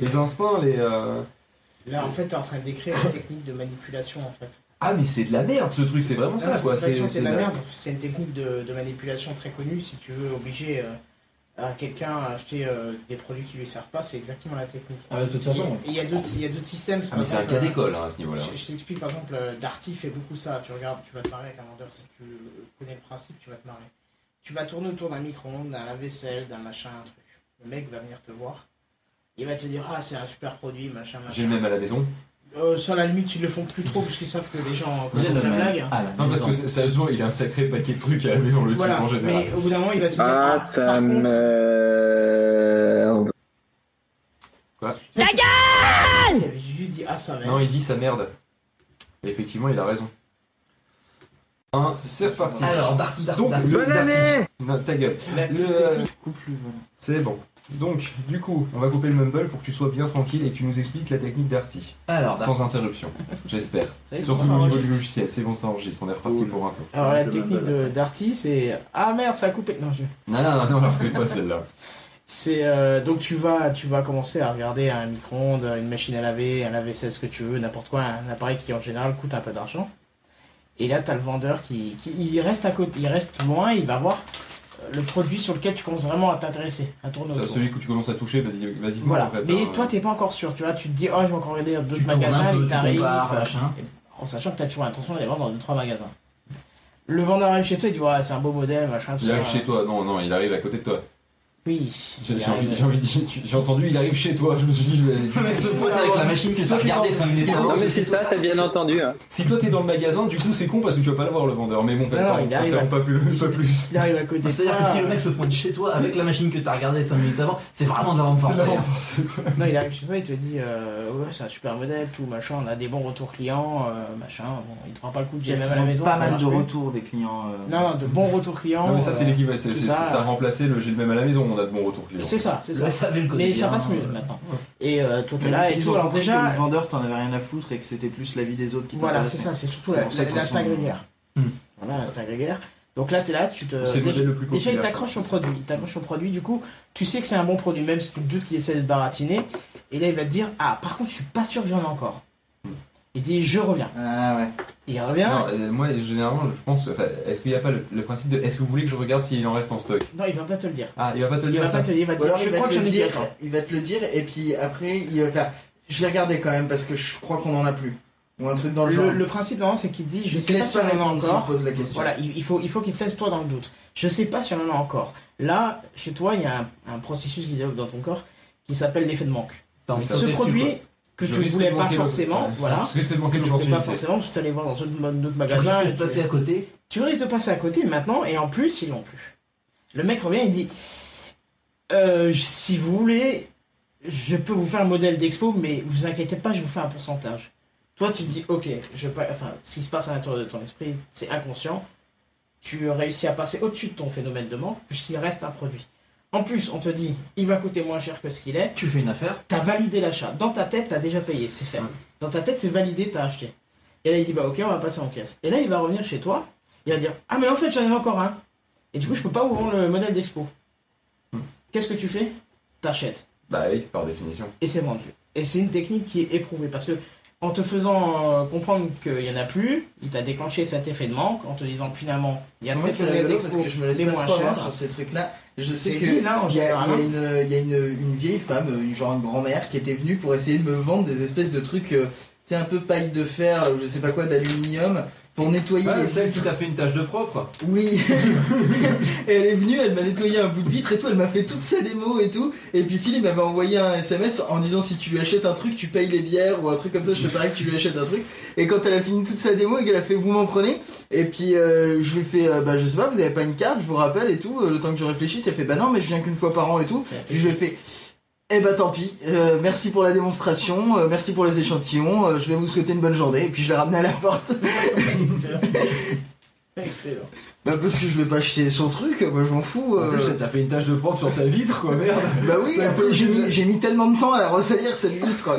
B: les instincts, les. euh,
E: Là, en fait, t'es en train de décrire une technique de manipulation, en fait.
B: Ah, mais c'est de la merde ce truc, c'est vraiment ça quoi.
E: C'est de la merde. C'est une technique de, de manipulation très connue. Si tu veux obliger euh, à quelqu'un à acheter euh, des produits qui lui servent pas, c'est exactement la technique.
C: Ah, de toute façon.
E: Il y a d'autres il y a d'autres systèmes.
B: Ah, mais c'est un cas d'école hein, à ce niveau-là.
E: Je, je t'explique par exemple, euh, Darty fait beaucoup ça. Tu regardes, tu vas te marrer avec un vendeur si tu connais le principe, tu vas te marrer. Tu vas tourner autour d'un micro-ondes, d'un lave-vaisselle, d'un machin, un truc. Le mec va venir te voir. Il va te dire ah c'est un super produit machin machin.
B: J'ai le même à la maison.
E: Euh, ça à la limite ils le font plus trop parce qu'ils savent que les gens connaissent
C: le
E: la blague.
B: Non, parce que sérieusement, il a un sacré paquet de trucs à la maison, le type
E: Voilà,
B: en général.
E: mais au bout d'un moment il va te dire
F: Ah,
E: ah,
F: ça
E: par contre,
F: me.
B: Quoi
E: il avait juste dit ah ça va.
B: Non, il dit sa merde. Et effectivement, il a raison. Hein, c'est reparti.
C: Alors, Darty, Darty,
B: Donc,
F: Bonne
B: Darty.
F: année
B: Non, ta gueule. Le-. C'est bon. Donc, du coup, on va couper le mumble pour que tu sois bien tranquille et que tu nous expliques la technique d'Arty.
C: Alors, Darty.
B: Sans interruption, j'espère.
E: Ça y est,
B: Surtout
E: ça
B: au niveau
E: enregistre.
B: du logiciel, c'est bon, ça enregistre, on est reparti
F: Cool.
B: pour un tour.
E: Alors la technique de Darty c'est ah merde ça a coupé. Non je
B: Non, non, non, non, on la refait pas celle-là.
E: C'est euh, donc tu vas tu vas commencer à regarder un micro-ondes, une machine à laver, un lave-vaisselle, ce que tu veux, n'importe quoi, un appareil qui en général coûte un peu d'argent. Et là tu as le vendeur qui, qui il reste à côté, il reste loin, il va voir le produit sur lequel tu commences vraiment à t'intéresser, à tourner autour.
B: celui que tu commences à toucher, vas-y, vas-y,
E: Voilà.
B: en fait.
E: Mais
B: hein.
E: toi t'es pas encore sûr, tu vois, tu te dis oh je vais encore regarder d'autres magasins,
C: peu,
E: euh,
C: machin.
E: en sachant que tu as toujours l'intention d'aller vendre dans deux trois magasins. Le vendeur arrive chez toi, il dit ouais c'est un beau modèle, machin. tout
B: Il
E: ça.
B: arrive chez toi, non, non, il arrive à côté de toi.
E: Oui.
B: J'ai j'ai envie, j'ai j'ai entendu, il arrive chez toi, je me suis dit, je vais.
C: Le mec se pointe avec la machine
B: Si
C: que
B: toi,
C: regardé
B: dans-
C: 5 minutes.
K: Non mais c'est ça, t'as bien entendu. hein.
B: Si toi t'es dans le magasin, du coup c'est con parce que tu vas pas l'avoir le vendeur. Mais bon,
E: à-
B: pas plus.
E: Il arrive à côté de
C: C'est-à-dire que si le mec se pointe chez toi avec la machine que t'as regardée 5 minutes avant, c'est vraiment de la vente
B: C'est
C: forcée. hein.
E: Non, il arrive chez toi, il te dit euh, Ouais, c'est un super modèle, tout machin, on a des bons retours clients, euh, machin. Bon, il te fera pas le coup de
A: a
E: même à la maison.
A: pas mal de retours des clients. euh,
E: Non, non, de bons retours clients.
B: Non, mais ça c'est l'équivalent,
E: ça
B: a remplacé le j'ai le même à la maison, on a de bons retours clients.
E: C'est ça, c'est ça.
C: Connaît
E: Mais ça passe mieux
C: euh,
E: maintenant. Et euh, toi, t'es là et tout. Alors déjà,
A: le vendeur, t'en avais rien à foutre et que c'était plus la vie des autres qui
E: voilà, c'est ça, c'est surtout
A: ça
E: l'instinct grégaire.
C: Hmm.
E: Voilà, l'instinct grégaire. Donc là, t'es là, tu te. Déjà,
B: le plus
E: déjà, il t'accroche
B: ça.
E: le produit. Il t'accroche le produit, du coup, tu sais que c'est un bon produit, même si tu te doutes qu'il essaie de baratiner. Et là, il va te dire Ah, par contre, je suis pas sûr que j'en ai encore. Il dit Je reviens.
A: Ah ouais.
E: Il revient.
B: Non, euh, moi généralement je pense, enfin, est-ce qu'il n'y a pas le, le principe de est-ce que vous voulez que je regarde s'il en reste en stock?
E: Non, il va pas te le dire.
B: Ah, il va pas te le
E: Il
B: dire
E: va
B: ça
E: pas te le dire, il va te
A: Ou
E: dire
A: alors
E: Je
A: il va,
E: crois
A: te
E: que
A: le
E: j'en ai
A: dire,
E: attends.
A: il va te le dire et puis après il va faire. Je vais regarder quand même parce que je crois qu'on en a plus. Ou un truc dans le, genre.
E: le principe, non, c'est qu'il dit, je
A: Il
E: sais
A: te
E: pas
A: laisse
E: si on
A: pas
E: en a
A: répondre s'il
E: encore.
A: pose la question.
E: Voilà, il, il faut, il faut qu'il te laisse toi dans le doute. Je sais pas si on en a encore. Là, chez toi, il y a un, un processus qui se développe dans ton corps qui s'appelle l'effet de manque. Ce produit que
I: Je
E: tu ne voulais pas forcément, voilà.
I: Je risque de manquer
E: que tu voulais pas forcément, parce que tu allais voir dans d'autres d'autres
C: Tu risques de
E: tu-
C: passer à côté.
E: tu risques de passer à côté maintenant, et en plus, ils l'ont plus. Le mec revient, il dit Euh, Si vous voulez, je peux vous faire un modèle d'expo, mais vous inquiétez pas, je vous fais un pourcentage. Toi, tu te dis Ok, je peux, enfin, ce qui se passe à l'intérieur de ton esprit, c'est inconscient. Tu réussis à passer au-dessus de ton phénomène de manque, puisqu'il reste un produit. En plus, on te dit Il va coûter moins cher que ce qu'il est.
C: Tu fais une affaire.
E: T'as validé l'achat. Dans ta tête, t'as déjà payé, c'est fait. Dans ta tête, c'est validé, t'as acheté. Et là, il dit bah ok, on va passer en caisse. Et là, il va revenir chez toi. Il va dire ah mais en fait, j'en avais encore un. Et du coup, je peux pas vous vendre le modèle d'expo. Qu'est-ce que tu fais? T'achètes.
I: Bah oui, par définition.
E: Et c'est vendu. Et c'est une technique qui est éprouvée parce que en te faisant euh, comprendre qu'il y en a plus, il t'a déclenché cet effet de manque en te disant que finalement, il y a peut-être
A: rigolo parce que je me laisse pas
E: moins cher.
A: sur ces trucs-là. Je sais que il y a, y une, il y a une, une vieille femme, une genre une grand-mère, qui était venue pour essayer de me vendre des espèces de trucs, euh, tu sais, un peu paille de fer ou je sais pas quoi, d'aluminium, pour nettoyer
I: Ah,
A: les
I: celle
A: vitres.
I: qui t'a fait une tâche de propre
A: Oui. et elle est venue, elle m'a nettoyé un bout de vitre et tout, elle m'a fait toute sa démo et tout. Et puis Philippe m'avait envoyé un SMS en disant si tu lui achètes un truc, tu payes les bières ou un truc comme ça, je te parie que tu lui achètes un truc. Et quand elle a fini toute sa démo et qu'elle a fait vous m'en prenez, et puis euh, je lui ai fait euh, bah je sais pas, vous avez pas une carte, je vous rappelle et tout. Euh, Le temps que je réfléchisse, elle fait bah non, mais je viens qu'une fois par an et tout. Puis je lui ai fait eh bah tant pis, Euh, merci pour la démonstration, euh, merci pour les échantillons, euh, je vais vous souhaiter une bonne journée. Et puis je l'ai ramené à la porte.
E: Excellent. Excellent.
A: Bah parce que je vais pas acheter son truc, moi je m'en fous.
I: En
A: euh.
I: plus, t'a fait une tâche de propre sur ta vitre, quoi, merde.
A: Bah oui, mis, j'ai mis tellement de temps à la ressalir cette vitre.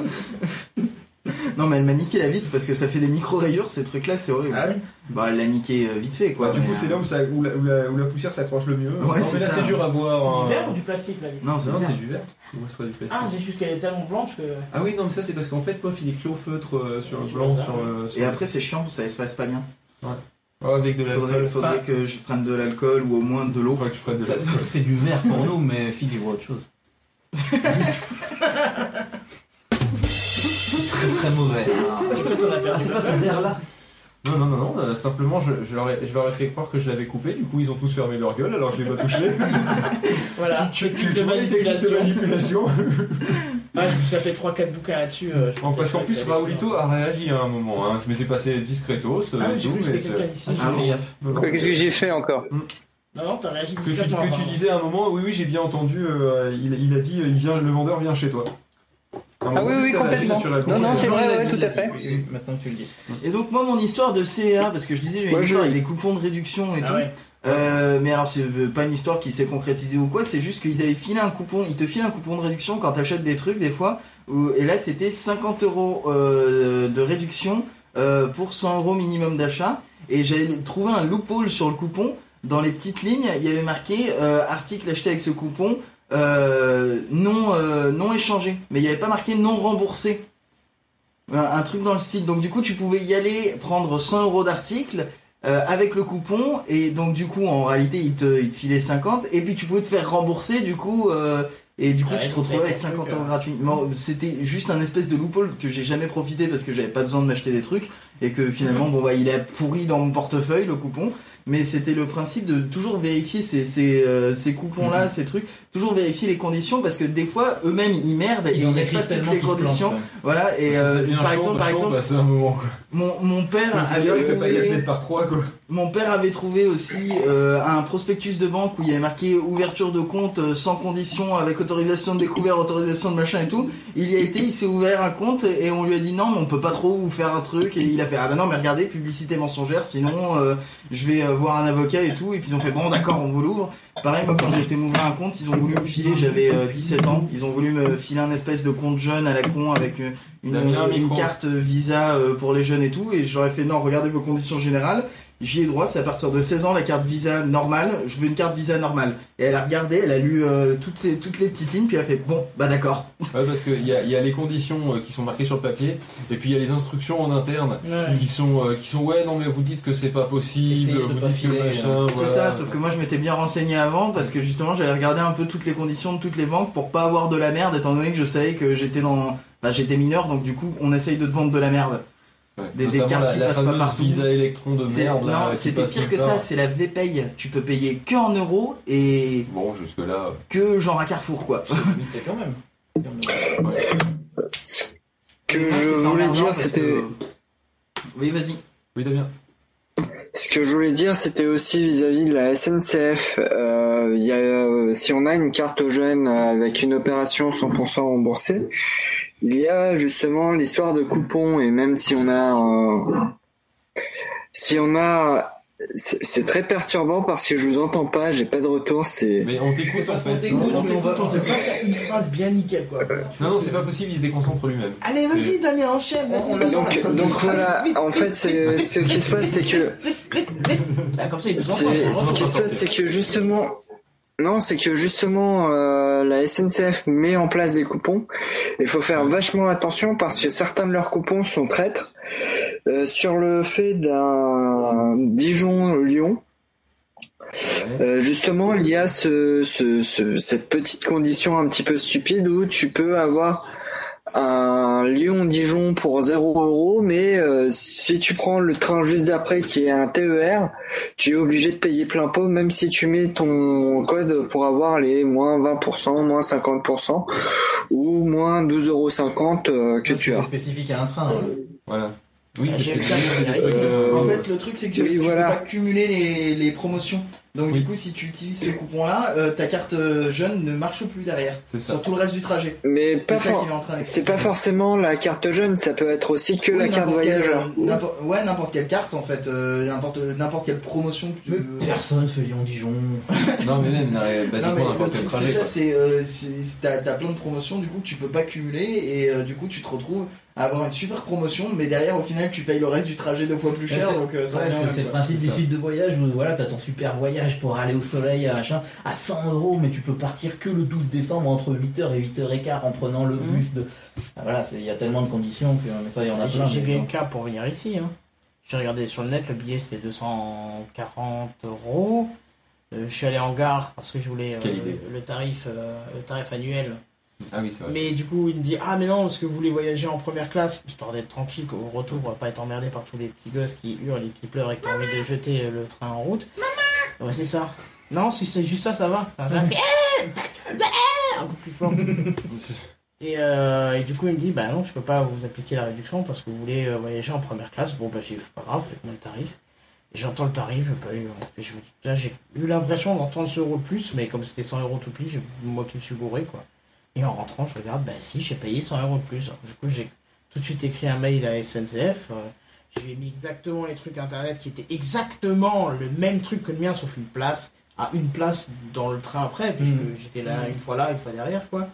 A: Non mais elle m'a niqué la vitre parce que ça fait des micro rayures ces trucs là c'est horrible.
E: Ah oui
A: Bah elle l'a niqué euh, vite fait quoi.
I: Bah, du coup,
A: euh,
I: c'est là où, ça, où, la, où la- où la poussière s'accroche le mieux.
A: Ouais, c'est
I: là,
A: ça.
I: c'est dur à voir.
E: C'est
I: hein.
E: du verre ou du plastique la vitre
A: Non, c'est
I: Non,
A: bien.
I: c'est du verre. Du plastique
E: Ah, c'est juste qu'elle est tellement blanche que.
I: Ah oui, non, mais ça, c'est parce qu'en fait, pof, il est écrit au feutre euh, sur le blanc. Sur, le- sur
A: Et
I: le-
A: après c'est chiant, ça efface pas bien.
I: Ouais, avec de
A: Faudrait,
I: l'alcool.
A: faudrait
C: Enfin-
A: que je prenne de l'alcool ou au moins de l'eau.
I: Faudrait que tu prennes de
C: Ça,
I: l'alcool.
C: C'est du verre pour nous, mais Phil il voit autre chose. très très mauvais.
E: En fait, on a
C: Ah,
E: perdu
C: c'est pas ce verre là
I: Non, non, non, non, euh, simplement, je, je, leur ai, je leur ai fait croire que je l'avais coupé, du coup, ils ont tous fermé leur gueule, alors je l'ai pas touché.
E: Voilà,
I: tu, tu, tu
E: manipulation.
I: manipulation
E: Ah, je- ça fait 3-4 bouquins là-dessus. euh, je
I: Bon,
E: pense
I: Parce qu'en
E: que
I: plus, Raoulito a réagi à un moment, hein, mais c'est passé discretos.
E: Ah
I: euh,
E: j'ai cru que quelqu'un.
A: Ah.
K: Qu'est-ce que j'ai fait encore?
E: Non, non, t'as réagi
I: Que tu,
E: discrètement.
I: que tu disais à un moment, oui, oui, j'ai bien entendu, euh, il, il a dit, il vient, le vendeur vient chez toi.
K: Ah oui, oui, complètement. Non, non, c'est vrai, ouais, tout à fait.
C: dit. Oui, Maintenant que tu le dis.
A: Et donc moi mon histoire de CEA, parce que je disais j'ai une histoire avec des coupons de réduction et
E: Ah
A: tout.
E: ouais.
A: Euh, mais alors c'est euh, pas une histoire qui s'est concrétisée ou quoi, c'est juste qu'ils avaient filé un coupon, ils te filent un coupon de réduction quand t'achètes des trucs des fois, où- et là c'était 50 euros euh, de réduction euh, pour 100 euros minimum d'achat, et j'avais trouvé un loophole sur le coupon, dans les petites lignes, il y avait marqué euh, article acheté avec ce coupon, euh, non, euh, non échangé, mais il n'y avait pas marqué non remboursé. Un, un truc dans le style. Donc du coup, tu pouvais y aller prendre 100 euros d'article euh, avec le coupon et donc du coup, en réalité, il te, il te filait 50 et puis tu pouvais te faire rembourser du coup. et du coup,
E: Ouais,
A: tu te retrouvais avec
E: des
A: 50
E: trucs,
A: euros gratuits. C'était juste un espèce de loophole que j'ai jamais profité parce que j'avais pas besoin de m'acheter des trucs et que finalement, bon bah, il est pourri dans mon portefeuille le coupon. Mais c'était le principe de toujours vérifier ces, ces, euh, ces coupons-là, ces trucs, toujours vérifier les conditions parce que des fois, eux-mêmes, ils merdent et
C: Ils
A: ils mettent pas toutes les
C: plantent,
A: conditions. Voilà, et euh, par exemple, par exemple,
I: passer un moment, quoi.
A: mon, mon père avait trouvé,
I: mettre par trois, quoi.
A: mon père avait trouvé aussi euh, un prospectus de banque où il y avait marqué ouverture de compte euh, sans condition avec autorisation de découvert, autorisation de machin et tout. Il y a été, il s'est ouvert un compte et on lui a dit non, mais on peut pas trop vous faire un truc et il a fait ah ben non mais regardez publicité mensongère sinon euh, je vais euh, voir un avocat et tout et puis ils ont fait bon d'accord on vous l'ouvre. Pareil moi quand j'ai été m'ouvrir un compte ils ont voulu me filer j'avais euh, 17 ans. Ils ont voulu me filer un espèce de compte jeune à la con avec euh, une, carte visa euh, pour les jeunes et tout. Et j'aurais fait non regardez vos conditions générales J'y ai droit, c'est à partir de 16 ans la carte visa normale. Je veux une carte visa normale. Et elle a regardé, elle a lu euh, toutes, ces, toutes les petites lignes, puis elle a fait bon, bah d'accord.
I: Ouais, parce qu'il y a, il y a les conditions euh, qui sont marquées sur le papier, et puis il y a les instructions en interne
E: Ouais.
I: qui sont, euh, qui sont ouais, non, mais vous dites que c'est pas possible, vous dites que machin,
C: euh,
A: C'est ça, sauf que moi je m'étais bien renseigné avant parce que justement j'avais regardé un peu toutes les conditions de toutes les banques pour pas avoir de la merde étant donné que je savais que j'étais dans. Enfin, j'étais mineur donc du coup on essaye de te vendre de la merde. Des, cartes
B: la,
A: qui
B: la
A: passent pas partout.
B: Visa Electron de
A: C'est-
B: merde.
A: non, c'était pire que ça, c'est la V-Pay. Tu peux payer que en euros et
B: Bon, jusque-là.
A: que genre à Carrefour quoi.
C: Mais quand même.
F: Que
A: Moi,
F: je voulais dire, c'était.
A: que- Oui, vas-y.
B: Oui, Damien.
F: Ce que je voulais dire, c'était aussi vis-à-vis de la SNCF. Euh, il y a, euh, si on a une carte jeune avec une opération 100% remboursée, il y a justement l'histoire de coupons et même si on a, euh, si on a, c'est très perturbant parce que je vous entends pas, j'ai pas de retour. C'est.
B: Mais on t'écoute en
E: On t'écoute, mais on va on peut pas faire une phrase bien nickel quoi.
B: Non, non, c'est pas possible, il se déconcentre lui-même.
E: Allez, vas-y, Damien, enchaîne, vas-y.
F: Donc, donc voilà, en fait, c'est- ce qui se passe, c'est que
E: Bah, comme ça, il nous entend.
F: C'est- ce qui se passe, c'est que justement, non, c'est que justement, euh, la SNCF met en place des coupons. Il faut faire vachement attention parce que certains de leurs coupons sont traîtres. Euh, sur le fait d'un Dijon-Lyon, euh, justement, il y a ce, ce, ce- cette petite condition un petit peu stupide où tu peux avoir un Lyon-Dijon pour 0 euros, mais euh, si tu prends le train juste d'après qui est un TER, tu es obligé de payer plein pot, même si tu mets ton code pour avoir les moins 20%, moins 50% ou moins 12,50 euros euh, que tu as.
C: spécifique à un train.
B: Voilà. Oui,
A: Ah,
B: que c'est- euh,
A: En fait, le truc, c'est que
F: Oui,
A: tu
F: voilà.
A: peux pas cumuler les, les promotions. Donc, du coup, si tu utilises ce coupon-là, euh, ta carte euh, jeune ne marche plus derrière.
B: C'est ça.
A: Sur tout le reste du trajet.
F: Mais pas
A: ça
F: for-
A: qu'il est en train
F: c'est pas forcément la carte jeune, ça peut être aussi que
A: Oui,
F: la carte voyageur.
A: ouais, n'importe quelle carte en fait, euh, n'importe n'importe quelle promotion que tu veux.
C: Personne fait Lyon-Dijon.
B: Non, mais même,
A: Non,
B: basiquement, n'importe quel trajet.
A: c'est ça, c'est euh, t'as t'as plein de promotions du coup que tu peux pas cumuler et euh, du coup tu te retrouves à avoir une super promotion mais derrière au final tu payes le reste du trajet deux fois plus cher
C: Ouais, c'est-
A: donc euh,
C: ouais, c'est- le principe des sites de voyage où voilà, t'as ton super voyage pour aller au soleil à, machin, à 100 euros, mais tu peux partir que le 12 décembre entre 8h et 8h15 en prenant le
A: Mhm.
C: bus de. Ah, voilà, c'est- il y a tellement de conditions que mais ça, il y en a
E: J'ai
C: plein.
E: j'ai
C: mais
E: bien le cas pour venir ici. Hein. J'ai regardé sur le net, le billet c'était 240 euros. Euh, je suis allé en gare parce que je voulais euh, le tarif, euh, le tarif annuel.
B: Ah oui, c'est vrai.
E: Mais du coup, il me dit Ah, mais non, parce que vous voulez voyager en première classe, histoire d'être tranquille, qu'au retour, on va pas être emmerdé par tous les petits gosses qui hurlent et qui pleurent et qui ont envie de jeter le train en route. Ouais, c'est ça. Non, si c'est juste ça, ça va. Enfin, Eh, un coup plus fort. Et, euh, et du coup, il me dit Bah non, je peux pas vous appliquer la réduction parce que vous voulez euh, voyager en première classe. Bon, bah, j'ai pas grave, faites-moi le tarif. J'entends le tarif, je dis, Là, j'ai eu l'impression d'entendre ce euro de plus, mais comme c'était 100 euros tout j'ai moi qui me suis gouré, quoi. Et en rentrant, je regarde, bah si, j'ai payé 100 euros de plus. Du coup, j'ai tout de suite écrit un mail à SNCF. euh, je lui ai mis exactement les trucs internet qui étaient exactement le même truc que le mien, sauf une place, à une place dans le train après, puisque
C: Mhm.
E: j'étais là une fois là, une fois derrière, quoi.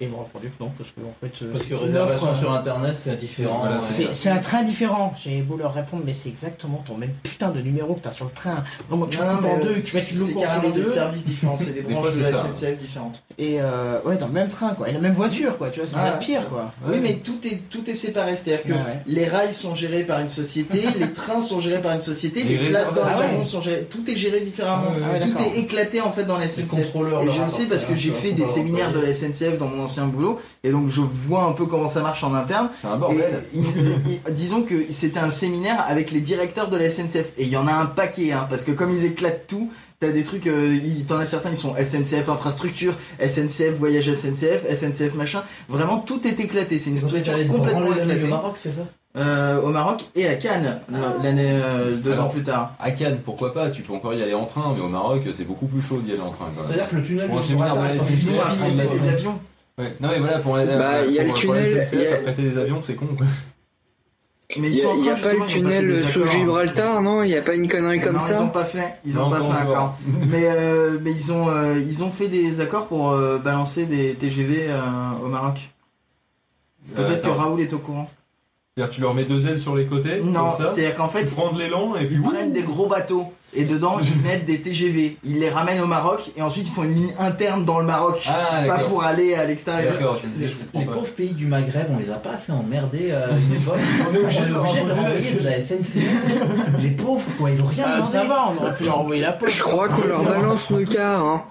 E: Et ils m'ont répondu que non, parce que en fait. euh,
C: Parce que réservation
E: offre,
C: sur internet, c'est différent.
B: Voilà,
E: c'est un train différent. J'ai beau leur répondre, mais c'est exactement ton même putain de numéro que t'as sur le train. Vraiment, tu
A: Non, non,
E: coupes
A: mais
E: en deux, tu mets une
A: c'est carrément des
E: deux.
A: services différents, c'est des branches de la. SNCF différentes.
E: Et euh, ouais, dans le même train, quoi. Et la même voiture, quoi. Tu vois, c'est
A: Ah.
E: ça le pire, quoi.
A: Oui, mais tout est, tout est séparé. C'est-à-dire que
E: ouais.
A: les rails sont gérés par une société, les trains sont gérés par une société,
B: Les
A: les, places d'enseignement
E: Ah ouais.
A: sont gérées. Tout est géré différemment.
B: Ah
A: tout est éclaté en fait dans la SNCF. Et je le sais parce que
C: hein,
A: j'ai fait des séminaires de la SNCF dans mon ancien boulot et donc je vois un peu comment ça marche en interne.
B: C'est un
A: Et
B: bordel.
A: il- il- disons que c'était un séminaire avec les directeurs de la SNCF et il y en a un paquet hein, parce que comme ils éclatent tout, t'as des trucs, euh, il- t'en as certains ils sont SNCF infrastructure, SNCF voyage SNCF, SNCF machin. Vraiment tout est éclaté. C'est une structure complètement éclatée.
C: au Maroc, c'est ça?
A: Euh, au Maroc et à Cannes
C: Ah.
A: l'année euh, deux
B: Alors,
A: ans plus tard.
B: À Cannes, pourquoi pas? Tu peux encore y aller en train, mais au Maroc, c'est beaucoup plus chaud d'y aller en train. quand même.
C: C'est-à-dire que le tunnel de
B: de la
C: Gibraltar,
B: SNCF, on a-
A: des avions.
B: Ouais. Non mais voilà, pour, la,
F: Bah, il y a
B: pour-
F: le
B: pour
F: tunnel,
B: SNCF,
F: il y a-
B: prêter des avions, c'est con quoi.
A: Mais
F: Il
A: ils
F: y
A: sont
F: a,
A: en
F: il y a
A: train,
F: pas le tunnel sous
A: accords.
F: Gibraltar, non Il y a pas une connerie comme
A: non,
F: ça
A: ils ont pas fait, ils ont
B: Non,
A: pas fait un accord. mais euh, mais ils ont euh, ils ont fait des accords pour euh, balancer des TGV euh, au Maroc. Peut-être que
B: Euh.
A: Raoul est au courant.
B: C'est-à-dire tu leur mets deux ailes sur les côtés,
A: Non, c'est-à-dire qu'en fait,
B: prends de l'élan et puis
A: ils
B: ouh,
A: prennent des gros bateaux et dedans ils mettent des TGV. Ils les ramènent au Maroc et ensuite ils font une ligne interne dans le Maroc,
B: Ah
A: pas
B: d'accord.
A: pour aller à l'extérieur.
B: D'accord, je me disais, je
C: Les
B: pas.
C: pauvres pays du Maghreb, on les a pas assez emmerdés euh, à une époque.
B: On est obligé de
C: de
B: leur la
C: envoyer de la SNCF. Les pauvres, quoi, ils ont rien
E: Ah,
C: demandé.
E: ça va, on aurait pu leur envoyer la poste.
F: Je crois qu'on leur balance le quart. Hein.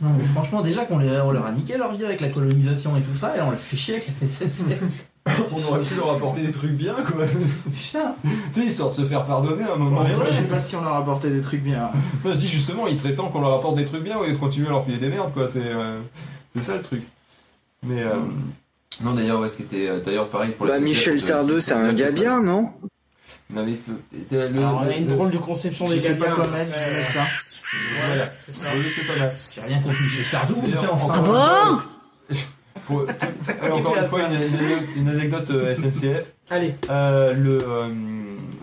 C: Non, mais franchement, déjà qu'on les- on leur a niqué leur vie avec la colonisation et tout ça, et on le fait chier avec la SNCF.
B: On aurait pu leur apporter des trucs bien, quoi.
C: Putain.
B: Tu sais, histoire de se faire pardonner à un moment.
A: Ouais, je sais pas si on leur apportait des trucs bien.
B: Vas-y, justement, il serait temps qu'on leur apporte des trucs bien au lieu de continuer à leur filer des merdes, quoi. C'est euh, c'est ça le truc. Mais. euh,
N: Non, d'ailleurs, ouais, ce qui était. euh, D'ailleurs, pareil pour la
F: Bah, Michel Sardou, c'est un gars bien, non?
N: Non, mais le- le-
E: Alors, on a une
N: le-
E: drôle de conception
A: Je
E: des
A: sais
E: gars
A: pas
E: bien.
A: quoi mettre, je vais mettre ça.
B: Voilà,
E: c'est ça.
B: Oui, c'est pas mal.
C: J'ai rien compris chez Sardou,
O: Ah
B: fois, pour- encore une fois, une, anecdote euh, SNCF.
E: Allez.
B: Euh, le, euh,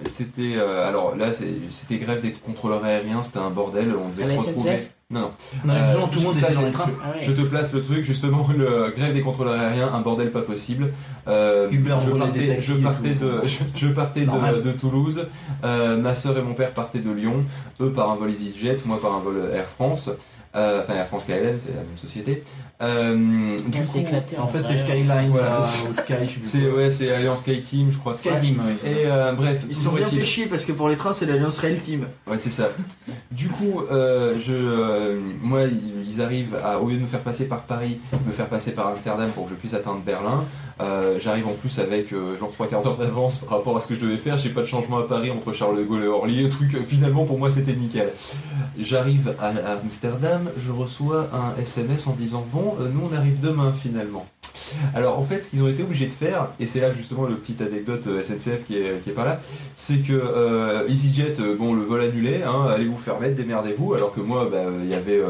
B: c'était, alors là, c'était grève des contrôleurs aériens, c'était un bordel. On devait
E: À
B: se retrouver.
E: SNCF
B: Non, non.
C: Tout le monde
B: ça,
C: dans les trains.
E: Ah ouais.
B: Je te place le truc, justement, le grève des contrôleurs aériens, un bordel pas possible. Euh,
C: Uber
B: je partais, je de, je, je partais de, de Toulouse. Euh, ma soeur et mon père partaient de Lyon. Eux par un vol EasyJet, moi par un vol Air France. Enfin, Air France KLM, c'est la même société. Euh, du coup,
E: éclaté
C: En fait, c'est Skyline
B: Voilà.
C: ou Sky,
B: c'est ouais, c'est Alliance Sky Team, je crois.
C: Sky Team, oui.
B: Et euh, bref,
A: Ils sont
B: toujours
A: bien fait chier parce que pour les trains, c'est l'Alliance Rail Team.
B: Ouais, c'est ça. Du coup, euh, je, euh, moi, ils ils arrivent à, au lieu de me faire passer par Paris, me faire passer par Amsterdam pour que je puisse atteindre Berlin. Euh, J'arrive en plus avec euh, genre trois quarts d'heure d'avance par rapport à ce que je devais faire. J'ai pas de changement à Paris entre Charles de Gaulle et Orly. Le truc, finalement, pour moi, c'était nickel. J'arrive à, à Amsterdam, je reçois un SMS en disant bon, euh, nous on arrive demain finalement. Alors en fait, ce qu'ils ont été obligés de faire, et c'est là justement le petite anecdote euh, SNCF qui est, pas là, c'est que euh, EasyJet, bon, le vol annulé, hein, allez vous faire mettre, démerdez-vous, alors que moi, bah, il y avait,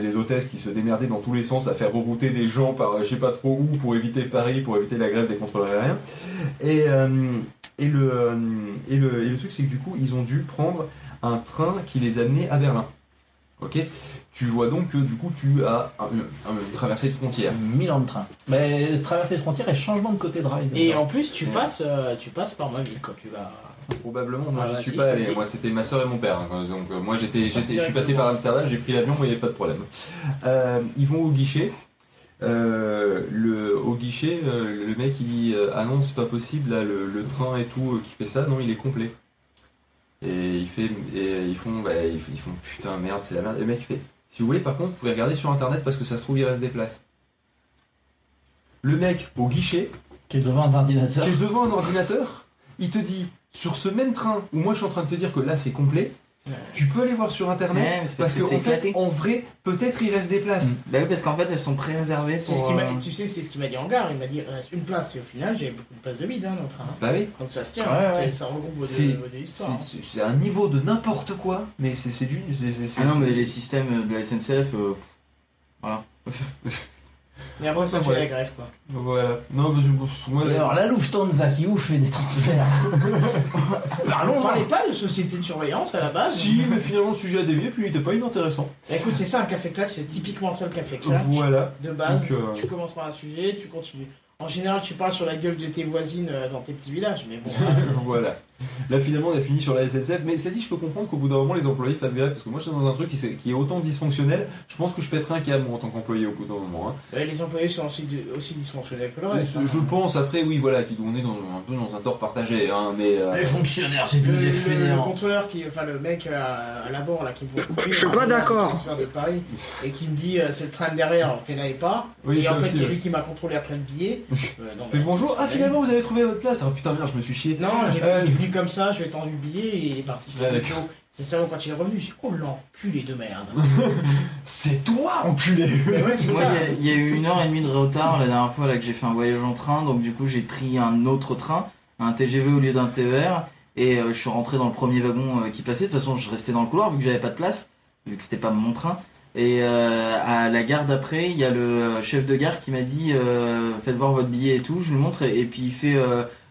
B: les hôtesses qui se démerdaient dans tous les sens à faire rerouter des gens par je sais pas trop où pour éviter Paris, pour éviter la grève des contrôleurs aériens. Et le truc, c'est que du coup, ils ont dû prendre un train qui les amenait à Berlin. Ok Tu vois donc que du coup, tu as un- un- une traversée de frontière.
C: Milan de train. Mais traverser les frontières et changement de côté de rail.
E: Et en plus, tu passes, euh, tu passes par ma ville quand tu vas.
B: Probablement, moi
E: Ah,
B: je
E: bah,
B: suis
E: si,
B: pas
E: je
B: allé. Moi c'était ma soeur et mon père. hein. Donc euh, moi j'étais, j'étais- je suis passé par Amsterdam, j'ai pris l'avion, mais il n'y avait pas de problème. Euh, ils vont au guichet. Euh, le, au guichet, euh, le mec il dit euh, Ah non, c'est pas possible, là, le, le train et tout euh, qui fait ça, non, il est complet. Et, il fait, et ils, font, bah, ils, ils font Putain, merde, c'est la merde. Et le mec il fait Si vous voulez, par contre, vous pouvez regarder sur internet parce que ça se trouve, il reste des places. Le mec au guichet,
C: Qui est devant un ordinateur.
B: qui est devant un ordinateur, il te dit sur ce même train où moi je suis en train de te dire que là c'est complet, tu peux aller voir sur
A: Ouais,
B: internet parce
A: parce
B: que en fait, en vrai, peut-être il reste des places.
A: Bah oui, parce qu'en fait, elles sont pré-réservées
E: C'est
A: pour.
E: ce qu'il m'a,
A: euh,
E: tu sais, c'est ce qu'il m'a dit en gare. Il m'a dit il reste une place et au final j'ai beaucoup de places de vide hein, dans le train.
B: Bah oui.
E: Donc ça se tient.
A: Ouais,
E: hein,
A: ouais.
E: c'est- Ça regroupe
B: C'est
E: hein.
B: c'est- un niveau de n'importe quoi, mais c'est c'est du.
A: Ah non, mais les systèmes de la SNCF, euh, voilà.
E: Et après ça fait
B: Ouais.
E: la grève quoi.
B: Voilà. Non, parce que, moi,
C: Et alors la Lufthansa qui ouf fait des transferts.
E: On
C: Parlons
E: parlait pas de société de surveillance à la base.
B: Si, mais finalement le sujet a dévié, puis il était pas inintéressant.
E: Bah, écoute, c'est ça un café clutch, c'est typiquement ça le café clutch.
B: Voilà.
E: De base,
B: Donc, euh,
E: tu commences par un sujet, tu continues. En général, tu parles sur la gueule de tes voisines euh, dans tes petits villages, mais bon. là, c'est-
B: voilà. Là finalement on a fini sur la SNCF, mais cela dit je peux comprendre qu'au bout d'un moment les employés fassent grève, parce que moi je suis dans un truc qui, qui est autant dysfonctionnel, je pense que je pèterai un câble moi, en tant qu'employé au bout d'un moment. hein.
E: Ouais, les employés sont aussi, aussi dysfonctionnels que le reste.
B: ce-
E: hein.
B: Je pense après oui voilà, qu'on est dans, un peu dans un tort partagé, hein, mais... euh,
C: Les fonctionnaires, c'est
E: Le,
C: plus
E: le-
C: des
E: le
C: fainéants.
E: contrôleur qui, enfin le mec à, à la bord là qui me faut couper,
F: Je suis pas
E: le
F: d'accord.
E: transfert de Paris et qui me dit euh, c'est le train de derrière alors qu'il n'y en avait pas.
B: Oui,
E: et en fait c'est lui qui m'a contrôlé après le billet. Euh, non,
B: Fait
E: mais-
B: bonjour, ah finalement vous avez trouvé votre place, ah putain merde je me suis chié.
E: Non, j'ai
B: Euh,
E: venu comme ça, je lui ai tendu le billet et il est parti.
B: Ah.
E: C'est ça quand il est revenu, j'ai dit oh l'enculé de merde.
B: C'est toi enculé
E: ouais,
A: il y y, a eu une heure et demie de retard la dernière fois là que j'ai fait un voyage en train, donc du coup j'ai pris un autre train, un TGV au lieu d'un TER, et euh, je suis rentré dans le premier wagon euh, qui passait. De toute façon, je restais dans le couloir vu que j'avais pas de place, vu que c'était pas mon train. Et euh, à la gare d'après, il y a le chef de gare qui m'a dit euh, faites voir votre billet et tout. Je lui montre et, et puis il fait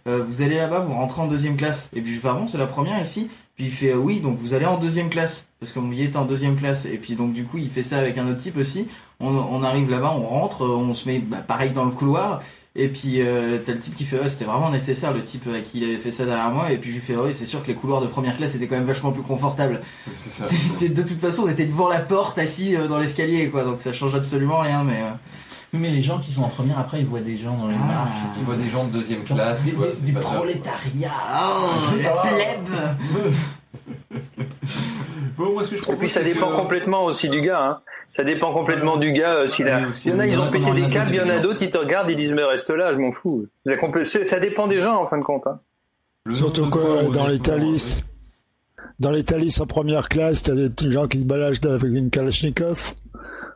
A: euh, vous allez là-bas, vous rentrez en deuxième classe. Et puis je fais ah bon, c'est la première ici? Puis il fait euh, oui, donc vous allez en deuxième classe parce que mon billet était en deuxième classe. Et puis donc du coup il fait ça avec un autre type aussi. On, on arrive là-bas, on rentre, euh, on se met bah, pareil dans le couloir. Et puis euh, t'as le type qui fait ouais, c'était vraiment nécessaire le type à qui il avait fait ça derrière moi. Et puis je lui fais ouais, c'est sûr que les couloirs de première classe étaient quand même vachement plus confortables.
B: C'est ça.
A: De toute façon on était devant la porte assis euh, dans l'escalier quoi, donc ça change absolument rien. Mais euh,
C: Oui, mais les gens qui sont en première, après, ils voient des gens dans les
A: Ah.
C: marches. tout.
B: vois des gens de deuxième classe,
C: Des,
B: vois,
C: des- des
B: pas ça.
C: prolétariats.
A: oh la plèbe.
B: Bon, moi ce que je
F: Et puis ça dépend
B: que-
F: complètement aussi du gars. Hein.
K: Ça dépend complètement du gars. euh, s'il a... Il y en a, ils ont pété des câbles, il y en a d'autres, ils te regardent, ils disent mais reste là, je m'en fous. Ça dépend des gens en fin de compte. hein.
G: Surtout que dans les Thalys, dans les Thalys en première classe, t'as des gens qui se baladent avec une Kalachnikov.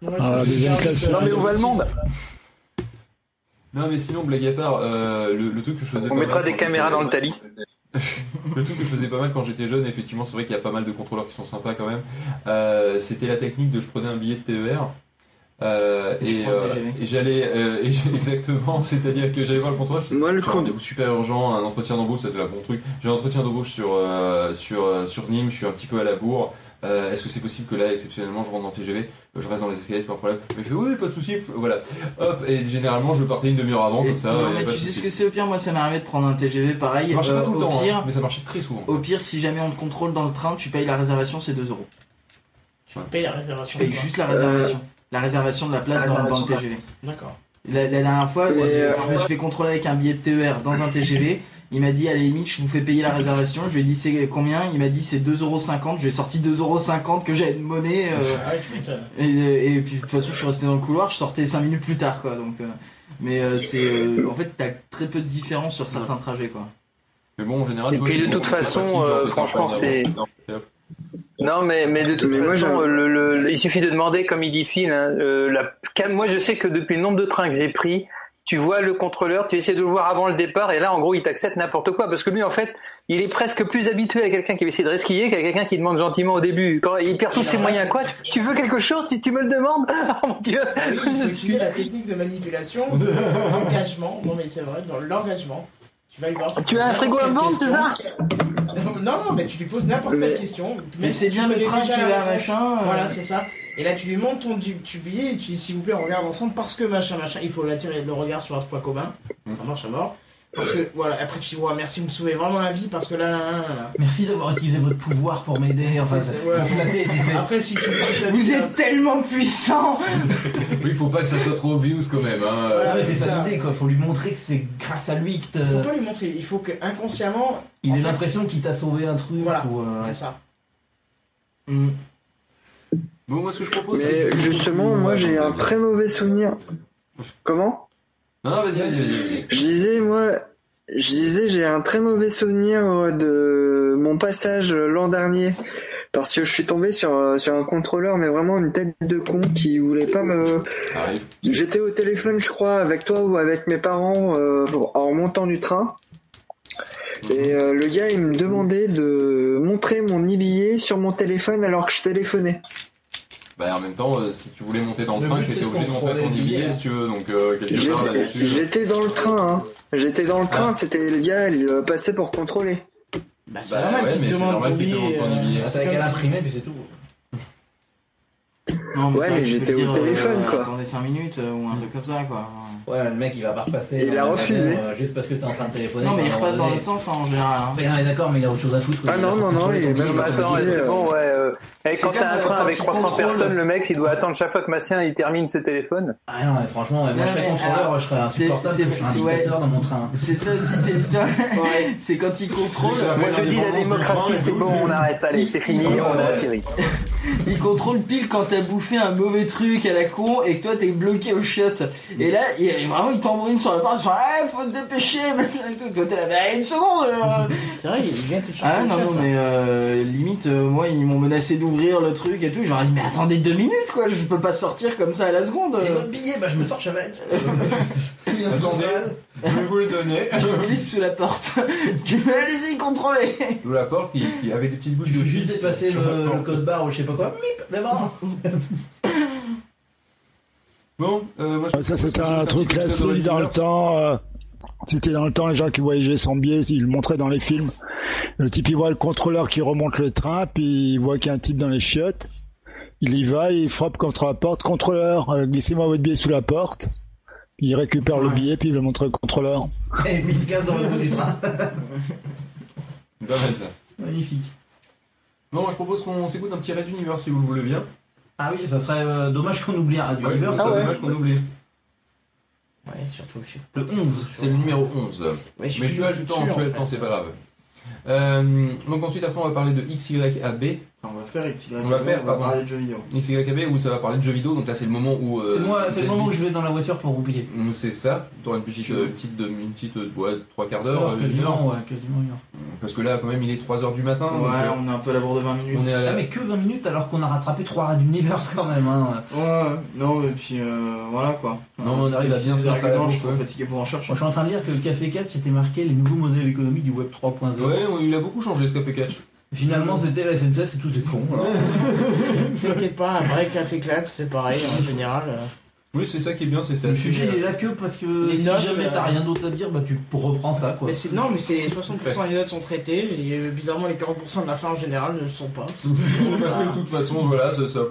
G: Ah, la deuxième classe,
K: Non mais où va le monde
B: Non, mais sinon, blague à part, euh, le, le truc que je faisais
K: On
B: pas
K: mettra
B: mal
K: des
B: quand
K: caméras
B: j'étais-
K: dans le Thalys.
B: le truc que je faisais pas mal quand j'étais jeune, effectivement, c'est vrai qu'il y a pas mal de contrôleurs qui sont sympas quand même. Euh, C'était la technique de je prenais un billet de TER. euh,
A: Et
B: euh, j'allais euh, exactement c'est-à-dire que j'allais voir le contrôleur je
F: Moi, le
B: un rendez-vous super urgent un entretien d'embauche c'était la bon truc j'ai un entretien d'embauche sur euh, sur euh, sur Nîmes je suis un petit peu à la bourre Euh, est-ce que c'est possible que là exceptionnellement je rentre dans le TGV Euh, je reste dans les escaliers c'est pas un problème mais il fait oui pas de souci voilà hop et généralement je partais une demi-heure avant comme ça
A: non, mais tu sais ce que c'est au pire Moi, ça m'est arrivé de prendre un TGV pareil.
B: ça marchait
A: euh,
B: pas tout le
A: au
B: temps
A: pire,
B: hein, mais ça marchait très souvent
A: Au pire, si jamais on te contrôle dans le train, tu payes la réservation, c'est 2 euros.
E: Tu payes la réservation.
A: Tu payes juste la réservation. La réservation de la place
E: Ah,
A: dans, dans le. TGV.
E: D'accord.
A: La, la dernière fois,
F: euh,
A: je me suis fait contrôler avec un billet de TER dans un TGV. Il m'a dit, à la limite, je vous fais payer la réservation. Je lui ai dit, c'est combien? Il m'a dit, c'est 2,50€. Je lui ai sorti 2,50€ que j'avais de monnaie. euh,
E: Ah m'étonnes.
A: et, et puis, de toute façon, je suis resté dans le couloir. Je sortais 5 minutes plus tard, quoi. Donc, euh, mais euh, c'est. euh, en fait, t'as très peu de différence sur certains trajets, quoi.
B: mais bon en général
K: Et
B: tu vois,
K: de toute façon, euh, franchement, c'est-. Non, mais, mais de toute
F: Mais
K: façon,
F: j'ai-
K: le, le- le- il suffit de demander, comme il dit Phil, hein, euh, la, moi je sais que depuis le nombre de trains que j'ai pris, tu vois le contrôleur, tu essaies de le voir avant le départ, et là, en gros, il t'accepte n'importe quoi, parce que lui, en fait, il est presque plus habitué à quelqu'un qui va essayer de resquiller qu'à quelqu'un qui demande gentiment au début. Quand il perd tous ses moyens, quoi, tu, tu veux quelque chose, si tu me le demandes? Oh mon dieu
E: Ah oui, faut utiliser la technique de manipulation, de l'engagement. Non, mais c'est vrai, dans l'engagement. Tu vas lui voir.
K: Tu as un frigo à vendre, c'est ça?
E: Non, non, mais tu lui poses n'importe quelle question.
A: mais c'est bien le train qui
E: la
A: va, machin, euh.
E: Voilà, c'est ça. Et là, tu lui montres ton du, billet et tu dis s'il vous plaît, on regarde ensemble parce que machin, machin. Il faut l'attirer le regard sur un point commun. Ça marche à mort. Parce que voilà, après tu dis ouais, merci, vous me sauvez vraiment la vie parce que là, là, là.
C: Merci d'avoir utilisé votre pouvoir pour m'aider, enfin,
E: C'est- c'est-
C: pour
E: ouais.
C: flatter, tu sais.
E: Après, si tu
A: Vous êtes tellement puissant
B: oui il faut pas que ça soit trop obvious quand même hein.
E: Voilà,
C: ouais, c'est ça
E: ça.
C: l'idée, quoi. Faut lui montrer que c'est grâce à lui que
E: Il faut
C: te-
E: pas lui montrer. Il faut que inconsciemment.
C: il ait l'impression qu'il t'a sauvé un truc.
E: Voilà,
C: ou, euh,
E: c'est ça.
B: Bon moi ce que je propose
F: Mais
B: c'est
F: justement, moi j'ai un très mauvais souvenir. Comment?
B: Non vas-y vas-y vas-y
F: Je disais, moi, je disais, j'ai un très mauvais souvenir euh, de mon passage euh, l'an dernier. Parce que je suis tombé sur, euh, sur un contrôleur, mais vraiment une tête de con qui voulait pas me.
B: Arrive.
F: J'étais au téléphone, je crois, avec toi ou avec mes parents euh, en montant du train. Et euh, le gars, il me demandait de montrer mon e-billet sur mon téléphone alors que je téléphonais.
B: Bah en même temps, euh, si tu voulais monter dans le,
E: Le
B: train, tu étais obligé de montrer
E: contrôler
B: ton
E: le billet,
B: si tu veux, donc euh, quelque part là-dessus.
F: j'étais dans le train, hein. J'étais dans le train, c'était le gars, il euh, passait pour contrôler.
E: Bah, c'est
B: Bah
E: normal
B: ouais,
E: qu'il
B: mais
E: te
B: c'est
E: demande
B: normal
E: ton billet.
B: ton
E: euh,
B: billet.
C: C'est
E: comme
C: à
E: si-
C: l'imprimer, puis c'est tout.
A: Non, mais
F: Ouais, mais j'étais
A: dire,
F: au téléphone,
A: euh,
F: quoi.
A: Attendez 5 minutes euh, ou un truc comme ça, quoi.
C: Ouais, le mec il va pas repasser.
F: Il a refusé.
C: euh, juste parce que t'es en train de téléphoner.
A: Non, mais il repasse dans l'autre sens en général. hein.
C: Ouais, on est d'accord, mais il a autre chose à foutre.
F: Ah non, non, non, il est même
K: Non, mais attends, c'est bon, ouais. euh, eh, quand t'as un train avec
A: il
K: 300
A: contrôle-
K: personnes, le mec, il doit attendre chaque fois que Massien il termine ce téléphone.
C: Ah non, mais franchement, moi je
A: Non,
C: serais
A: mais
C: contrôleur,
A: alors,
C: je serais insupportable,
A: c'est-
C: je suis un dictateur dans mon train.
A: C'est ça aussi, c'est l'histoire. c'est quand il contrôle.
K: Moi je dis la démocratie, c'est bon, on arrête, allez, c'est fini, on a la série.
A: Il contrôle pile quand t'as bouffé un mauvais truc à la con et que toi t'es bloqué au chiottes. Et là, il, vraiment, il t'embrune sur la porte, il fait Ah, faut te dépêcher, et tout. Toi t'es là, bah, une seconde euh.
E: C'est vrai, il vient te chercher.
A: Ah non, non, mais euh, limite, euh, moi, ils m'ont menacé d'ouvrir le truc et tout. J'aurais dit, mais attendez deux minutes, quoi, je peux pas sortir comme ça à la seconde.
C: Et votre billet, bah je me torche avec. Il y a
B: je vais vous le donner.
A: Tu me glisses sous la porte. tu me allez-y, contrôlez.
B: Sous la porte qui, qui avait des petites bouches
C: Tu
B: de
C: juste dépasser le, le code barre ou je sais pas quoi. Mip, d'abord.
B: Bon, euh, moi je
G: Ça,
B: propose
G: c'était un truc classique dans le temps. euh, C'était dans le temps, les gens qui voyageaient sans billet, ils le montraient dans les films. Le type, il voit le contrôleur qui remonte le train, puis il voit qu'il y a un type dans les chiottes. Il y va, il frappe contre la porte. Contrôleur, euh, glissez-moi votre billet sous la porte. Il récupère le billet, puis il le montre au contrôleur.
C: Et puis il se casse dans le du train.
B: Pas mal ça.
C: Magnifique.
B: Bon, je propose qu'on s'écoute un petit Red Universe si vous le voulez bien.
C: Ah oui, ça serait euh, dommage qu'on oublie Radio
B: Ouais,
C: Ah ouais.
B: dommage qu'on oublie.
E: Ouais, surtout, je sais
C: Le 11.
B: C'est le numéro 11.
E: Ouais, je suis
B: Mais
E: plus
B: tu as le
E: tout
B: temps, tu as le temps, c'est pas grave. Euh, donc ensuite, après, on va parler de XYAB.
A: Enfin, on va faire XYAB,
B: On va faire,
A: on va parler de jeux vidéo.
B: XYAB où ça va parler de jeux vidéo. Donc là, c'est le moment où. euh,
C: C'est moi, c'est le moment où je vais dans la voiture pour roupiller.
B: Mm, C'est ça. Tu auras une petite, euh, petite, de- une petite, euh, ouais, trois quarts d'heure, euh,
C: quasiment, ouais, quasiment une heure.
B: Parce que là, quand même, il est 3h du matin. donc,
A: Ouais,
B: euh,
A: on est un peu à la bourre de 20 minutes.
B: on est à la-
C: Ah, mais que 20 minutes alors qu'on a rattrapé 3 rats d'Universe quand même. Hein.
A: Ouais, non, et puis euh, voilà quoi.
B: Non, mais on arrive à bien se
A: arguments, je suis fatigué pour en chercher.
C: Moi, je suis en train de dire que le Café 4 c'était marqué les nouveaux modèles économiques du Web 3.0.
B: Ouais, ouais, il a beaucoup changé ce café catch.
C: Finalement, c'était la SNCF, c'est tout est con. alors.
E: T'inquiète pas, un vrai café clap, c'est pareil en général. euh.
B: Oui, c'est ça qui est bien, c'est ça.
C: Le sujet il est là que parce que
E: Les
C: si
E: notes,
C: jamais t'as
E: euh,
C: rien d'autre à dire, bah tu reprends ça quoi.
E: Mais c'est- non, mais c'est 60% des notes sont traitées, et euh, bizarrement les 40% de la fin en général ne le sont pas.
B: Parce que de toute façon, voilà, c'est ça.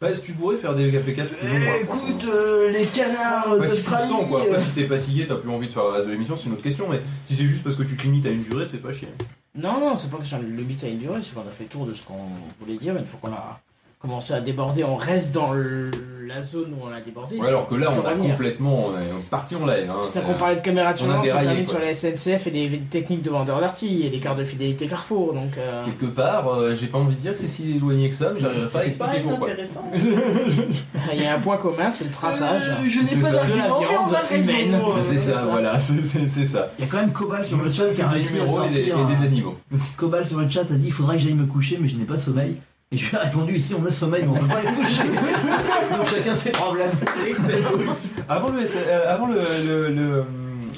B: Bah, tu pourrais faire des cafés catch plus longs.
A: Eh, écoute, euh, les canards
B: Bah, si tu le
A: d'Australie.
B: sens, quoi.
A: euh,
B: Après, si t'es fatigué, t'as plus envie de faire le reste de l'émission, c'est une autre question. Mais si c'est juste parce que tu te limites à une durée, te fais pas chier.
E: Non, non, c'est pas question de le but à une durée, c'est qu'on a fait le tour de ce qu'on voulait dire, mais une fois qu'on a commencé à déborder, on reste dans le- la zone où on a débordé.
B: Ouais, alors que là, on a complètement. On est parti en l'air. Hein.
E: C'est-à-dire qu'on parlait de caméra de
B: On a
E: surveillance, on
B: déraillé,
E: termine
B: quoi.
E: sur la SNCF et les techniques de vendeurs d'artilles et les cartes de fidélité Carrefour, donc... euh,
B: Quelque part, euh, j'ai pas envie de dire que c'est si éloigné que ça, mais j'arriverai pas à expliquer pourquoi.
E: Il y a un point commun, c'est le traçage.
A: Euh, je n'ai pas d'argument, mais on
E: humaine.
B: C'est ça, voilà, c'est ça.
C: Il y a quand même Cobal sur le chat qui a
B: des numéros et des, des
C: un-
B: animaux.
C: Cobal sur le chat a dit il faudrait que j'aille me coucher mais je n'ai pas de sommeil. Et je lui ai répondu ici on a sommeil mais on ne peut pas les coucher. Donc chacun ses problèmes.
B: Avant le, euh, avant le, le, le,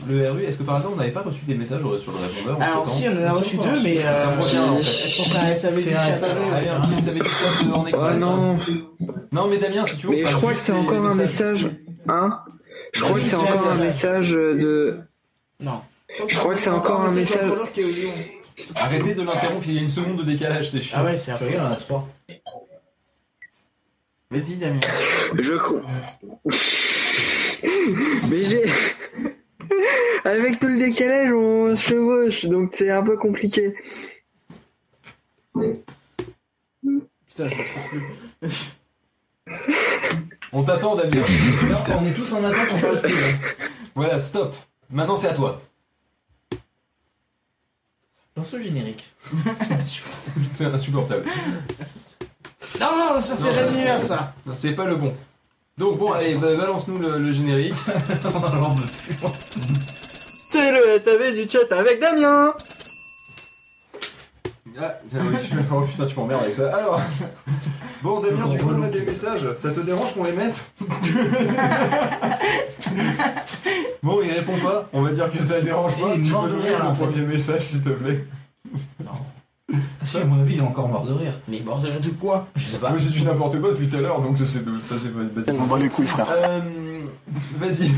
B: le RU, est-ce que par hasard on n'avait pas reçu des messages euh, sur le répondeur
E: Alors si, on en a reçu deux, mais...
B: Ça
E: euh,
B: revient, en fait.
E: Est-ce qu'on fait un SAV du chat
B: Allez, un petit SAV du chat en
F: Oh
B: express.
F: non,
B: Non, mais Damien, si tu veux.
F: mais je crois que c'est encore un message. Hein Je crois que c'est encore
E: ça,
F: un
E: ça.
F: message de.
E: Non.
F: Je crois que c'est encore un message.
B: Arrêtez de l'interrompre, il y a une seconde de décalage, c'est chiant.
E: Ah ouais, c'est
C: Tu regardes, il y en a trois.
A: Vas-y, Damien.
F: Je crois. Mais j'ai. Avec tout le décalage, on se chevauche, donc c'est un peu compliqué.
E: Putain, je le trouve plus.
B: On t'attend, Damien.
C: on est tous en attente pour faire le quiz.
B: voilà, stop. Maintenant, c'est à toi.
C: Lance le générique.
B: C'est insupportable.
E: Non, non, ça c'est
B: Non, ça, c'est-
E: ça.
B: Non, C'est pas le bon. Donc bon, allez, ba- balance-nous le, le générique.
F: C'est le SAV du chat avec Damien
B: Ah, tiens, oui, tu- oh putain, tu m'emmerdes avec ça. Alors, bon, Damien, tu peux mettre des messages. Ça te dérange qu'on les mette Bon, il répond pas. On va dire que ça le dérange pas.
C: Il est
B: Tu
C: mort
B: peux
C: de
B: nous
C: rire,
B: lire
C: en
B: le
C: fait.
B: premier message, s'il te plaît.
C: Ah, si, à mon avis, il est encore mort de rire.
E: Mais bon, ça de quoi?
C: Je sais pas.
B: Moi, c'est du n'importe quoi depuis tout à l'heure, donc c'est de passer vas-y.
A: On bat les couilles, frère.
B: Euh, vas-y.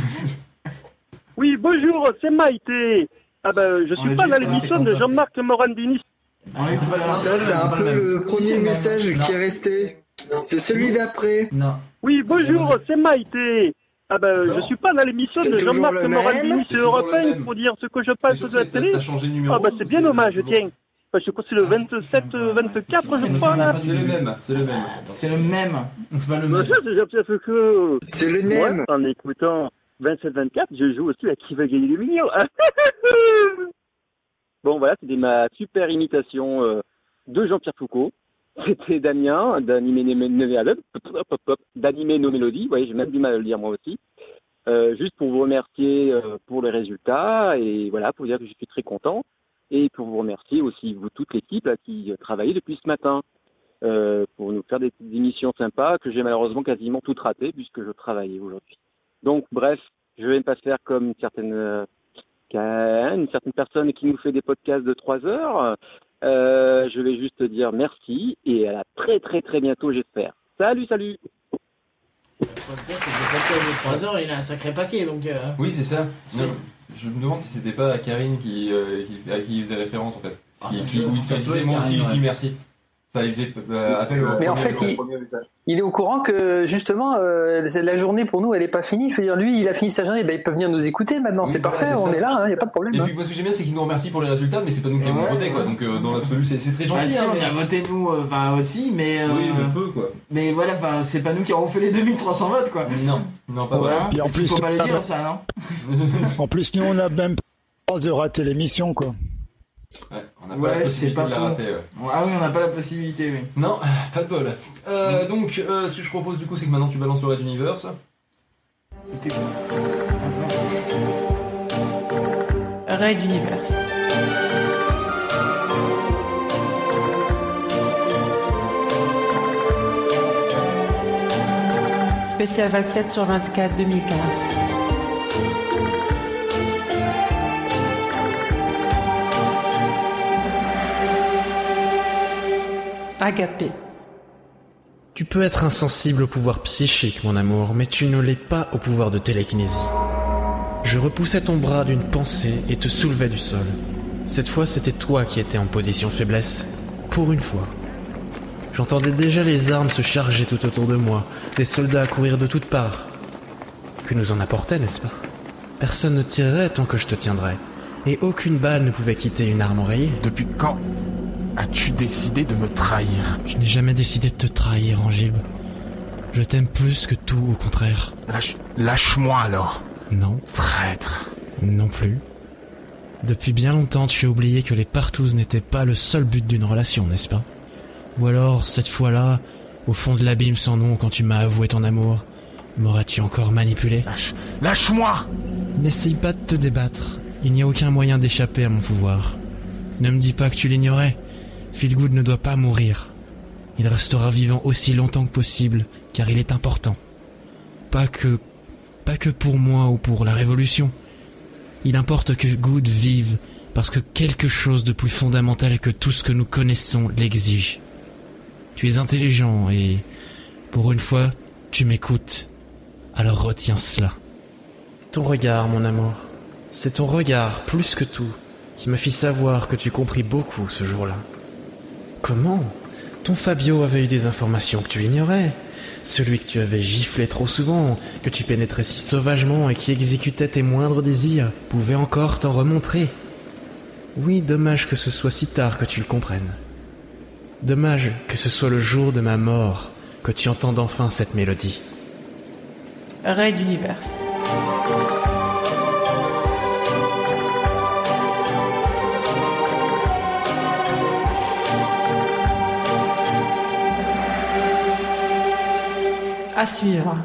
P: Oui, bonjour, c'est Maïté. Ah ben, je
A: On
P: suis pas dans l'émission de. Jean-Marc Morandini.
A: Pas
F: Ça, c'est un
C: le
F: peu le premier
A: le
F: message qui est resté. C'est celui d'après.
C: Non.
P: Oui, bonjour, c'est Maïté. Ah ben, je suis pas dans l'émission de Jean-Marc
F: le
P: Morandini
B: C'est
P: sur
B: toujours
P: Europe
B: le
P: 1
B: même.
P: pour dire ce que je pense
B: sur
P: de la télé. Ah ben, c'est bien
B: le-
P: tiens. Parce que c'est le 27, euh, 24, je crois, là.
B: C'est le même, c'est le même.
A: C'est le même.
C: C'est pas le même.
P: ça, c'est
F: le même.
P: en écoutant 27-24, je joue aussi à Qui va gagner des millions. bon, voilà, c'était ma super imitation euh, de Jean-Pierre Foucault. C'était Damien, d'animer nos mélodies. Ouais, j'ai même du mal à le dire moi aussi. Euh, juste pour vous remercier euh, pour les résultats et voilà, pour dire que je suis très content. Et pour vous remercier aussi, vous, toute l'équipe qui travaillait depuis ce matin euh, pour nous faire des émissions sympas que j'ai malheureusement quasiment toutes ratées puisque je travaillais aujourd'hui. Donc, bref, je vais pas faire comme une une certaine personne qui nous fait des podcasts de trois heures. Euh, je vais juste dire merci et à la très très très bientôt, j'espère. Salut, salut
E: Le podcast, c'est des podcasts de 3 heures, il a un sacré paquet, donc... euh,
B: Oui, c'est ça. Non, Je me demande si c'était pas Karine qui, euh, qui- à qui il faisait référence en fait.
E: Ah,
B: qui,
E: peut
B: disait
C: être
B: moi aussi
C: Karine,
B: je dis
C: ouais.
B: merci. Ça, il faisait euh, appel au
K: Mais en
B: premier-
K: fait, il- est au courant que justement euh, la journée pour nous elle est pas finie. Je veux dire, lui il a fini sa journée, ben, il peut venir nous écouter maintenant.
B: Oui,
K: c'est
B: voilà,
K: parfait, on
B: ça.
K: est là, il y a pas de problème.
B: Et
K: hein.
B: puis moi ce que j'aime bien c'est qu'il nous remercie pour les résultats mais c'est pas nous qui avons
A: Ouais,
B: voté quoi donc euh, dans l'absolu c'est très
A: Bah
B: gentil
A: si,
B: hein,
A: on
B: mais-
A: a voté nous, euh, enfin aussi, mais... euh,
B: Oui mais peu quoi.
A: Mais voilà, c'est pas nous qui avons fait les 2300 votes, quoi.
B: Non, non pas
A: Voilà.
G: Puis en plus,
A: Faut pas le dire, ça, non
G: En plus, nous, on a même pas de rater l'émission, quoi.
B: Ouais, on n'a pas la
A: Ouais, c'est
B: possibilité
A: pas
B: de la
A: faux.
B: rater, ouais.
A: Ah oui, on n'a pas la possibilité, oui.
B: Non, pas de bol. Euh, Donc, euh, ce que je propose du coup, c'est que maintenant tu balances le Red Universe.
Q: Raid Universe. Spécial 27 sur 24 2015. Agapé.
R: Tu peux être insensible au pouvoir psychique, mon amour, mais tu ne l'es pas au pouvoir de télékinésie. Je repoussais ton bras d'une pensée et te soulevais du sol. Cette fois, c'était toi qui étais en position de faiblesse. Pour une fois. J'entendais déjà les armes se charger tout autour de moi, des soldats courir de toutes parts. Que nous en apportait, n'est-ce pas? Personne ne tirerait tant que je te tiendrais. Et aucune balle ne pouvait quitter une arme oreillée.
S: Depuis quand as-tu décidé de me trahir?
R: Je n'ai jamais décidé de te trahir, Angib. Je t'aime plus que tout, au contraire.
S: Lâche, lâche-moi alors.
R: Non.
S: Traître.
R: Non plus. Depuis bien longtemps, tu as oublié que les partouzes n'étaient pas le seul but d'une relation, n'est-ce pas? Ou alors, cette fois-là, au fond de l'abîme sans nom, quand tu m'as avoué ton amour, m'aurais-tu encore manipulé?
S: Lâche, lâche-moi
R: N'essaye pas de te débattre. Il n'y a aucun moyen d'échapper à mon pouvoir. Ne me dis pas que tu l'ignorais. Feelgood ne doit pas mourir. Il restera vivant aussi longtemps que possible, car il est important. Pas que, pas que pour moi ou pour la Révolution. Il importe que Good vive, parce que quelque chose de plus fondamental que tout ce que nous connaissons l'exige. Tu es intelligent et, pour une fois, tu m'écoutes. Alors retiens cela. Ton regard, mon amour. C'est ton regard, plus que tout, qui me fit savoir que tu compris beaucoup ce jour-là. Comment Ton Fabio avait eu des informations que tu ignorais. Celui que tu avais giflé trop souvent, que tu pénétrais si sauvagement et qui exécutait tes moindres désirs, pouvait encore t'en remontrer. Oui, dommage que ce soit si tard que tu le comprennes. Dommage que ce soit le jour de ma mort que tu entendes enfin cette mélodie.
Q: Raid Universe. À suivre.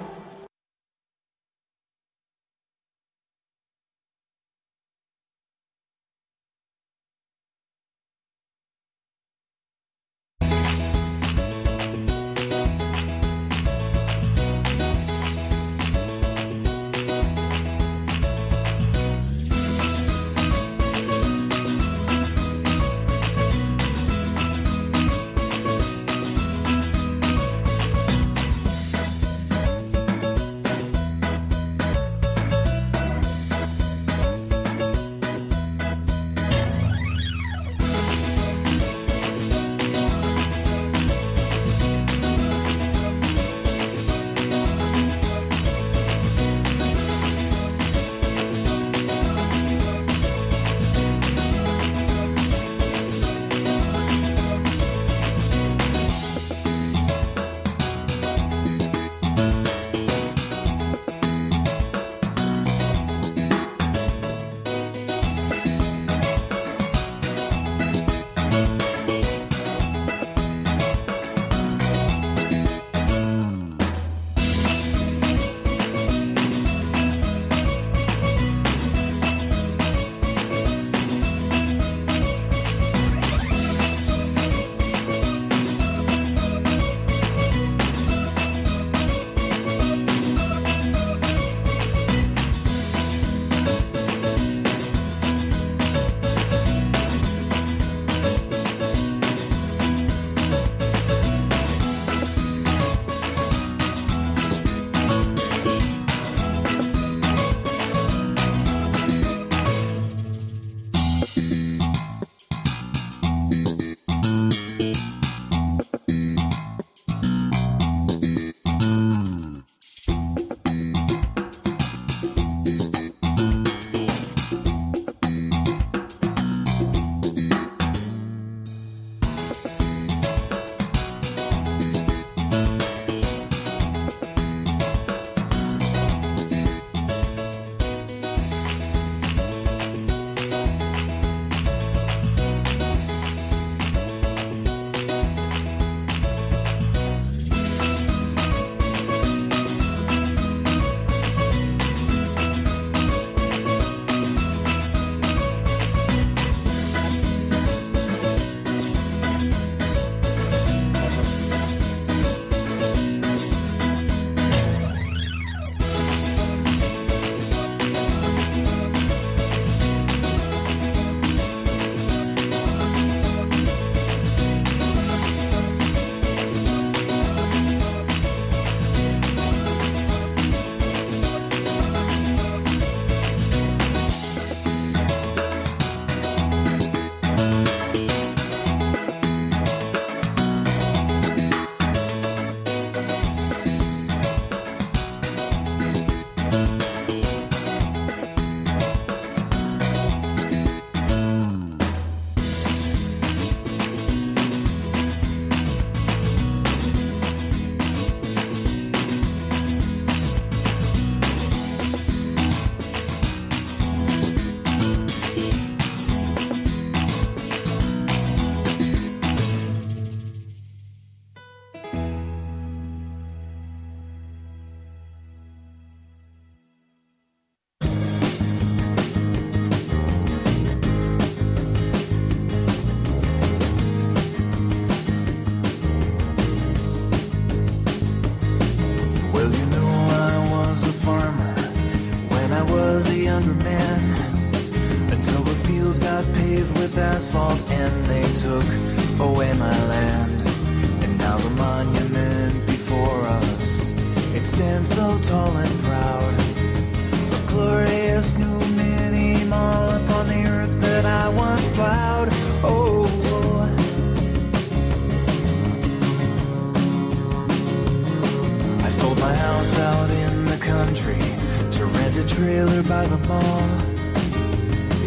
T: A trailer by the mall.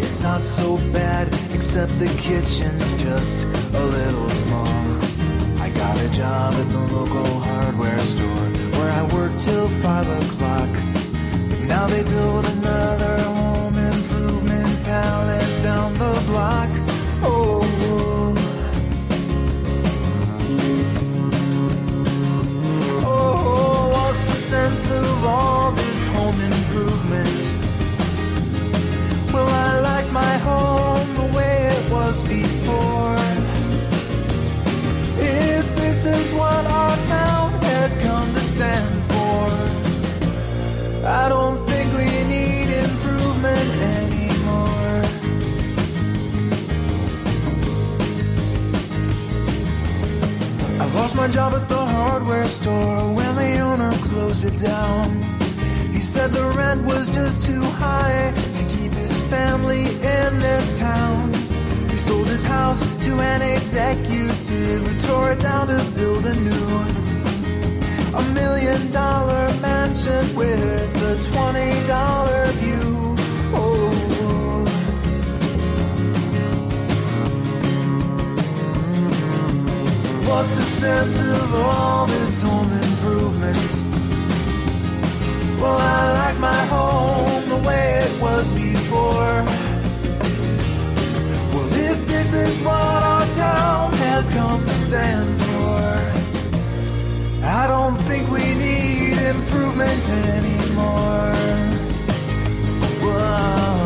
T: It's not so bad, except the kitchen's just a little small. I got a job at the local hardware store where I work till five o'clock. But now they build another home improvement palace down the block. Oh. Oh, oh what's the sense of all My home the way it was before. If this is what our town has come to stand for, I don't think we need improvement anymore. I lost my job at the hardware store when the owner closed it down. He said the rent was just too high family in this town. He sold his house to an executive who tore it down to build a new, one, a million dollar mansion with a twenty dollar view. Oh. What's the sense of all this home improvement? Well, I like my home the way it was before. Well, if this is what our town has come to stand for, I don't think we need improvement anymore. Whoa.